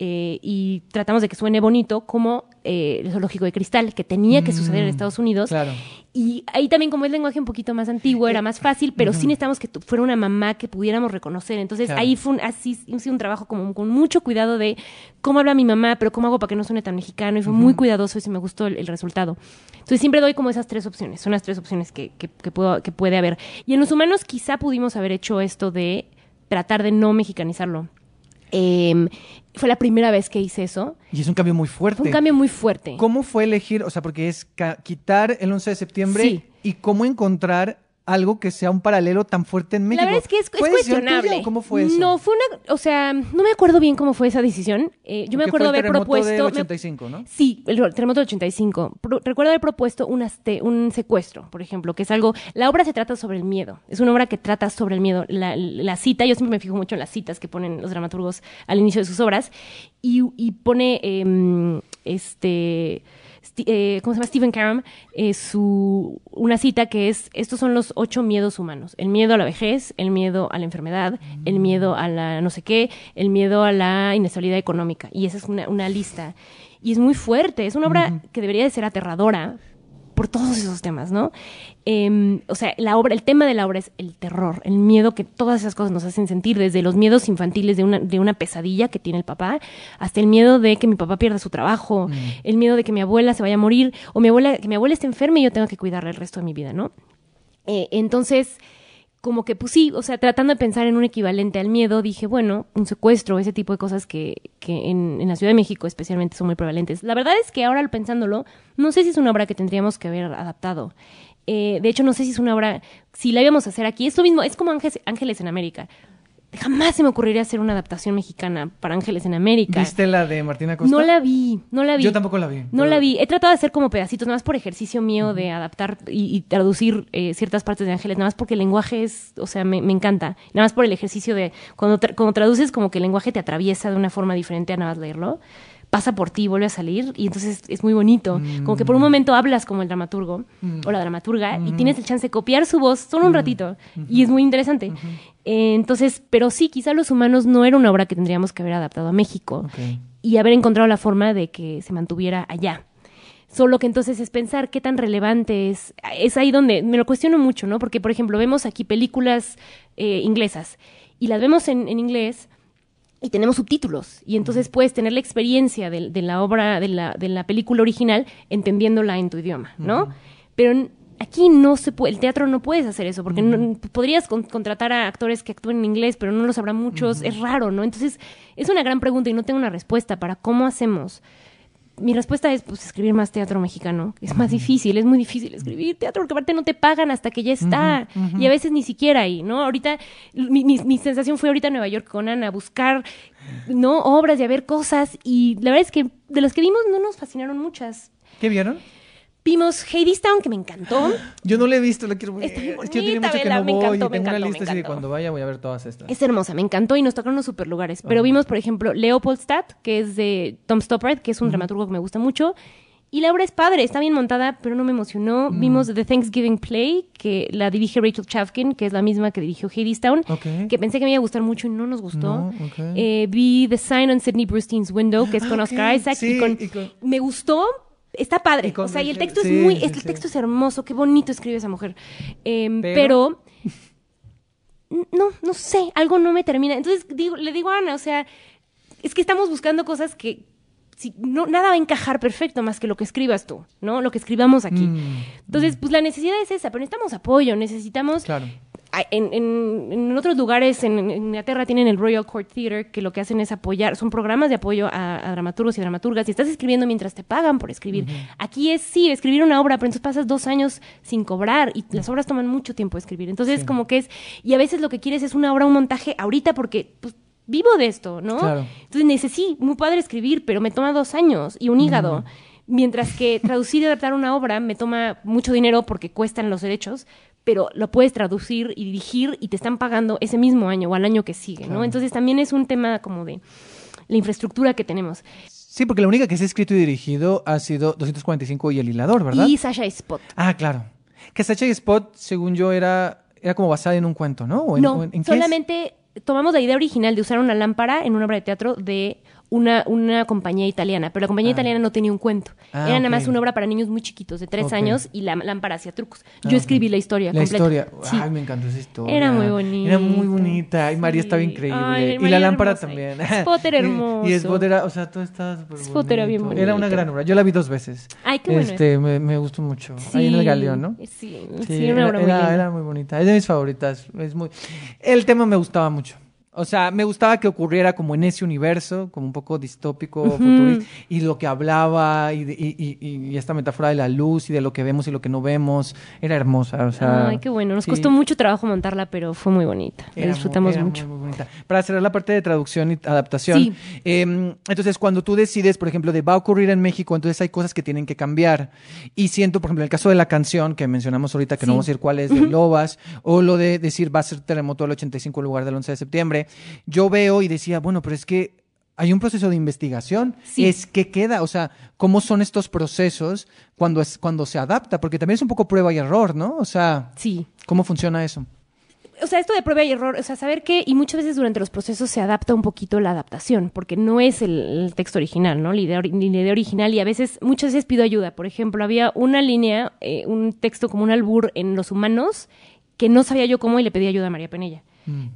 eh, y tratamos de que suene bonito como eh, el zoológico de cristal, que tenía que suceder en Mm, Estados Unidos. Claro. Y ahí también, como es lenguaje un poquito más antiguo, era más fácil, pero sí necesitamos que tu- fuera una mamá que pudiéramos reconocer. Entonces Claro. ahí fue un, así, hice un trabajo como con mucho cuidado de cómo habla mi mamá, pero cómo hago para que no suene tan mexicano. Y fue muy cuidadoso y sí me gustó el, el resultado. Entonces siempre doy como esas tres opciones. Son las tres opciones que, que, que puedo, que puede haber. Y en los humanos quizá pudimos haber hecho esto de tratar de no mexicanizarlo. Em, fue la primera vez que hice eso. Y es un cambio muy fuerte. Fue un cambio muy fuerte. ¿Cómo fue elegir, o sea, porque es quitar el 11 de septiembre Sí. y cómo encontrar algo que sea un paralelo tan fuerte en México. La verdad es que es, es ¿Fue decisión cuestionable. ¿Cómo fue eso? No, fue una, o sea, no me acuerdo bien cómo fue esa decisión. Eh, yo me acuerdo fue el haber terremoto propuesto. me- 85, ¿no? Sí, el terremoto del 85. Pro- recuerdo haber propuesto un, aste- un secuestro, por ejemplo, que es algo... La obra se trata sobre el miedo. Es una obra que trata sobre el miedo. La, la cita, yo siempre me fijo mucho en las citas que ponen los dramaturgos al inicio de sus obras, y, y pone em, este... Eh, ¿Cómo se llama? Stephen Karam, eh, su, una cita que es, estos son los ocho miedos humanos. El miedo a la vejez, el miedo a la enfermedad, el miedo a la no sé qué, el miedo a la inestabilidad económica. Y esa es una, una lista. Y es muy fuerte, es una obra que debería de ser aterradora por todos esos temas, ¿no? Em, o sea, la obra, el tema de la obra es el terror, el miedo que todas esas cosas nos hacen sentir, desde los miedos infantiles de una, de una pesadilla que tiene el papá, hasta el miedo de que mi papá pierda su trabajo, el miedo de que mi abuela se vaya a morir, o mi abuela, que mi abuela esté enferma y yo tenga que cuidarla el resto de mi vida, ¿no? Eh, entonces, como que, pues sí, o sea, tratando de pensar en un equivalente al miedo, dije, bueno, un secuestro, ese tipo de cosas que, que en, en la Ciudad de México especialmente son muy prevalentes. La verdad es que ahora pensándolo, no sé si es una obra que tendríamos que haber adaptado. Eh, de hecho, no sé si es una obra, si la íbamos a hacer aquí, es lo mismo, es como Ángeles, Ángeles en América. Jamás se me ocurriría hacer una adaptación mexicana para Ángeles en América. ¿Viste la de Martina Costa? No la vi, no la vi. Yo tampoco la vi. No pero- la vi. He tratado de hacer como pedacitos, nada más por ejercicio mío de adaptar y, y traducir eh, ciertas partes de Ángeles, nada más porque el lenguaje es, o sea, me, me encanta. Nada más por el ejercicio de, cuando, tra- cuando traduces como que el lenguaje te atraviesa de una forma diferente a nada más leerlo. Pasa por ti, vuelve a salir y entonces es muy bonito. Como que por un momento hablas como el dramaturgo o la dramaturga y tienes el chance de copiar su voz solo un ratito y es muy interesante. Eh, entonces, pero sí, quizá Los Humanos no era una obra que tendríamos que haber adaptado a México y haber encontrado la forma de que se mantuviera allá. Solo que entonces es pensar qué tan relevante es. Es ahí donde me lo cuestiono mucho, ¿no? Porque, por ejemplo, vemos aquí películas eh, inglesas y las vemos en, en inglés y tenemos subtítulos. Y entonces puedes tener la experiencia de, de la obra, de la, de la película original, entendiéndola en tu idioma, ¿no? Pero aquí no se puede, el teatro no puedes hacer eso, porque no- podrías con- contratar a actores que actúen en inglés, pero no los habrá muchos, es raro, ¿no? Entonces, es una gran pregunta y no tengo una respuesta para cómo hacemos. Mi respuesta es, pues, escribir más teatro mexicano. Es más difícil, es muy difícil escribir teatro, porque aparte no te pagan hasta que ya está. Y a veces ni siquiera ahí, ¿no? Ahorita, mi, mi- mi sensación fue ahorita en Nueva York con Ana, a buscar, ¿no? Obras y a ver cosas. Y la verdad es que de las que vimos no nos fascinaron muchas. ¿Qué vieron? Vimos Hadestown, que me encantó. Yo no la he visto, la quiero ver. Está bien Es que yo bonita, mucho que no me voy encantó, y me tengo una encantó, me lista así de cuando vaya voy a ver todas estas. Es hermosa, me encantó y nos tocaron unos super lugares. Pero vimos, por ejemplo, Leopoldstadt, que es de Tom Stoppard, que es un dramaturgo que me gusta mucho. Y la obra es padre, está bien montada, pero no me emocionó. Vimos The Thanksgiving Play, que la dirige Rachel Chavkin, que es la misma que dirigió Hadestown, Ok. que pensé que me iba a gustar mucho y no nos gustó. No, ok. Eh, vi The Sign on Sidney Brustein's Window, que es con Ah, Oscar Isaac. sí, y con, y con- Me gustó, está padre. O sea, y el texto sí, es muy... sí, el sí. texto es hermoso, qué bonito escribe esa mujer. Em, Pero- pero no, no sé, algo no me termina. Entonces digo, le digo a Ana, o sea, es que estamos buscando cosas que si, no, nada va a encajar perfecto más que lo que escribas tú, ¿no? Lo que escribamos aquí. Mm, Entonces, pues la necesidad es esa, pero necesitamos apoyo, necesitamos... Claro. En, en- en otros lugares, en, en Inglaterra tienen el Royal Court Theatre, que lo que hacen es apoyar, son programas de apoyo a, a dramaturgos y dramaturgas, y estás escribiendo mientras te pagan por escribir. Aquí es, sí, escribir una obra, pero entonces pasas dos años sin cobrar, y las obras toman mucho tiempo escribir. Entonces, Sí. como que es, y a veces lo que quieres es una obra, un montaje ahorita, porque pues, vivo de esto, ¿no? Claro. Entonces, necesito, muy padre escribir, pero me toma dos años y un hígado. Mientras que traducir y adaptar una obra me toma mucho dinero porque cuestan los derechos, pero lo puedes traducir y dirigir y te están pagando ese mismo año o al año que sigue, ¿no? Entonces también es un tema como de la infraestructura que tenemos. Sí, porque la única que se ha escrito y dirigido ha sido 245 y El Hilador, ¿verdad? Y Sasha Spot. Ah, claro. Que Sacha y Spot, según yo, era, era como basada en un cuento, ¿no? ¿O en- no, en- solamente tomamos la idea original de usar una lámpara en una obra de teatro de una, una compañía italiana, pero la compañía Ah. italiana no tenía un cuento. Ah, Era nada más una obra para niños muy chiquitos, de tres años, y la lámpara hacía trucos. Ah, Yo escribí la historia La completa. historia. Sí. Ay, me encantó esa historia. Era muy bonita. Era muy bonita. Y María Sí. estaba increíble. Ay, y María la lámpara hermosa. también. Spot era Y- Y, hermoso. Spot era, o sea, todo estaba súper Spot era bien bonito. Era una gran obra. Yo la vi dos veces. Ay, qué bueno. Este, me, me gustó mucho. Ahí en el Galeón, ¿no? Sí, sí, era una era, obra muy era- linda. era muy bonita. Es de mis favoritas. Es muy... El tema me gustaba mucho. O sea, me gustaba que ocurriera como en ese universo, como un poco distópico, futurista, y lo que hablaba, y, y- y- y esta metáfora de la luz, y de lo que vemos y lo que no vemos, era hermosa. O sea, Ay, qué bueno. Nos sí. costó mucho trabajo montarla, pero fue muy bonita. La Era disfrutamos muy, mucho. muy bonita. Para cerrar la parte de traducción y adaptación, Sí. eh, entonces cuando tú decides, por ejemplo, de va a ocurrir en México, entonces hay cosas que tienen que cambiar. Y siento, por ejemplo, en el caso de la canción que mencionamos ahorita, que no vamos a decir cuál es, de Lobas, o lo de decir va a ser terremoto el 85 en lugar del 11 de septiembre, yo veo y decía, bueno, pero es que hay un proceso de investigación. Sí. Es que queda, o sea, cómo son estos procesos cuando, es, cuando se adapta, porque también es un poco prueba y error, ¿no? O sea, Sí. ¿cómo funciona eso? o sea, esto de prueba y error, o sea, saber que, y muchas veces durante los procesos se adapta un poquito la adaptación, porque no es el, el texto original, ¿no? La idea, la idea original, y a veces, muchas veces pido ayuda. Por ejemplo, había una línea, eh, un texto como un albur en los humanos, que no sabía yo cómo y le pedí ayuda a María Penella.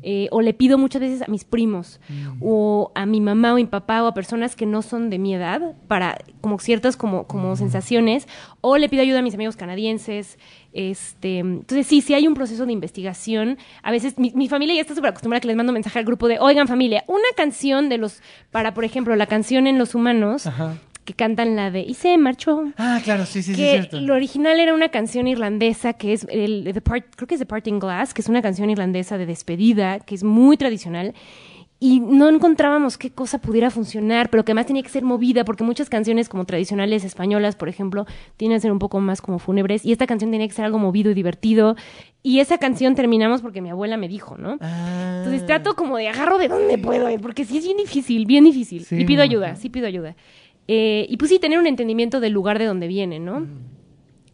Eh, o le pido muchas veces a mis primos, o a mi mamá o mi papá, o a personas que no son de mi edad, para como ciertas como, como sensaciones, o le pido ayuda a mis amigos canadienses. Este, entonces, sí, sí hay un proceso de investigación. A veces mi, mi familia ya está súper acostumbrada a que les mando mensaje al grupo de, oigan familia, una canción de los, para por ejemplo, la canción en Los Humanos, Ajá. Que cantan la de, y se marchó. Ah, claro, sí, sí, sí, que cierto. lo original era una canción irlandesa que es el The Part- creo que es The Parting Glass, que es una canción irlandesa de despedida, que es muy tradicional. Y no encontrábamos qué cosa pudiera funcionar, pero que además tenía que ser movida, porque muchas canciones como tradicionales españolas, por ejemplo, tienen que ser un poco más como fúnebres, y esta canción tenía que ser algo movido y divertido. Y esa canción terminamos porque mi abuela me dijo, ¿no? Ah. Entonces trato como de agarro de dónde puedo, porque sí es bien difícil, bien difícil. Sí, y pido ayuda, sí pido ayuda. Eh, y pues sí, tener un entendimiento del lugar de donde viene, ¿no?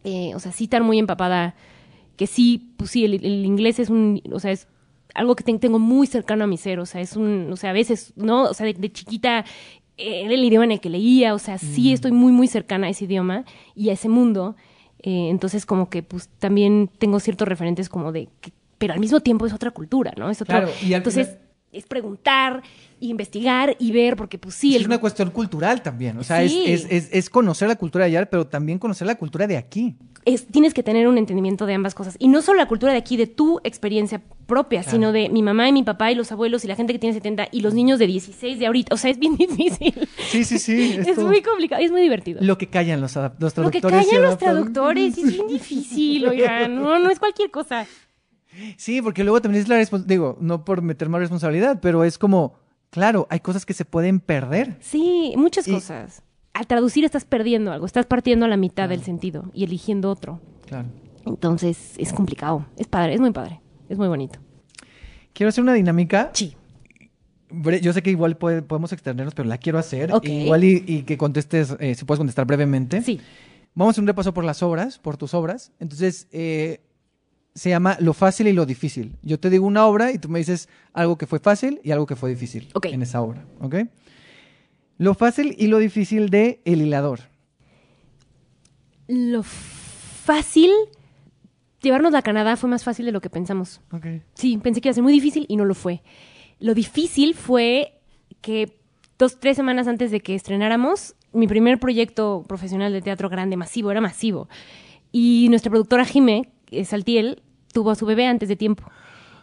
Eh, o sea, sí estar muy empapada, que sí, pues sí, el, el inglés es un, o sea, es algo que ten- tengo muy cercano a mi ser, o sea, es un, o sea, a veces, ¿no? O sea, de, de chiquita eh, era el idioma en el que leía, o sea, sí estoy muy, muy cercana a ese idioma y a ese mundo. Eh, entonces, como que, pues, también tengo ciertos referentes como de, que- pero al mismo tiempo es otra cultura, ¿no? Es otro, Claro, y al entonces, final- es preguntar, investigar y ver, porque, pues, sí, es el- una cuestión cultural también. O sea, Sí. es, es, conocer la cultura de allá, pero también conocer la cultura de aquí. es- tienes que tener un entendimiento de ambas cosas. Y no solo la cultura de aquí, de tu experiencia propia, sino de mi mamá y mi papá y los abuelos y la gente que tiene 70 y los niños de 16 de ahorita. O sea, es bien difícil. Sí, sí, sí. Es, muy complicado y es muy divertido. Lo que callan los, los Lo que traductores. callan los traductores es bien difícil, oigan. No, no es cualquier cosa. Sí, porque luego también es la responsabilidad, digo, no por meter más responsabilidad, pero es como, claro, hay cosas que se pueden perder. Sí, muchas Y- cosas. Al traducir estás perdiendo algo, estás partiendo a la mitad del sentido y eligiendo otro. Claro. Entonces es complicado. Es padre, es muy padre. Es muy bonito. Quiero hacer una dinámica. Sí. Yo sé que igual puede- podemos extendernos, pero la quiero hacer. Ok. Igual y, y que contestes, eh, si puedes contestar brevemente. Sí. Vamos a hacer un repaso por las obras, por tus obras. Entonces, eh, se llama Lo fácil y lo difícil. Yo te digo una obra y tú me dices algo que fue fácil y algo que fue difícil en esa obra. ¿Ok? Lo fácil y lo difícil de El hilador. Lo fácil, llevarnos a Canadá fue más fácil de lo que pensamos. Ok. Sí, pensé que iba a ser muy difícil y no lo fue. Lo difícil fue que dos, tres semanas antes de que estrenáramos, mi primer proyecto profesional de teatro grande, masivo, era masivo. Y nuestra productora Jime, Saltiel, tuvo a su bebé antes de tiempo.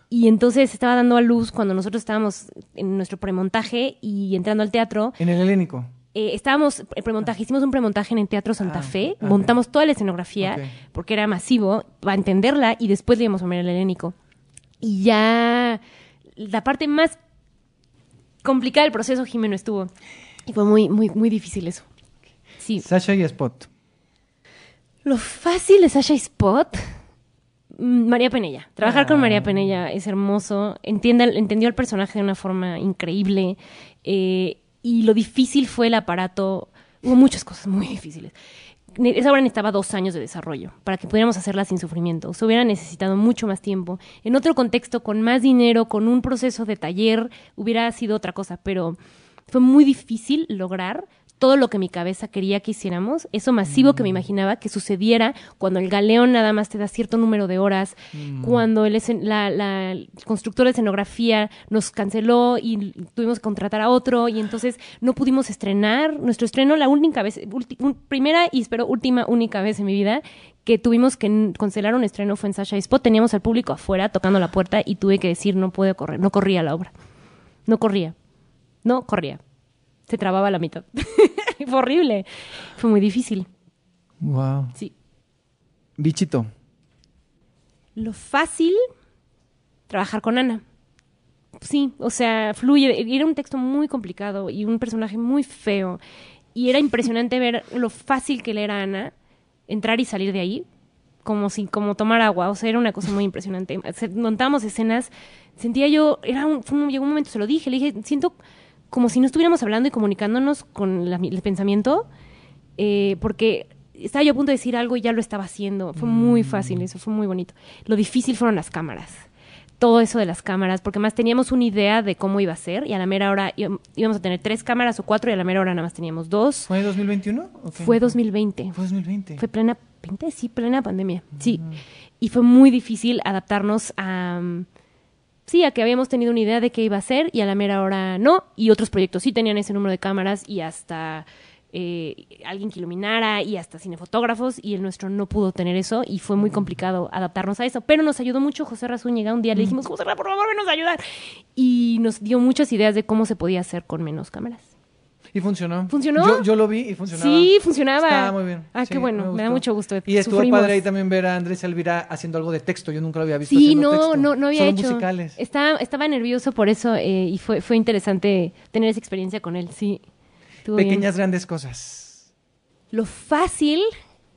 Y entonces estaba dando a luz cuando nosotros estábamos en nuestro premontaje y entrando al teatro. En el helénico. Eh, estábamos en premontaje, hicimos un premontaje en el Teatro Santa Ah, Fe, ok. montamos toda la escenografía porque era masivo para entenderla y después le íbamos a poner el helénico. Y ya la parte más complicada del proceso Jimeno estuvo y fue muy muy muy difícil eso. Sí. Sasha y Spot. Lo fácil de Sasha y Spot María Penella. Trabajar con María Penella es hermoso. Entienda, entendió al personaje de una forma increíble. eh, y lo difícil fue el aparato. Hubo muchas cosas muy difíciles. Esa obra necesitaba dos años de desarrollo para que pudiéramos hacerla sin sufrimiento. Se hubiera necesitado mucho más tiempo. En otro contexto, con más dinero, con un proceso de taller, hubiera sido otra cosa. Pero fue muy difícil lograr todo lo que mi cabeza quería que hiciéramos, eso masivo que me imaginaba que sucediera cuando el galeón nada más te da cierto número de horas, cuando el la, la- el constructor de escenografía nos canceló y tuvimos que contratar a otro y entonces no pudimos estrenar nuestro estreno la única vez, ulti- un- primera y espero última única vez en mi vida que tuvimos que cancelar un estreno fue en Sasha y Spot, teníamos al público afuera tocando la puerta y tuve que decir no puedo correr, no corría la obra. No corría. No corría. Se trababa a la mitad. fue horrible. Fue muy difícil. Wow. Sí. Bichito. Lo fácil, trabajar con Ana. Sí, o sea, fluye. Era un texto muy complicado y un personaje muy feo. Y era impresionante ver lo fácil que le era a Ana entrar y salir de ahí, como si, como tomar agua. O sea, era una cosa muy impresionante. Montábamos escenas, sentía yo, era un, fue un- llegó un momento, se lo dije, le dije, siento como si no estuviéramos hablando y comunicándonos con la- el pensamiento, eh, porque estaba yo a punto de decir algo y ya lo estaba haciendo. Fue muy fácil eso, fue muy bonito. Lo difícil fueron las cámaras. Todo eso de las cámaras, porque más teníamos una idea de cómo iba a ser y a la mera hora íbam- íbamos a tener tres cámaras o cuatro y a la mera hora nada más teníamos dos. ¿Fue 2021? ¿O qué? Fue 2020. Fue 2020. Fue plena, 20, sí, plena pandemia. Sí. Y fue muy difícil adaptarnos a. mm, Sí, a que habíamos tenido una idea de qué iba a ser y a la mera hora no. Y otros proyectos sí tenían ese número de cámaras y hasta eh, alguien que iluminara y hasta cinefotógrafos. Y el nuestro no pudo tener eso y fue muy complicado adaptarnos a eso. Pero nos ayudó mucho José Razúñiga. Un día le dijimos, José por favor, venos a ayudar. Y nos dio muchas ideas de cómo se podía hacer con menos cámaras. ¿Y funcionó? ¿Funcionó? Yo, yo lo vi y funcionaba. Sí, funcionaba. Estaba muy bien. Ah, Sí, qué bueno. Me, da mucho gusto. Y estuvo Sufrimos. padre ahí también ver a Andrés Elvira haciendo algo de texto. Yo nunca lo había visto Sí, haciendo no, texto. no, no había Solo hecho. musicales. Estaba, estaba nervioso por eso eh, y fue, fue interesante tener esa experiencia con él, sí. Estuvo bien. Pequeñas grandes cosas. Lo fácil,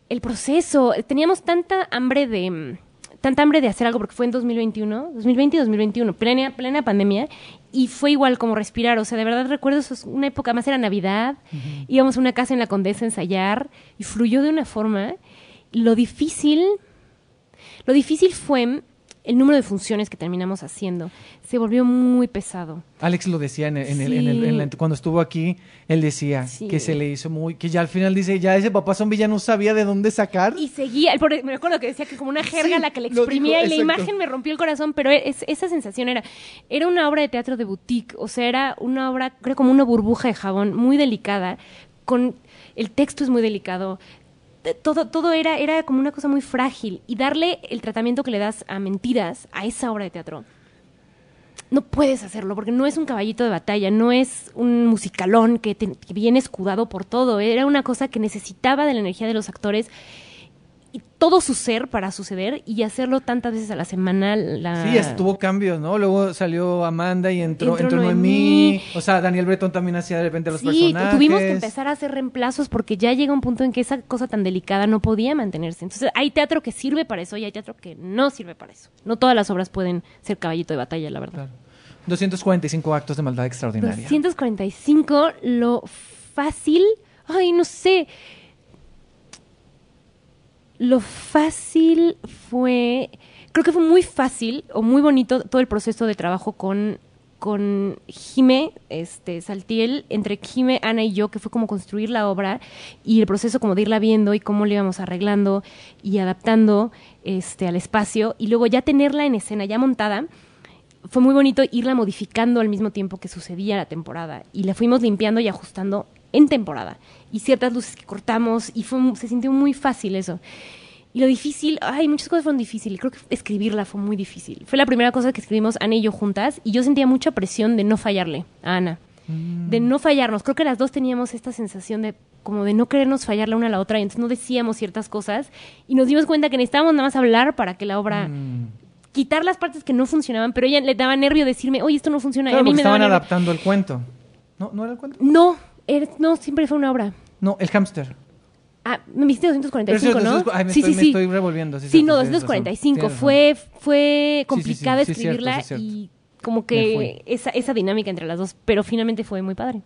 el proceso. Teníamos tanta hambre de mm, tanta hambre de hacer algo porque fue en 2021, 2020 y 2021, plena, plena pandemia, y fue igual como respirar. O sea, de verdad recuerdo eso, es una época más era Navidad, íbamos a una casa en la Condesa a ensayar y fluyó de una forma. Lo difícil, lo difícil fue el número de funciones que terminamos haciendo. Se volvió muy pesado. Alex lo decía en el- en el- en el- en la- Sí. cuando estuvo aquí, él decía Sí. que se le hizo muy, que ya al final dice, ya ese papá zombie ya no sabía de dónde sacar. Y seguía, me acuerdo que decía que como una jerga Sí, la que le exprimía dijo, y la imagen me rompió el corazón, pero es- esa sensación era, era una obra de teatro de boutique, o sea, era una obra, creo como una burbuja de jabón muy delicada, con el texto es muy delicado, de- todo, todo era, era como una cosa muy frágil y darle el tratamiento que le das a mentiras a esa obra de teatro. No puedes hacerlo porque no es un caballito de batalla, no es un musicalón que, te- que viene escudado por todo. Era una cosa que necesitaba de la energía de los actores todo su ser para suceder y hacerlo tantas veces a la semana. La... Sí, estuvo cambios, ¿no? Luego salió Amanda y entró, Entró entró Noemí. Noemí. O sea, Daniel Breton también hacía de repente los Sí, personajes. tuvimos que empezar a hacer reemplazos porque ya llega un punto en que esa cosa tan delicada no podía mantenerse. Entonces, hay teatro que sirve para eso y hay teatro que no sirve para eso. No todas las obras pueden ser caballito de batalla, la verdad. Claro. 245 actos de maldad extraordinaria. 245, lo fácil, ay, no sé. Lo fácil fue, creo que fue muy fácil o muy bonito todo el proceso de trabajo con con Jime, este, Saltiel, entre Jime, Ana y yo, que fue como construir la obra y el proceso como de irla viendo y cómo le íbamos arreglando y adaptando este, al espacio. Y luego ya tenerla en escena, ya montada, fue muy bonito irla modificando al mismo tiempo que sucedía la temporada. Y la fuimos limpiando y ajustando en temporada y ciertas luces que cortamos y fue se sintió muy fácil eso. Y lo difícil, ay, muchas cosas fueron difíciles. Creo que escribirla fue muy difícil. Fue la primera cosa que escribimos Ana y yo juntas y yo sentía mucha presión de no fallarle a Ana. De no fallarnos. Creo que las dos teníamos esta sensación de como de no querernos fallar la una a la otra y entonces no decíamos ciertas cosas y nos dimos cuenta que necesitábamos nada más hablar para que la obra Mm. quitar las partes que no funcionaban, pero ella le daba nervio decirme, oye, esto no funciona. y Claro, a mí porque me estaban nervio. adaptando el cuento. ¿No, ¿No era el cuento? No, era- no, siempre fue una obra. No, el hámster. Ah, me dijiste 245, Pero ¿no? sí, ay, me estoy- me estoy revolviendo, sí, Sí, no, tienes razón, 245. tienes razón. Fue, fue Sí, sí, complicada sí, sí, cierto, escribirla sí, cierto. y como que esa, esa dinámica entre las dos, pero finalmente fue muy padre.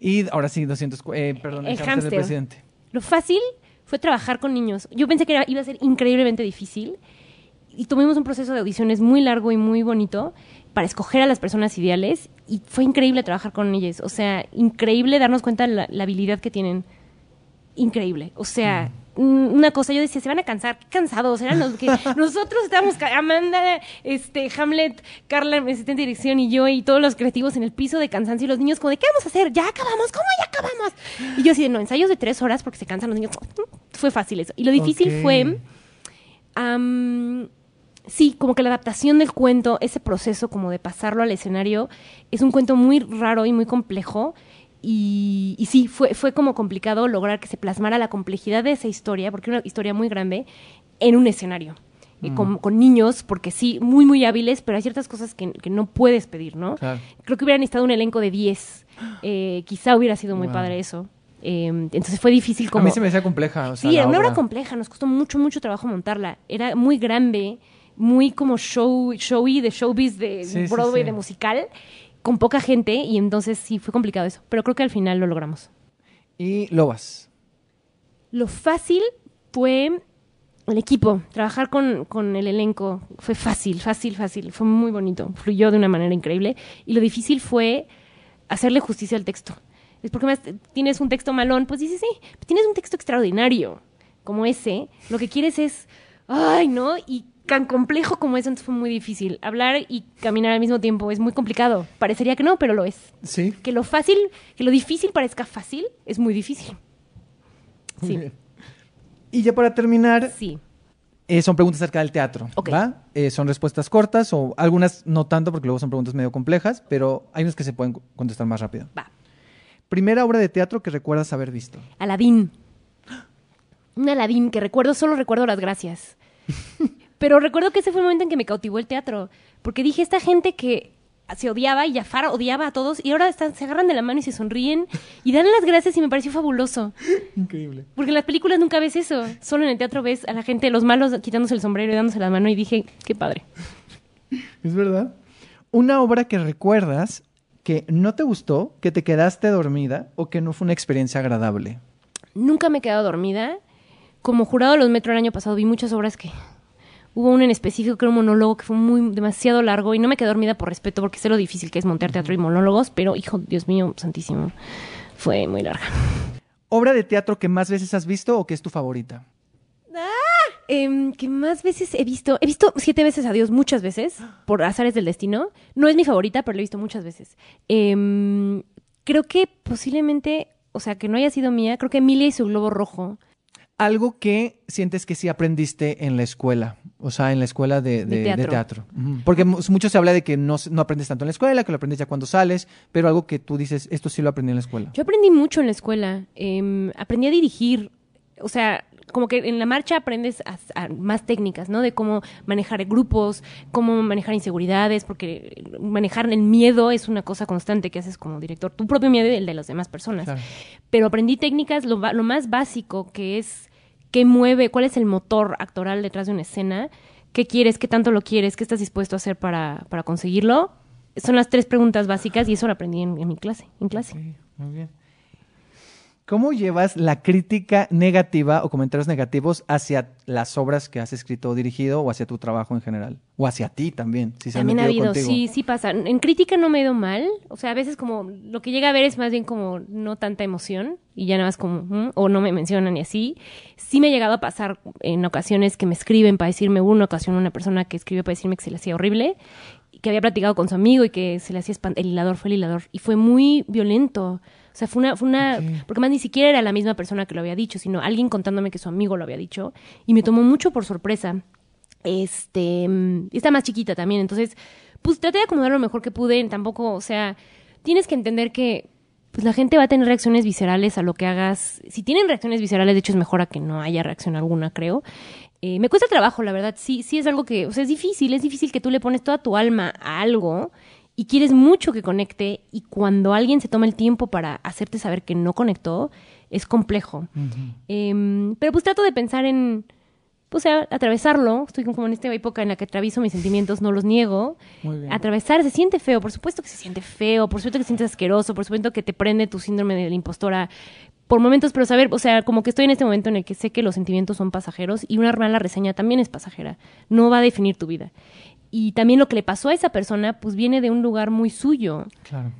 Y ahora sí, 200, cu- eh, perdón, el, El hámster del presidente. Lo fácil fue trabajar con niños. Yo pensé que era- iba a ser increíblemente difícil y tuvimos un proceso de audiciones muy largo y muy bonito para escoger a las personas ideales y fue increíble trabajar con ellos. O sea, increíble darnos cuenta de la, la habilidad que tienen. Increíble. O sea, mm, una cosa, yo decía, se van a cansar. Qué cansados eran los que nosotros estábamos, Amanda, este, Hamlet, Carla, mi asistente de dirección y yo y todos los creativos en el piso de cansancio y los niños como de, ¿qué vamos a hacer? Ya acabamos, ¿cómo ya acabamos? Y yo así de, no, ensayos de tres horas porque se cansan los niños. Fue fácil eso. Y lo difícil fue sí, como que la adaptación del cuento, ese proceso como de pasarlo al escenario, es un cuento muy raro y muy complejo. Y, y sí, fue, fue como complicado lograr que se plasmara la complejidad de esa historia, porque era una historia muy grande, en un escenario. eh, con, con niños, porque sí, muy, muy hábiles, pero hay ciertas cosas que, que no puedes pedir, ¿no? Claro. Creo que hubieran estado un elenco de 10. Eh, quizá hubiera sido muy Wow. padre eso. Eh, entonces fue difícil como... A mí se me decía compleja. O sea, Sí, era una obra. compleja, nos costó mucho, mucho trabajo montarla. Era muy grande, muy como show, showy, de showbiz, de Sí, Broadway, sí. de musical, con poca gente, y entonces sí, fue complicado eso. Pero creo que al final lo logramos. Y Lobas. Lo fácil fue el equipo, trabajar con, con el elenco. Fue fácil, fácil, fácil. Fue muy bonito, fluyó de una manera increíble. Y lo difícil fue hacerle justicia al texto. Es porque más tienes un texto malón, pues dices, sí, tienes un texto extraordinario como ese. Lo que quieres es, ay, ¿no? Y tan complejo como eso, entonces fue muy difícil. Hablar y caminar al mismo tiempo es muy complicado. Parecería que no, pero lo es. Sí. Que lo fácil, que lo difícil parezca fácil, es muy difícil. Sí. Y ya para terminar, sí. eh, son preguntas acerca del teatro. Ok. ¿va? Eh, son respuestas cortas o algunas no tanto porque luego son preguntas medio complejas, pero hay unas que se pueden contestar más rápido. Va. Primera obra de teatro que recuerdas haber visto. Aladín. Un Aladín que recuerdo, solo recuerdo las gracias. Pero recuerdo que ese fue el momento en que me cautivó el teatro. Porque dije, esta gente que se odiaba y Jafar odiaba a todos y ahora están, se agarran de la mano y se sonríen y dan las gracias y me pareció fabuloso. Increíble. Porque en las películas nunca ves eso. Solo en el teatro ves a la gente, los malos, quitándose el sombrero y dándose la mano y dije, qué padre. Es verdad. Una obra que recuerdas que no te gustó, que te quedaste dormida o que no fue una experiencia agradable. Nunca me he quedado dormida. Como jurado de los Metro el año pasado vi muchas obras que... Hubo una en específico que era un monólogo que fue muy demasiado largo y no me quedé dormida por respeto porque sé lo difícil que es montar teatro y monólogos, pero hijo, Dios mío, santísimo, fue muy larga. ¿Obra de teatro que más veces has visto o que es tu favorita? Em, ¿Qué más veces he visto? He visto siete veces a Dios muchas veces por azares del destino. No es mi favorita, pero la he visto muchas veces. Em, creo que posiblemente, o sea, que no haya sido mía, creo que Emilia y su globo rojo. Algo que sientes que sí aprendiste en la escuela, o sea, en la escuela de, De de- de teatro. Porque mu- mucho se habla de que no, no aprendes tanto en la escuela, que lo aprendes ya cuando sales, pero algo que tú dices, esto sí lo aprendí en la escuela. Yo aprendí mucho en la escuela. Em, aprendí a dirigir. O sea, como que en la marcha aprendes a- a más técnicas, ¿no? De cómo manejar grupos, cómo manejar inseguridades, porque manejar el miedo es una cosa constante que haces como director. Tu propio miedo y el de las demás personas. Claro. Pero aprendí técnicas, lo, lo más básico, que es qué mueve, cuál es el motor actoral detrás de una escena, qué quieres, qué tanto lo quieres, qué estás dispuesto a hacer para, para conseguirlo. Son las tres preguntas básicas y eso lo aprendí en, en mi clase, en clase. Muy bien. ¿Cómo llevas la crítica negativa o comentarios negativos hacia las obras que has escrito o dirigido o hacia tu trabajo en general? O hacia ti también, si se han También ha habido, contigo. sí, sí pasa. En crítica no me he ido mal. O sea, a veces como lo que llega a ver es más bien como no tanta emoción y ya nada más como, "Mm", o no me mencionan y así. Sí me ha llegado a pasar en ocasiones que me escriben para decirme, una ocasión una persona que escribió para decirme que se le hacía horrible, que había platicado con su amigo y que se le hacía espan- el hilador fue el hilador. Y fue muy violento. O sea, fue una, fue una, porque más ni siquiera era la misma persona que lo había dicho, sino alguien contándome que su amigo lo había dicho. Y me tomó mucho por sorpresa. Este, está más chiquita también, entonces, pues traté de acomodar lo mejor que pude, tampoco, o sea, tienes que entender que pues la gente va a tener reacciones viscerales a lo que hagas. Si tienen reacciones viscerales, de hecho es mejor a que no haya reacción alguna, creo. Eh, me cuesta trabajo, la verdad, sí, sí es algo que, o sea, es difícil, es difícil que tú le pones toda tu alma a algo y quieres mucho que conecte y cuando alguien se toma el tiempo para hacerte saber que no conectó, es complejo. Em, pero pues trato de pensar en, pues a- atravesarlo. Estoy como en esta época en la que atravieso mis sentimientos, no los niego. Muy bien. Atravesar se siente feo, por supuesto que se siente feo, por supuesto que se siente asqueroso, por supuesto que te prende tu síndrome de la impostora por momentos, pero saber, o sea, como que estoy en este momento en el que sé que los sentimientos son pasajeros y una mala reseña también es pasajera, no va a definir tu vida. Y también lo que le pasó a esa persona, pues viene de un lugar muy suyo Claro.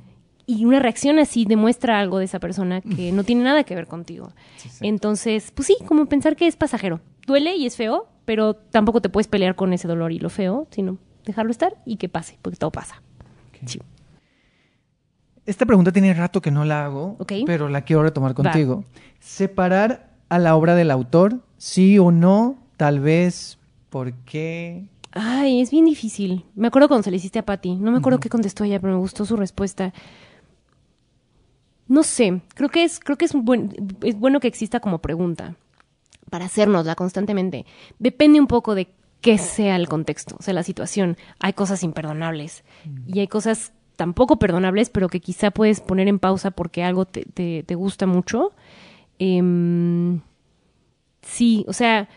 y una reacción así demuestra algo de esa persona que no tiene nada que ver contigo. sí. Entonces, pues sí, como pensar que es pasajero. Duele y es feo, pero tampoco te puedes pelear con ese dolor y lo feo, sino dejarlo estar y que pase, porque todo pasa. Sí. Esta pregunta tiene rato que no la hago, Ok. pero la quiero retomar contigo. Separar a la obra del autor, sí o no, tal vez, ¿por qué? Ay, es bien difícil. Me acuerdo cuando se le hiciste a Patty. No me acuerdo qué contestó ella, pero me gustó su respuesta. No sé, creo que es, creo que es, buen, es bueno que exista como pregunta para hacernosla constantemente. Depende un poco de qué sea el contexto, o sea, la situación. Hay cosas imperdonables y hay cosas tampoco perdonables, pero que quizá puedes poner en pausa porque algo te, te, te gusta mucho. Em, sí, o sea,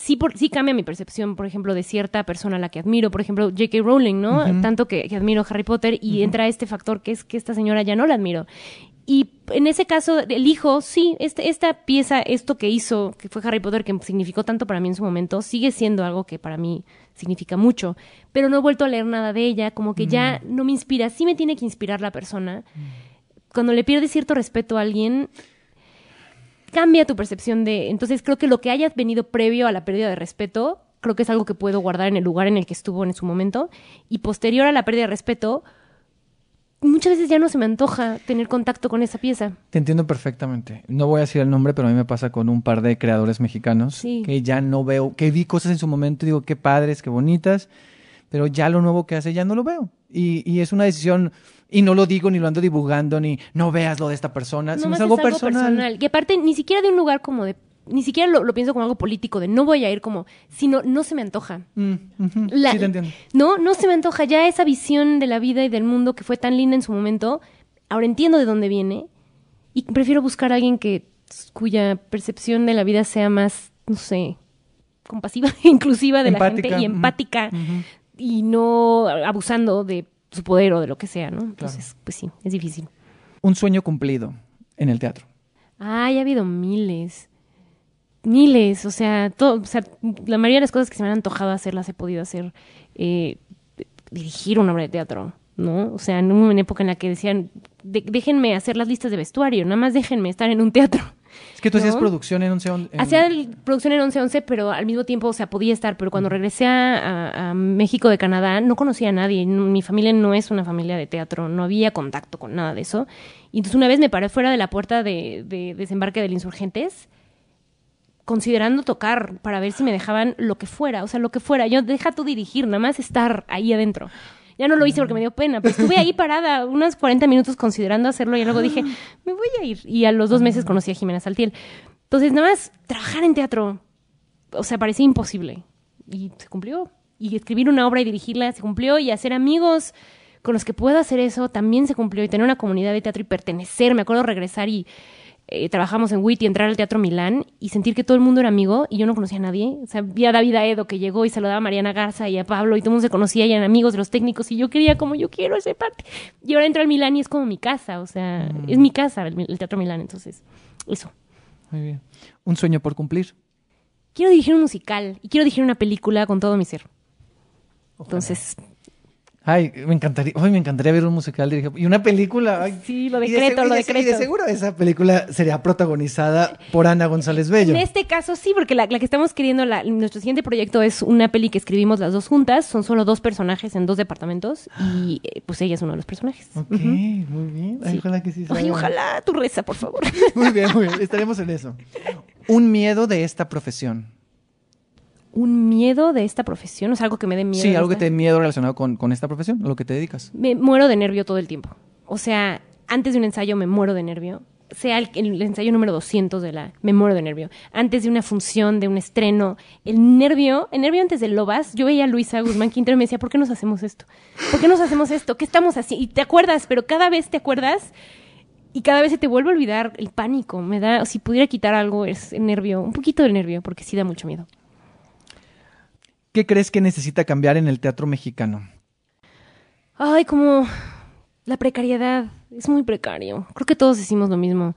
sí, por, sí cambia mi percepción, por ejemplo, de cierta persona a la que admiro, por ejemplo, J.K. Rowling, ¿no? Tanto que, que admiro Harry Potter y entra este factor que es que esta señora ya no la admiro. Y en ese caso, elijo, sí, este, esta pieza, esto que hizo, que fue Harry Potter, que significó tanto para mí en su momento, sigue siendo algo que para mí significa mucho. Pero no he vuelto a leer nada de ella, como que ya no me inspira. Sí me tiene que inspirar la persona. Cuando le pierdes cierto respeto a alguien, cambia tu percepción de... Entonces creo que lo que haya venido previo a la pérdida de respeto, creo que es algo que puedo guardar en el lugar en el que estuvo en su momento. Y posterior a la pérdida de respeto, muchas veces ya no se me antoja tener contacto con esa pieza. Te entiendo perfectamente. No voy a decir el nombre, pero a mí me pasa con un par de creadores mexicanos Sí. que ya no veo, que vi cosas en su momento y digo, qué padres, qué bonitas, pero ya lo nuevo que hace ya no lo veo. Y, y es una decisión, y no lo digo ni lo ando divulgando, ni no veas lo de esta persona, sino Nomás es algo, personal. Y aparte, ni siquiera de un lugar como de... Ni siquiera lo, lo pienso como algo político, de no voy a ir como... Sino, no se me antoja. Mm. La- sí, te entiendo. No, no se me antoja. Ya esa visión de la vida y del mundo que fue tan linda en su momento, ahora entiendo de dónde viene y prefiero buscar a alguien que cuya percepción de la vida sea más, no sé, compasiva, inclusiva de la gente y empática. Y no abusando de su poder o de lo que sea, ¿no? Entonces, pues sí, es difícil. Un sueño cumplido en el teatro. Ay, ha habido miles. Miles, o sea, todo, o sea, la mayoría de las cosas que se me han antojado hacer las he podido hacer. Eh, dirigir una obra de teatro, ¿no? O sea, en una época en la que decían, "De- déjenme hacer las listas de vestuario, nada más déjenme estar en un teatro. Es que tú hacías producción en un en- Hacía el- producción en 11-11, pero al mismo tiempo, o sea, podía estar. Pero cuando regresé a, México de Canadá, no conocía a nadie. Mi familia no es una familia de teatro, no había contacto con nada de eso. Y entonces una vez me paré fuera de la puerta de, de desembarque del Insurgentes, considerando tocar para ver si me dejaban lo que fuera, o sea, lo que fuera. Yo deja tú dirigir, nada más estar ahí adentro. Ya no lo hice porque me dio pena, pero estuve ahí parada unos 40 minutos considerando hacerlo y luego dije, me voy a ir. Y a los dos meses conocí a Jimena Saltiel. Entonces, nada más trabajar en teatro, o sea, parecía imposible. Y se cumplió. Y escribir una obra y dirigirla se cumplió. Y hacer amigos con los que pueda hacer eso también se cumplió. Y tener una comunidad de teatro y pertenecer. Me acuerdo regresar y eh, trabajamos en WIT y entrar al Teatro Milán y sentir que todo el mundo era amigo y yo no conocía a nadie. O sea, vi a David Aedo que llegó y saludaba a Mariana Garza y a Pablo y todo el mundo se conocía y eran amigos de los técnicos y yo quería como yo quiero ese parte. Y ahora entro al Milán y es como mi casa, o sea, es mi casa el, el Teatro Milán. Entonces, eso. Muy bien. Un sueño por cumplir. Quiero dirigir un musical y quiero dirigir una película con todo mi ser. Entonces, Ay, me encantaría, ay, me encantaría ver un musical dirigido y una película. ay. Sí, lo Y de decreto, y de- Y de seguro esa película sería protagonizada por Ana González Bello. En este caso sí, porque la, la que estamos queriendo, la- nuestro siguiente proyecto es una peli que escribimos las dos juntas, son solo dos personajes en dos departamentos y eh, pues ella es uno de los personajes. Ok, muy bien. Ay, Sí. Ojalá que sí Ay, ojalá, tú reza, por favor. Muy bien, muy bien. Estaremos en eso. Un miedo de esta profesión. Un miedo de esta profesión, o sea, algo que me dé miedo. Sí, algo que te dé miedo relacionado con, con esta profesión, a lo que te dedicas. Me muero de nervio todo el tiempo. O sea, antes de un ensayo me muero de nervio. Sea el, el ensayo número 200 de la... Me muero de nervio. Antes de una función, de un estreno, el nervio, el nervio antes de Lobas, yo veía a Luisa Guzmán Quintero y me decía, ¿por qué nos hacemos esto? ¿Por qué nos hacemos esto? ¿Qué estamos haciendo? Y te acuerdas, pero cada vez te acuerdas y cada vez se te vuelve a olvidar el pánico. Me da, si pudiera quitar algo, es el nervio, un poquito del nervio, porque sí da mucho miedo. ¿Qué crees que necesita cambiar en el teatro mexicano? Ay, como la precariedad. Es muy precario. Creo que todos decimos lo mismo.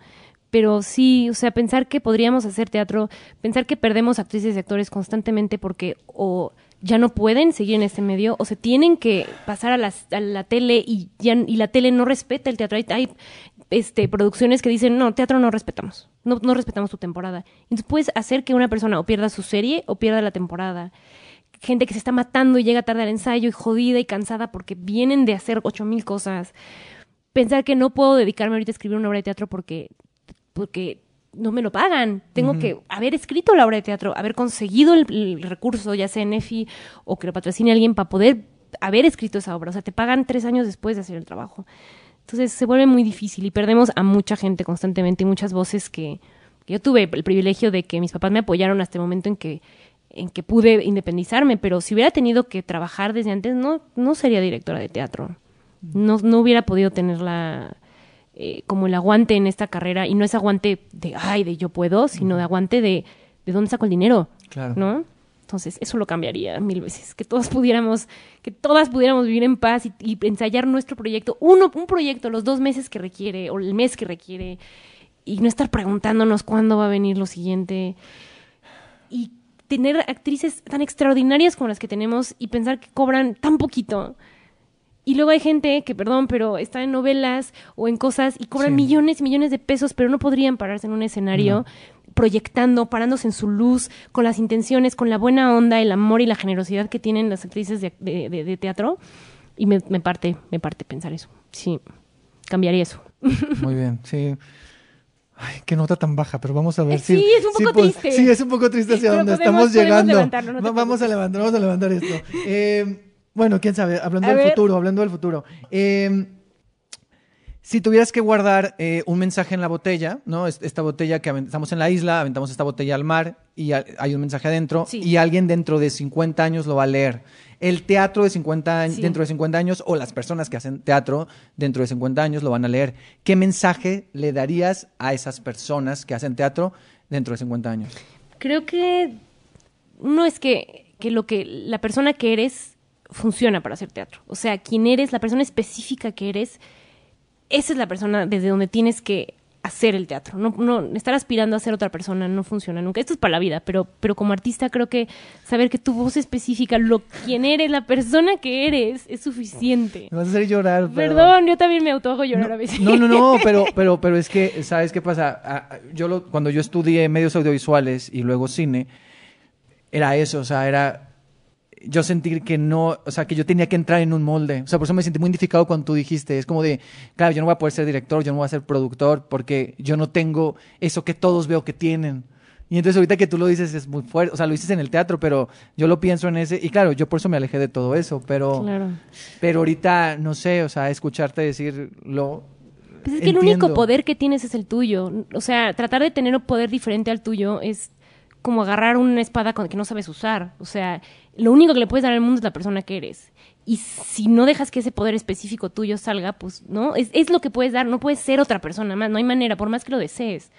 Pero sí, o sea, pensar que podríamos hacer teatro, pensar que perdemos actrices y actores constantemente porque o ya no pueden seguir en este medio o se tienen que pasar a, a la tele y, ya, y la tele no respeta el teatro. Hay, hay, este, producciones que dicen, no, teatro no respetamos, no, no respetamos tu temporada. Entonces puedes hacer que una persona o pierda su serie o pierda la temporada gente que se está matando y llega tarde al ensayo y jodida y cansada porque vienen de hacer ocho mil cosas. Pensar que no puedo dedicarme ahorita a escribir una obra de teatro porque, porque no me lo pagan. Tengo que haber escrito la obra de teatro, haber conseguido el, el recurso, ya sea en EFI o que lo patrocine alguien para poder haber escrito esa obra. O sea, te pagan tres años después de hacer el trabajo. Entonces se vuelve muy difícil y perdemos a mucha gente constantemente y muchas voces que, que yo tuve el privilegio de que mis papás me apoyaron hasta el momento en que en que pude independizarme, pero si hubiera tenido que trabajar desde antes, no, no sería directora de teatro. No, no hubiera podido tener la, eh, como el aguante en esta carrera, y no es aguante de, ay, de yo puedo, sino de aguante de, de dónde saco el dinero, Claro. ¿no? Entonces, eso lo cambiaría mil veces, que todos pudiéramos, que todas pudiéramos vivir en paz y, y ensayar nuestro proyecto, uno, un proyecto, los dos meses que requiere, o el mes que requiere, y no estar preguntándonos cuándo va a venir lo siguiente. Tener actrices tan extraordinarias como las que tenemos y pensar que cobran tan poquito. Y luego hay gente que, perdón, pero está en novelas o en cosas y cobran Sí. millones y millones de pesos, pero no podrían pararse en un escenario proyectando, parándose en su luz, con las intenciones, con la buena onda, el amor y la generosidad que tienen las actrices de, de- de- de teatro. Y me, me parte, me parte pensar eso. Sí, cambiaría eso. Muy bien, sí. Ay, qué nota tan baja, pero vamos a ver Eh, si. sí, es un poco triste. Sí, es un poco triste hacia donde podemos- estamos podemos llegando. no vamos a levantar, vamos a levantar esto. Eh, bueno, quién sabe, hablando A del ver. futuro, hablando del futuro. Eh, si tuvieras que guardar eh, un mensaje en la botella, ¿no? Es- Esta botella que estamos en la isla, aventamos esta botella al mar y ha- hay un mensaje adentro Sí. y alguien dentro de 50 años lo va a leer. El teatro de 50 años, Sí. dentro de 50 años o las personas que hacen teatro dentro de 50 años lo van a leer. ¿Qué mensaje le darías a esas personas que hacen teatro dentro de 50 años? Creo que uno es que, que lo que la persona que eres funciona para hacer teatro. O sea, quién eres, la persona específica que eres, esa es la persona desde donde tienes que hacer el teatro. No, no estar aspirando a ser otra persona no funciona nunca. Esto es para la vida, pero, pero como artista creo que saber que tu voz específica, lo quién eres, la persona que eres, es suficiente. Me vas a hacer llorar. pero- Perdón, yo también me auto hago llorar a veces. No, no, no, pero, pero, pero es que, ¿sabes qué pasa? Ah, Yo lo- cuando yo estudié medios audiovisuales y luego cine, era eso, o sea, era yo sentir que no, o sea, que yo tenía que entrar en un molde. O sea, por eso me sentí muy identificado cuando tú dijiste, es como de, claro, yo no voy a poder ser director, yo no voy a ser productor, porque yo no tengo eso que todos veo que tienen. Y entonces ahorita que tú lo dices es muy fuerte, o sea, lo dices en el teatro, pero yo lo pienso en ese, y claro, yo por eso me alejé de todo eso, pero... Claro. Pero ahorita, no sé, o sea, escucharte decirlo. Pues es que el único poder que tienes es el tuyo. O sea, tratar de tener un poder diferente al tuyo es como agarrar una espada con- que no sabes usar. O sea, lo único que le puedes dar al mundo es la persona que eres. Y si no dejas que ese poder específico tuyo salga, pues, ¿no? Es, es lo que puedes dar. No puedes ser otra persona más. No hay manera, por más que lo desees.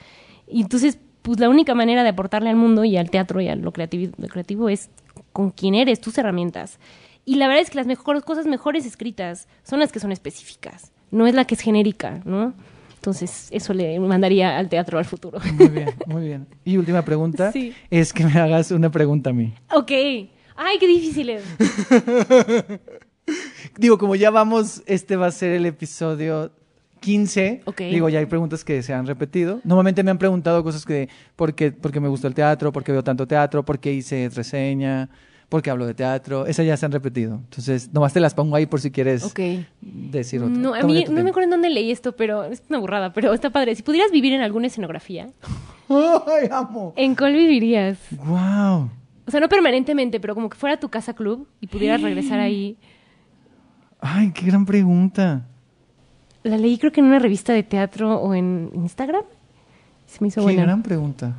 Y entonces, pues la única manera de aportarle al mundo y al teatro y a lo creativo, lo creativo es con quién eres, tus herramientas. Y la verdad es que las mejores cosas mejores escritas son las que son específicas, no es la que es genérica, ¿no? Entonces, eso le mandaría al teatro al futuro. Muy bien, muy bien. Y última pregunta Sí. es que me hagas una pregunta a mí. ok. Ay, qué difícil es. Digo, como ya vamos, este va a ser el episodio 15. Ok. Digo, ya hay preguntas que se han repetido. Normalmente me han preguntado cosas que, ¿por qué, por qué me gusta el teatro? ¿Por qué veo tanto teatro? ¿Por qué hice reseña? ¿Por qué hablo de teatro? Esas ya se han repetido. Entonces, nomás te las pongo ahí por si quieres decir otra. No, a mí no me acuerdo en dónde leí esto, pero es una burrada, pero está padre. Si pudieras vivir en alguna escenografía, ¡Ay, amo! ¿en cuál vivirías? ¡Wow! O sea, no permanentemente, pero como que fuera tu casa club y pudieras regresar ahí. ¡Ay, qué gran pregunta! La leí creo que en una revista de teatro o en Instagram. Se me hizo Qué buena. gran pregunta.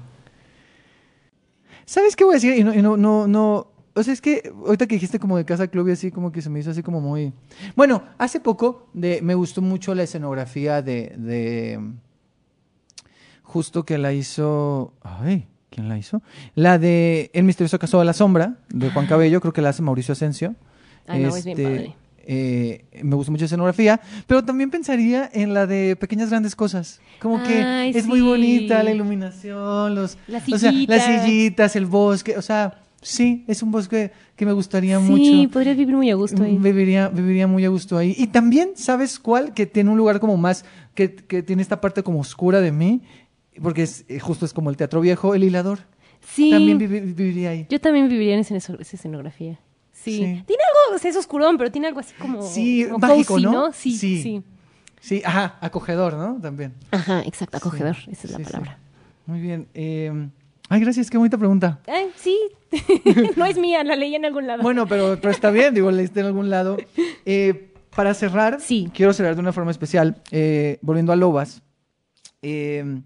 ¿Sabes qué voy a decir? Y no, y no, no, no- O sea, es que ahorita que dijiste como de casa club y así, como que se me hizo así como muy. Bueno, hace poco de, me gustó mucho la escenografía de, de. Justo que la hizo. Ay, ¿quién la hizo? La de El misterioso caso de la sombra, de Juan Cabello, creo que la hace Mauricio Asensio. Ah, no, es bien padre. eh, me gustó mucho la escenografía, pero también pensaría en la de Pequeñas Grandes Cosas. Como que es muy sí. bonita la iluminación, los, Las o sea, las sillitas. sillitas, el bosque, o sea, sí, es un bosque que me gustaría Sí, mucho. podrías vivir muy a gusto ahí. Viviría, viviría muy a gusto ahí. Y también, ¿sabes cuál? Que tiene un lugar como más, que, que tiene esta parte como oscura de mí, porque es, eh, justo es como el teatro viejo, el hilador. Sí. También vivi- viviría ahí. Yo también viviría en esa, escenografía. Sí. Sí. Tiene algo, o sea, es oscurón, pero tiene algo así como. Sí, como mágico, cozy, ¿no? Sí, Sí. sí. Sí, ajá, acogedor, ¿no? También. Ajá, exacto, acogedor. Sí, Esa es la palabra. Muy bien. eh, ay, gracias, qué bonita pregunta. Ay, sí, no es mía, la leí en algún lado. Bueno, pero, pero está bien, digo, leíste en algún lado. Eh, para cerrar, Sí. quiero cerrar de una forma especial. eh, volviendo a Lobas, eh,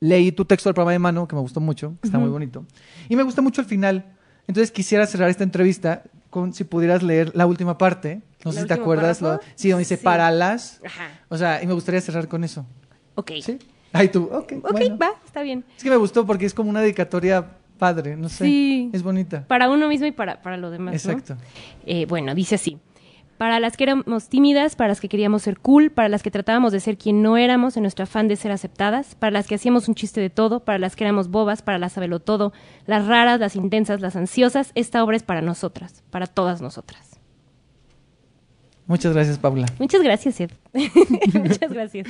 leí tu texto del programa de mano, que me gustó mucho, que está muy bonito. Y me gusta mucho el final. Entonces quisiera cerrar esta entrevista con si pudieras leer la última parte. No sé ¿El si te acuerdas. lo- sí, donde dice Sí. para las. Ajá. O sea, y me gustaría cerrar con eso. Ok. ¿Sí? Ay, tú, ok. Ok, bueno. va, está bien. Es que me gustó porque es como una dedicatoria padre, no sé. Sí. Es bonita. Para uno mismo y para, para lo demás. ¿no? Exacto. Eh, bueno, dice así. Para las que éramos tímidas, para las que queríamos ser cool, para las que tratábamos de ser quien no éramos en nuestro afán de ser aceptadas, para las que hacíamos un chiste de todo, para las que éramos bobas, para las todo, las raras, las intensas, las ansiosas, esta obra es para nosotras, para todas nosotras. Muchas gracias, Paula. Muchas gracias, Ed. Muchas gracias.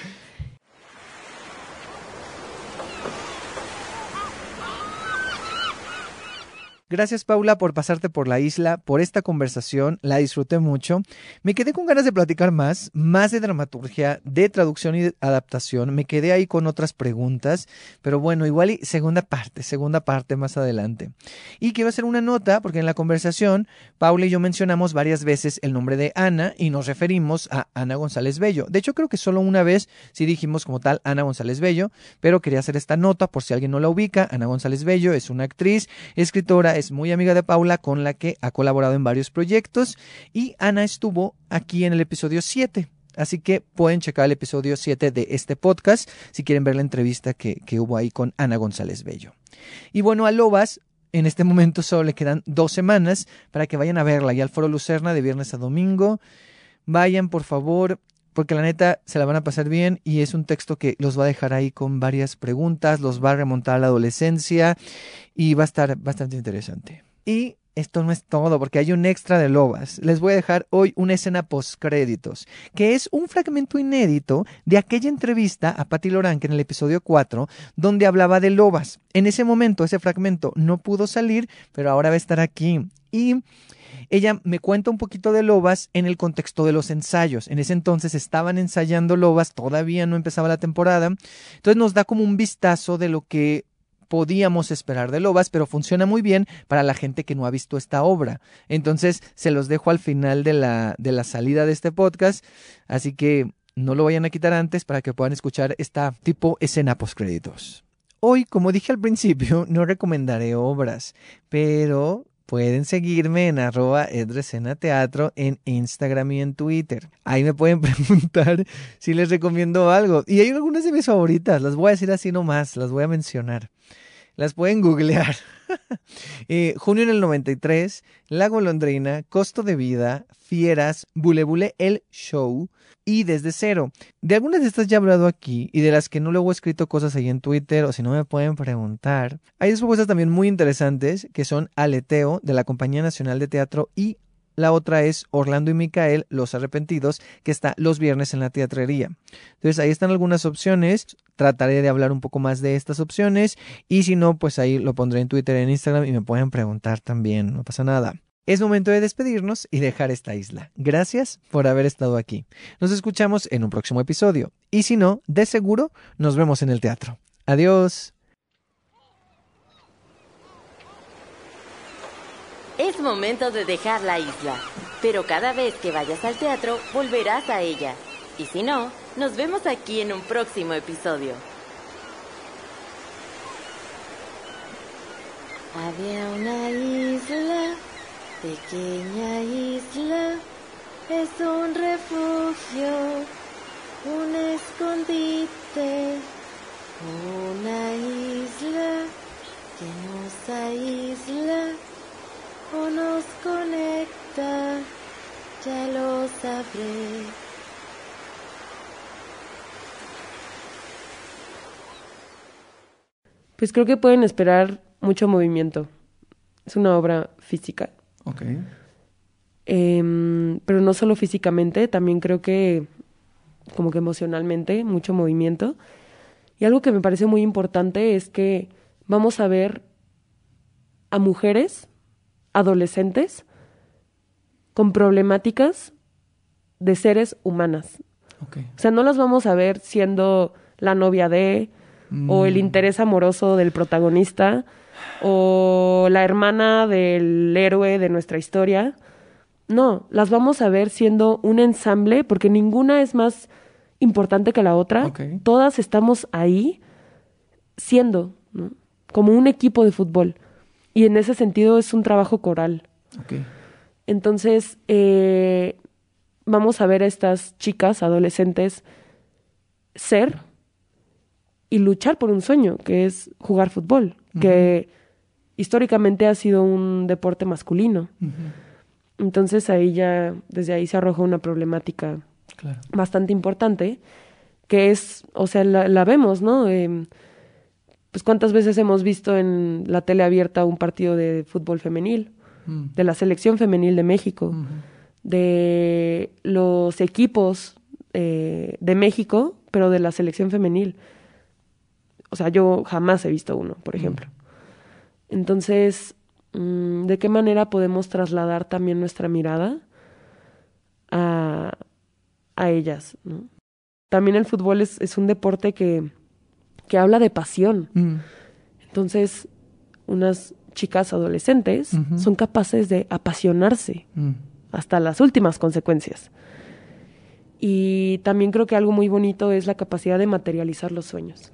Gracias, Paula, por pasarte por la isla, por esta conversación. La disfruté mucho. Me quedé con ganas de platicar más, más de dramaturgia, de traducción y adaptación. Me quedé ahí con otras preguntas, pero bueno, igual y segunda parte, segunda parte más adelante. Y quiero hacer una nota, porque en la conversación, Paula y yo mencionamos varias veces el nombre de Ana y nos referimos a Ana González Bello. De hecho, creo que solo una vez sí dijimos como tal Ana González Bello, pero quería hacer esta nota por si alguien no la ubica. Ana González Bello es una actriz, escritora, es muy amiga de Paula, con la que ha colaborado en varios proyectos. Y Ana estuvo aquí en el episodio 7. Así que pueden checar el episodio 7 de este podcast si quieren ver la entrevista que, que hubo ahí con Ana González Bello. Y bueno, a Lobas, en este momento solo le quedan dos semanas para que vayan a verla y al Foro Lucerna de viernes a domingo. Vayan, por favor, porque la neta se la van a pasar bien y es un texto que los va a dejar ahí con varias preguntas, los va a remontar a la adolescencia y va a estar bastante interesante. Y esto no es todo, porque hay un extra de Lobas. Les voy a dejar hoy una escena postcréditos, que es un fragmento inédito de aquella entrevista a Patti Loranque en el episodio 4, donde hablaba de Lobas. En ese momento, ese fragmento no pudo salir, pero ahora va a estar aquí. Y ella me cuenta un poquito de Lobas en el contexto de los ensayos. En ese entonces estaban ensayando Lobas, todavía no empezaba la temporada. Entonces nos da como un vistazo de lo que podíamos esperar de Lobas, pero funciona muy bien para la gente que no ha visto esta obra. Entonces se los dejo al final de la, de la salida de este podcast, así que no lo vayan a quitar antes para que puedan escuchar esta tipo escena postcréditos. Hoy, como dije al principio, no recomendaré obras, pero pueden seguirme en arroba edresenateatro en Instagram y en Twitter. Ahí me pueden preguntar si les recomiendo algo. Y hay algunas de mis favoritas, las voy a decir así nomás, las voy a mencionar. Las pueden googlear. Eh, junio en el 93, La Golondrina, Costo de Vida, Fieras, Bule Bule, El Show y Desde Cero. De algunas de estas ya he hablado aquí y de las que no luego he escrito cosas ahí en Twitter o si no me pueden preguntar. Hay dos propuestas también muy interesantes que son Aleteo de la Compañía Nacional de Teatro y la otra es Orlando y Micael, Los Arrepentidos, que está los viernes en la teatrería. Entonces ahí están algunas opciones. Trataré de hablar un poco más de estas opciones. Y si no, pues ahí lo pondré en Twitter, en Instagram y me pueden preguntar también. No pasa nada. Es momento de despedirnos y dejar esta isla. Gracias por haber estado aquí. Nos escuchamos en un próximo episodio. Y si no, de seguro nos vemos en el teatro. Adiós. Es momento de dejar la isla, pero cada vez que vayas al teatro volverás a ella. Y si no, nos vemos aquí en un próximo episodio. Había una isla, pequeña isla, es un refugio, un escondite, una isla que nos aísla o nos conecta, ya lo sabré. Pues creo que pueden esperar mucho movimiento. Es una obra física, Ok. Em, pero no solo físicamente, también creo que como que emocionalmente, mucho movimiento. Y algo que me parece muy importante es que vamos a ver a mujeres, adolescentes, con problemáticas de seres humanas. Ok. O sea, no las vamos a ver siendo la novia de, o el Mm. interés amoroso del protagonista, o la hermana del héroe de nuestra historia. No, las vamos a ver siendo un ensamble porque ninguna es más importante que la otra. Todas estamos ahí siendo, ¿no? Como un equipo de fútbol. Y en ese sentido es un trabajo coral. Entonces, eh, vamos a ver a estas chicas, adolescentes, ser y luchar por un sueño, que es jugar fútbol, que históricamente ha sido un deporte masculino. Entonces ahí ya, desde ahí se arroja una problemática Claro. bastante importante, que es, o sea, la, la vemos, ¿no? Em, pues cuántas veces hemos visto en la tele abierta un partido de fútbol femenil, Mm. de la selección femenil de México, de los equipos eh, de México, pero de la selección femenil. O sea, yo jamás he visto uno, por ejemplo. Entonces, mm, ¿de qué manera podemos trasladar también nuestra mirada a, a ellas? ¿no? También el fútbol es, es un deporte que, que habla de pasión. Mm. Entonces, unas chicas adolescentes son capaces de apasionarse Mm. hasta las últimas consecuencias. Y también creo que algo muy bonito es la capacidad de materializar los sueños.